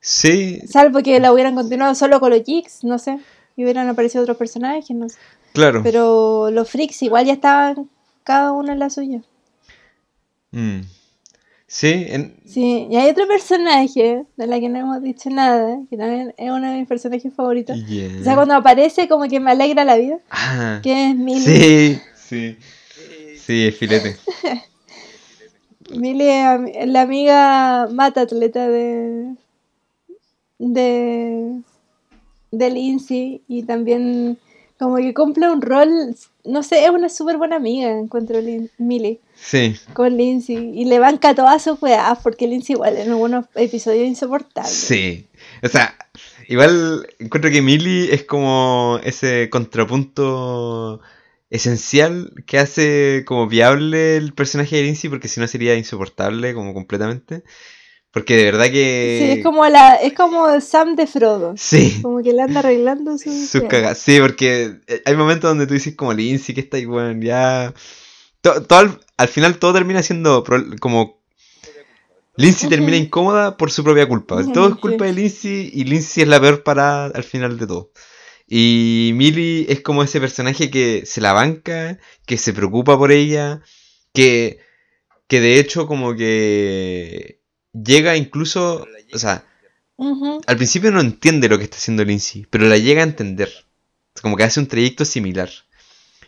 Sí, Salvo que la hubieran continuado solo con los Geeks, no sé. Y hubieran aparecido otros personajes, no sé. claro. Pero los Freaks igual ya estaban cada uno en la suya. Mm. Sí, en- Sí, y hay otro personaje de la que no hemos dicho nada, que también es uno de mis personajes favoritos. yeah. O sea, cuando aparece como que me alegra la vida, Ah, que es Millie. sí, sí. Sí, es filete. Millie es la amiga mata atleta de de de Lindsay y también como que cumple un rol, no sé, es una súper buena amiga, encuentro Lin- Millie Sí, con Lindsay y le banca todas sus weas porque Lindsay igual en algunos episodios insoportable. sí. O sea, igual encuentro que Millie es como ese contrapunto esencial que hace como viable el personaje de Lindsay, porque si no sería insoportable como completamente. Porque de verdad que. Sí, es como, la, es como Sam de Frodo. Sí. Como que le anda arreglando sus. Sus cagas. Sí, porque eh, hay momentos donde tú dices como Lindsay que está ahí, bueno, ya. Todo, al, al, final todo termina siendo como. Lindsay termina incómoda por su propia culpa. Todo es culpa de Lindsay y Lindsay es la peor para al final de todo. Y Millie es como ese personaje que se la banca, que se preocupa por ella, que, que de hecho como que llega incluso, o sea, al principio no entiende lo que está haciendo Lindsay, pero la llega a entender. Como que hace un trayecto similar.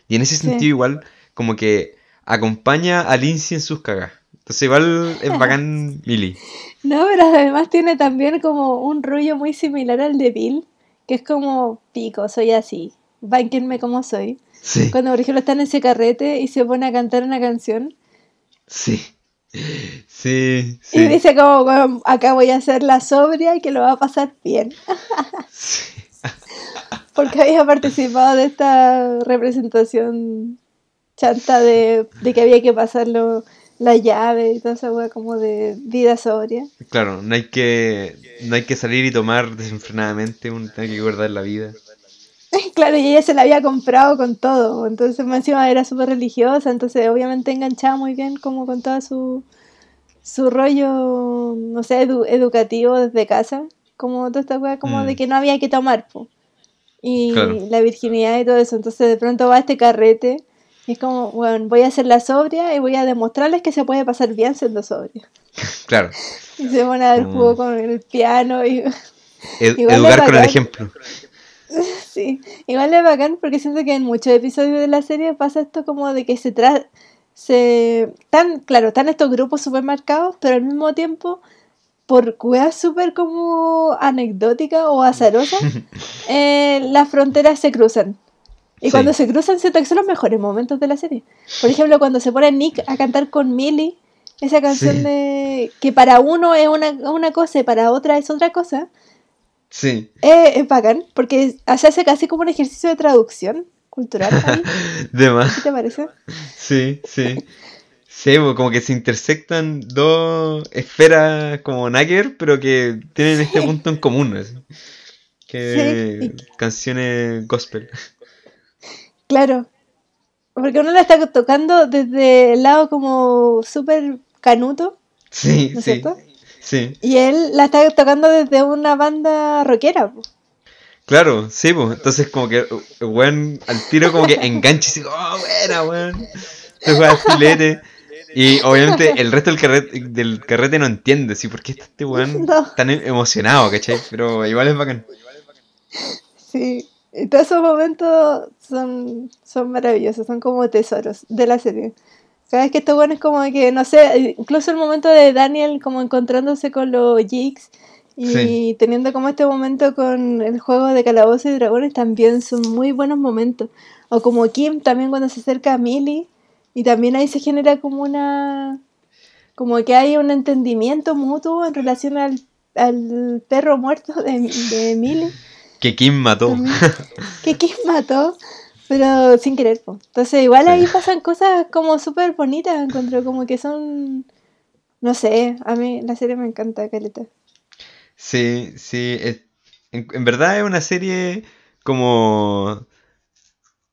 Y en ese sentido igual como que acompaña a Lindsay en sus cagas. Entonces igual es bacán Millie. No, pero además tiene también como un rollo muy similar al de Bill, que es como pico, soy así, bánquenme como soy. Cuando por ejemplo está en ese carrete y se pone a cantar una canción. Sí. Sí, sí. Y dice como, acá voy a hacer la sobria y que lo va a pasar bien. Porque había participado de esta representación chanta de, de que había que pasarlo la llave y toda esa wea como de vida sobria. Claro, no hay que no hay que salir y tomar desenfrenadamente, uno tiene que guardar la vida. Claro, y ella se la había comprado con todo, entonces más encima era súper religiosa, entonces obviamente enganchaba muy bien como con todo su, su rollo, no sé, educativo desde casa, como toda esta wea como de mm. que no había que tomar, y la virginidad y todo eso, entonces de pronto va a este carrete y es como, bueno, voy a hacer la sobria y voy a demostrarles que se puede pasar bien siendo sobria. Claro. Y se van a dar mm. con el piano y... educar con el ejemplo. Sí, igual es bacán porque siento que en muchos episodios de la serie pasa esto como de que se trata... Se... Tan, claro, están estos grupos súper marcados, pero al mismo tiempo por weas súper como anecdótica o azarosa, eh, las fronteras se cruzan. Y cuando se cruzan, siento que son los mejores momentos de la serie. Por ejemplo, cuando se pone Nick a cantar con Millie, esa canción de que para uno es una, cosa y para otra es otra cosa. Sí. es bacán, porque se hace casi como un ejercicio de traducción cultural. de más. ¿Qué te parece? Sí, sí. Sí, como que se intersectan dos esferas como Nagger, pero que tienen este punto en común. Que canciones gospel. Claro. Porque uno la está tocando desde el lado como súper canuto. Sí, sí. Sí. Y él la está tocando desde una banda rockera. Claro, sí, pues. Entonces como que, weón, al tiro como que engancha y dice, oh, buena, weón. Se juega filete. Y obviamente el resto del carrete, del carrete no entiende, ¿sí? ¿Por qué está este weón tan emocionado, cachai? Pero igual es bacán. Sí. Y todos esos momentos son, son maravillosos, son como tesoros de la serie. Cada vez que esto bueno es como que, no sé, incluso el momento de Daniel como encontrándose con los Jigs y teniendo como este momento con el juego de calabozos y dragones también son muy buenos momentos. O como Kim también cuando se acerca a Millie y también ahí se genera como una... como que hay un entendimiento mutuo en relación al, al perro muerto de, de Millie. Que Kim mató. que Kim mató, pero sin querer. Entonces, igual ahí pasan cosas como súper bonitas, encuentro como que son. No sé, a mí la serie me encanta, Caleta. Sí, sí. en, verdad es una serie como.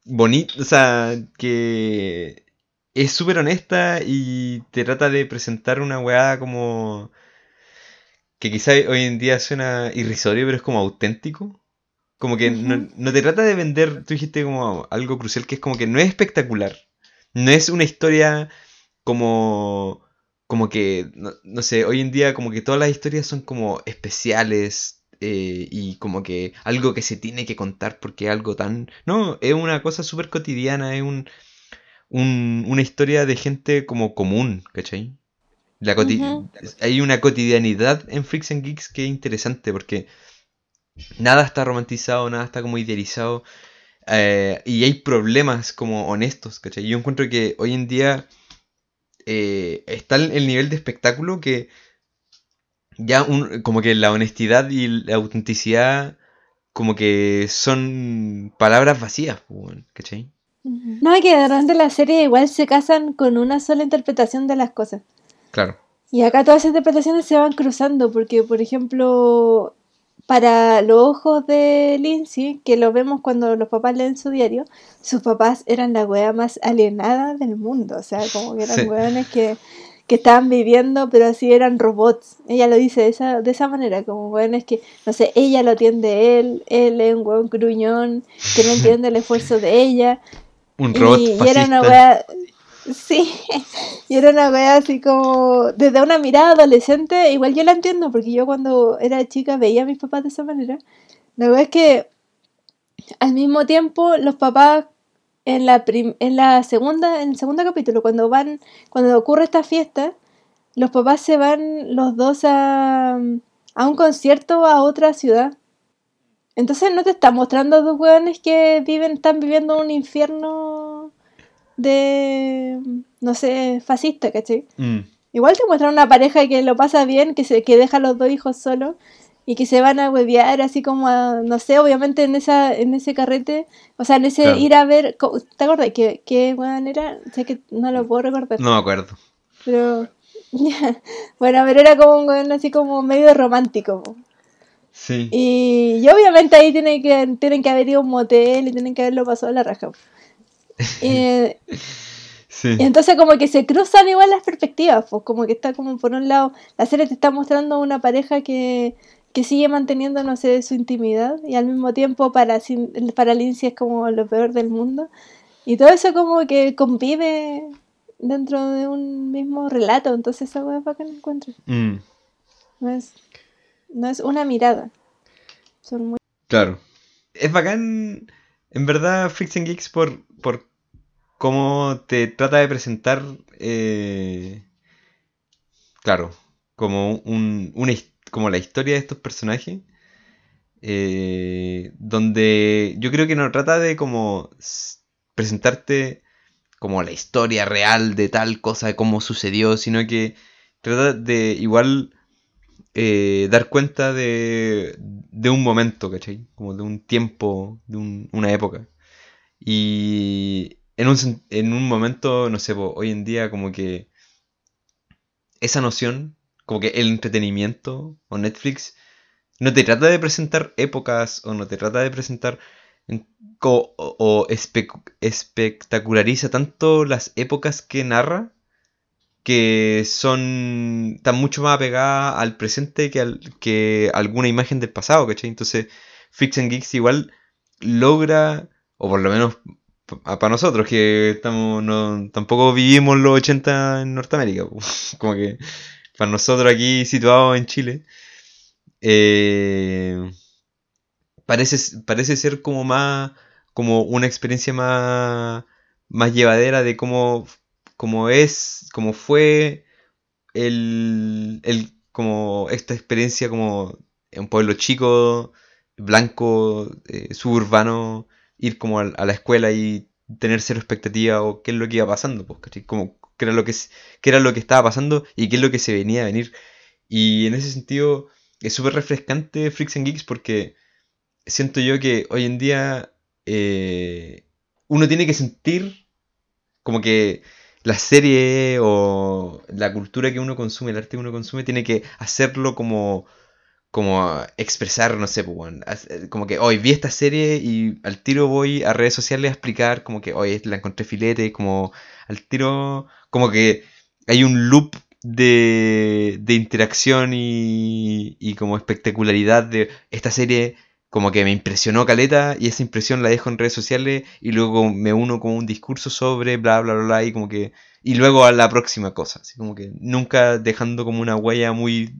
bonita, o sea, que es súper honesta y te trata de presentar una weá como. que quizá hoy en día suena irrisorio, pero es como auténtico. Como que no, te trata de vender, tú dijiste como algo crucial, que es como que no es espectacular. No es una historia como, como que, no, sé, hoy en día como que todas las historias son como especiales eh, y como que algo que se tiene que contar porque algo tan... No, es una cosa súper cotidiana, es un, una historia de gente como común, ¿cachai? La Hay una cotidianidad en Freaks and Geeks que es interesante porque nada está romantizado, nada está como idealizado. Eh, y hay problemas como honestos, ¿cachai? Yo encuentro que hoy en día eh, está el nivel de espectáculo que ya como que la honestidad y la autenticidad como que son palabras vacías, ¿cachai? No, que durante la serie igual se casan con una sola interpretación de las cosas. Claro. Y acá todas esas interpretaciones se van cruzando, porque, por ejemplo, para los ojos de Lindsay, que lo vemos cuando los papás leen su diario, sus papás eran la wea más alienada del mundo. O sea, como que eran Sí. weones que, que estaban viviendo, pero así eran robots. Ella lo dice de esa, de esa manera, como weones que, no sé, ella lo atiende él, él es un weón gruñón, que no entiende el esfuerzo de ella. Un robot y, y era una wea. Sí, y era una wea así como. Desde una mirada adolescente, igual yo la entiendo, porque yo cuando era chica veía a mis papás de esa manera. La wea es que al mismo tiempo los papás en la, en la segunda, en el segundo capítulo, cuando van, cuando ocurre esta fiesta, los papás se van los dos a, a un concierto a otra ciudad. Entonces no te está mostrando dos hueones que viven, están viviendo un infierno de, no sé, fascista, ¿cachai? Mm, Igual te muestran una pareja que lo pasa bien, que se que deja a los dos hijos solos y que se van a huevear así como a, no sé, obviamente en esa en ese carrete, o sea, en ese Claro. ir a ver, ¿te acuerdas qué qué hueón era? Sé que no lo puedo recordar, No me acuerdo. pero bueno, pero era como un hueón así como medio romántico. Sí. Y, y obviamente ahí tienen que, tienen que haber ido a un motel y tienen que haberlo pasado a la raja. Eh, Sí. y entonces como que se cruzan igual las perspectivas, pues como que está como por un lado, la serie te está mostrando una pareja que, que sigue manteniendo, no sé, su intimidad y al mismo tiempo para, para Lindsay es como lo peor del mundo. Y todo eso como que convive dentro de un mismo relato, entonces esa hueá es bacán encuentro. Mm, No es, no es una mirada. Son muy... claro. Es bacán, en verdad, Freaks Geeks por, por cómo te trata de presentar, eh, claro, como, un, como la historia de estos personajes, eh, donde yo creo que no trata de como presentarte como la historia real de tal cosa, de cómo sucedió, sino que trata de igual eh, dar cuenta de, de un momento, ¿cachai? Como de un tiempo, de un- una época. Y en un, en un momento, no sé, po, hoy en día como que esa noción, como que el entretenimiento o Netflix, no te trata de presentar épocas o no te trata de presentar o, o espe- espectaculariza tanto las épocas que narra que son tan mucho más apegadas al presente que, al- que alguna imagen del pasado, ¿cachai? Entonces, and Geeks igual logra, o por lo menos para nosotros, que estamos no, tampoco vivimos los 80 en Norteamérica, como que para nosotros aquí situados en Chile, eh, parece, parece ser como más, como una experiencia más, más llevadera de cómo, cómo es, cómo fue el, el, como esta experiencia como en un pueblo chico, blanco, eh, suburbano, ir como a, la escuela y tener cero expectativa o qué es lo que iba pasando, pues. Como qué era lo que, qué era lo que estaba pasando y qué es lo que se venía a venir. Y en ese sentido es súper refrescante Freaks and Geeks porque siento yo que hoy en día eh, uno tiene que sentir como que la serie o la cultura que uno consume, el arte que uno consume, tiene que hacerlo como, como expresar, no sé, pues, eh, como que hoy vi esta serie y al tiro voy a redes sociales a explicar como que hoy la encontré filete, como al tiro, como que hay un loop de, de interacción y, y como espectacularidad de esta serie como que me impresionó Caleta y esa impresión la dejo en redes sociales y luego me uno con un discurso sobre bla bla bla bla y como que y luego a la próxima cosa, así como que nunca dejando como una huella muy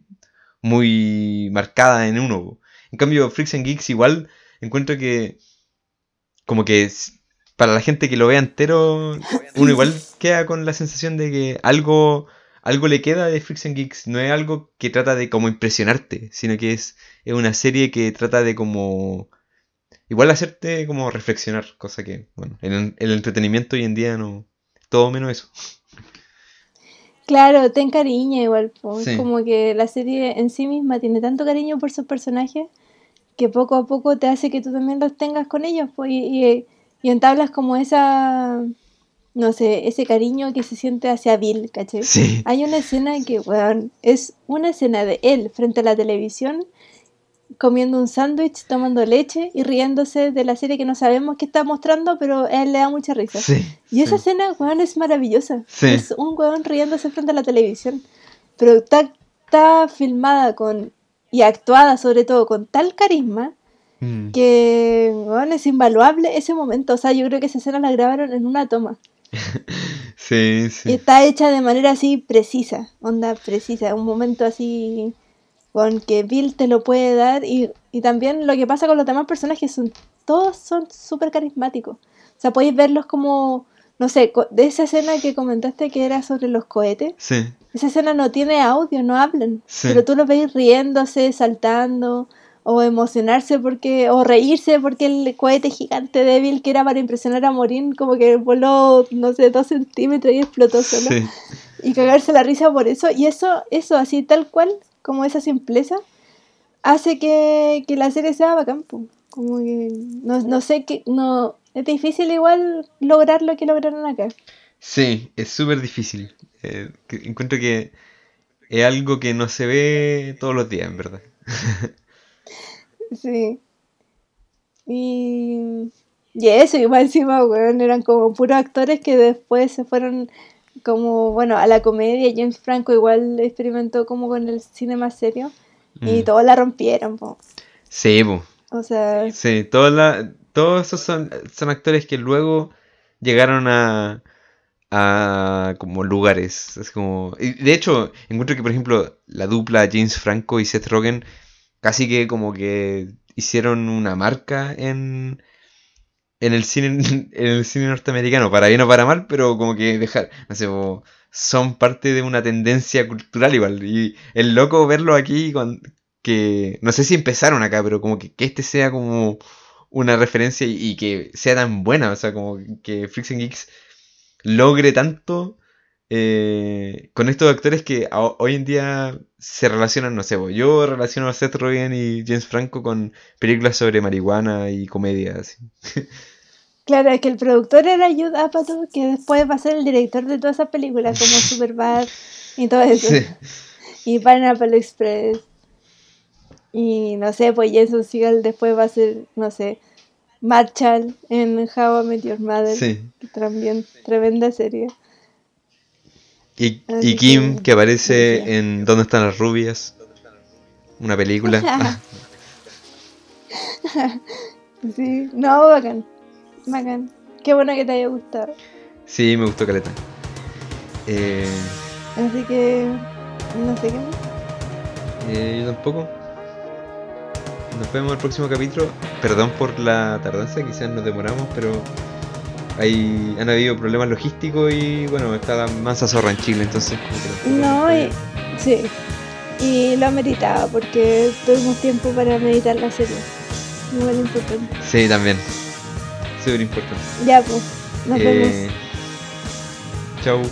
muy marcada en uno. En cambio, Freaks and Geeks igual encuentro que como que para la gente que lo vea entero, uno igual queda con la sensación de que algo algo le queda de and Geeks, no es algo que trata de como impresionarte, sino que es, es una serie que trata de como igual hacerte como reflexionar, cosa que, bueno, en el entretenimiento hoy en día no todo menos eso. Claro, ten cariño igual, Sí. como que la serie en sí misma tiene tanto cariño por sus personajes que poco a poco te hace que tú también los tengas con ellos, pues, y, y y entablas como esa, no sé, ese cariño que se siente hacia Bill, ¿cachai? Sí. Hay una escena que, weón, es una escena de él frente a la televisión comiendo un sándwich, tomando leche y riéndose de la serie que no sabemos qué está mostrando, pero a él le da mucha risa. Sí. Y esa escena, weón, es maravillosa. Sí. Es un weón riéndose frente a la televisión. Pero está, está filmada con y actuada sobre todo con tal carisma Mm. que weón, es invaluable ese momento. O sea, yo creo que esa escena la grabaron en una toma. Sí, está hecha de manera así precisa, onda precisa, un momento así con que Bill te lo puede dar y, y también lo que pasa con los demás personajes son todos son súper carismáticos. O sea, podéis verlos como, no sé, de esa escena que comentaste que era sobre los cohetes, Sí. esa escena no tiene audio, no hablan, Sí. pero tú los veis riéndose, saltando o emocionarse porque o reírse porque el cohete gigante débil que era para impresionar a Morín como que voló no sé dos centímetros y explotó solo Sí. y cagarse la risa por eso y eso eso así tal cual como esa simpleza hace que, que la serie sea bacán como que no, no sé qué no es difícil igual lograr lo que lograron acá Sí, es súper difícil. Eh, que- encuentro que es algo que no se ve todos los días, en verdad. Sí. Y, y eso, y más encima, weón, eran como puros actores que después se fueron como, bueno, a la comedia. James Franco igual experimentó como con el cine más serio. Y Mm. todos la rompieron, po. Sí, po. O sea, Sí, todas la- todos esos son, son actores que luego llegaron a, a como lugares. Es como. de hecho, encuentro que, por ejemplo, la dupla James Franco y Seth Rogen casi que como que hicieron una marca en, en el cine en el cine norteamericano, para bien o para mal, pero como que dejar, no sé, son parte de una tendencia cultural igual. Y el loco verlo aquí con que no sé si empezaron acá, pero como que, que este sea como una referencia y, que sea tan buena, o sea, como que Freaks Geeks logre tanto eh, con estos actores que hoy en día se relacionan, no sé, bo, yo relaciono a Seth Rogen y James Franco con películas sobre marihuana y comedia, así. claro, es que el productor era Judd Apatow, que después va a ser el director de todas esas películas, como Superbad y todo eso. Sí. Y Pineapple Express. Y no sé, pues Jason Segel después va a ser, no sé, Marshall en How I Met Your Mother. Sí. que También tremenda serie. Y, Kim, que- aparece en ¿Dónde están las rubias? Una película. Sí, no, bacán. Bacán. Qué bueno que te haya gustado. sí, me gustó Caleta. Eh, Así que, no sé qué más. eh, yo tampoco. Nos vemos en el próximo capítulo. Perdón por la tardanza, quizás nos demoramos, pero hay, han habido problemas logísticos y bueno, está la mansa zorra en Chile, entonces No, y, sí. Y lo ameritaba porque tuvimos tiempo para meditar la serie. Muy importante. Sí, también. Súper importante. Ya, pues. Nos vemos. Eh, chau.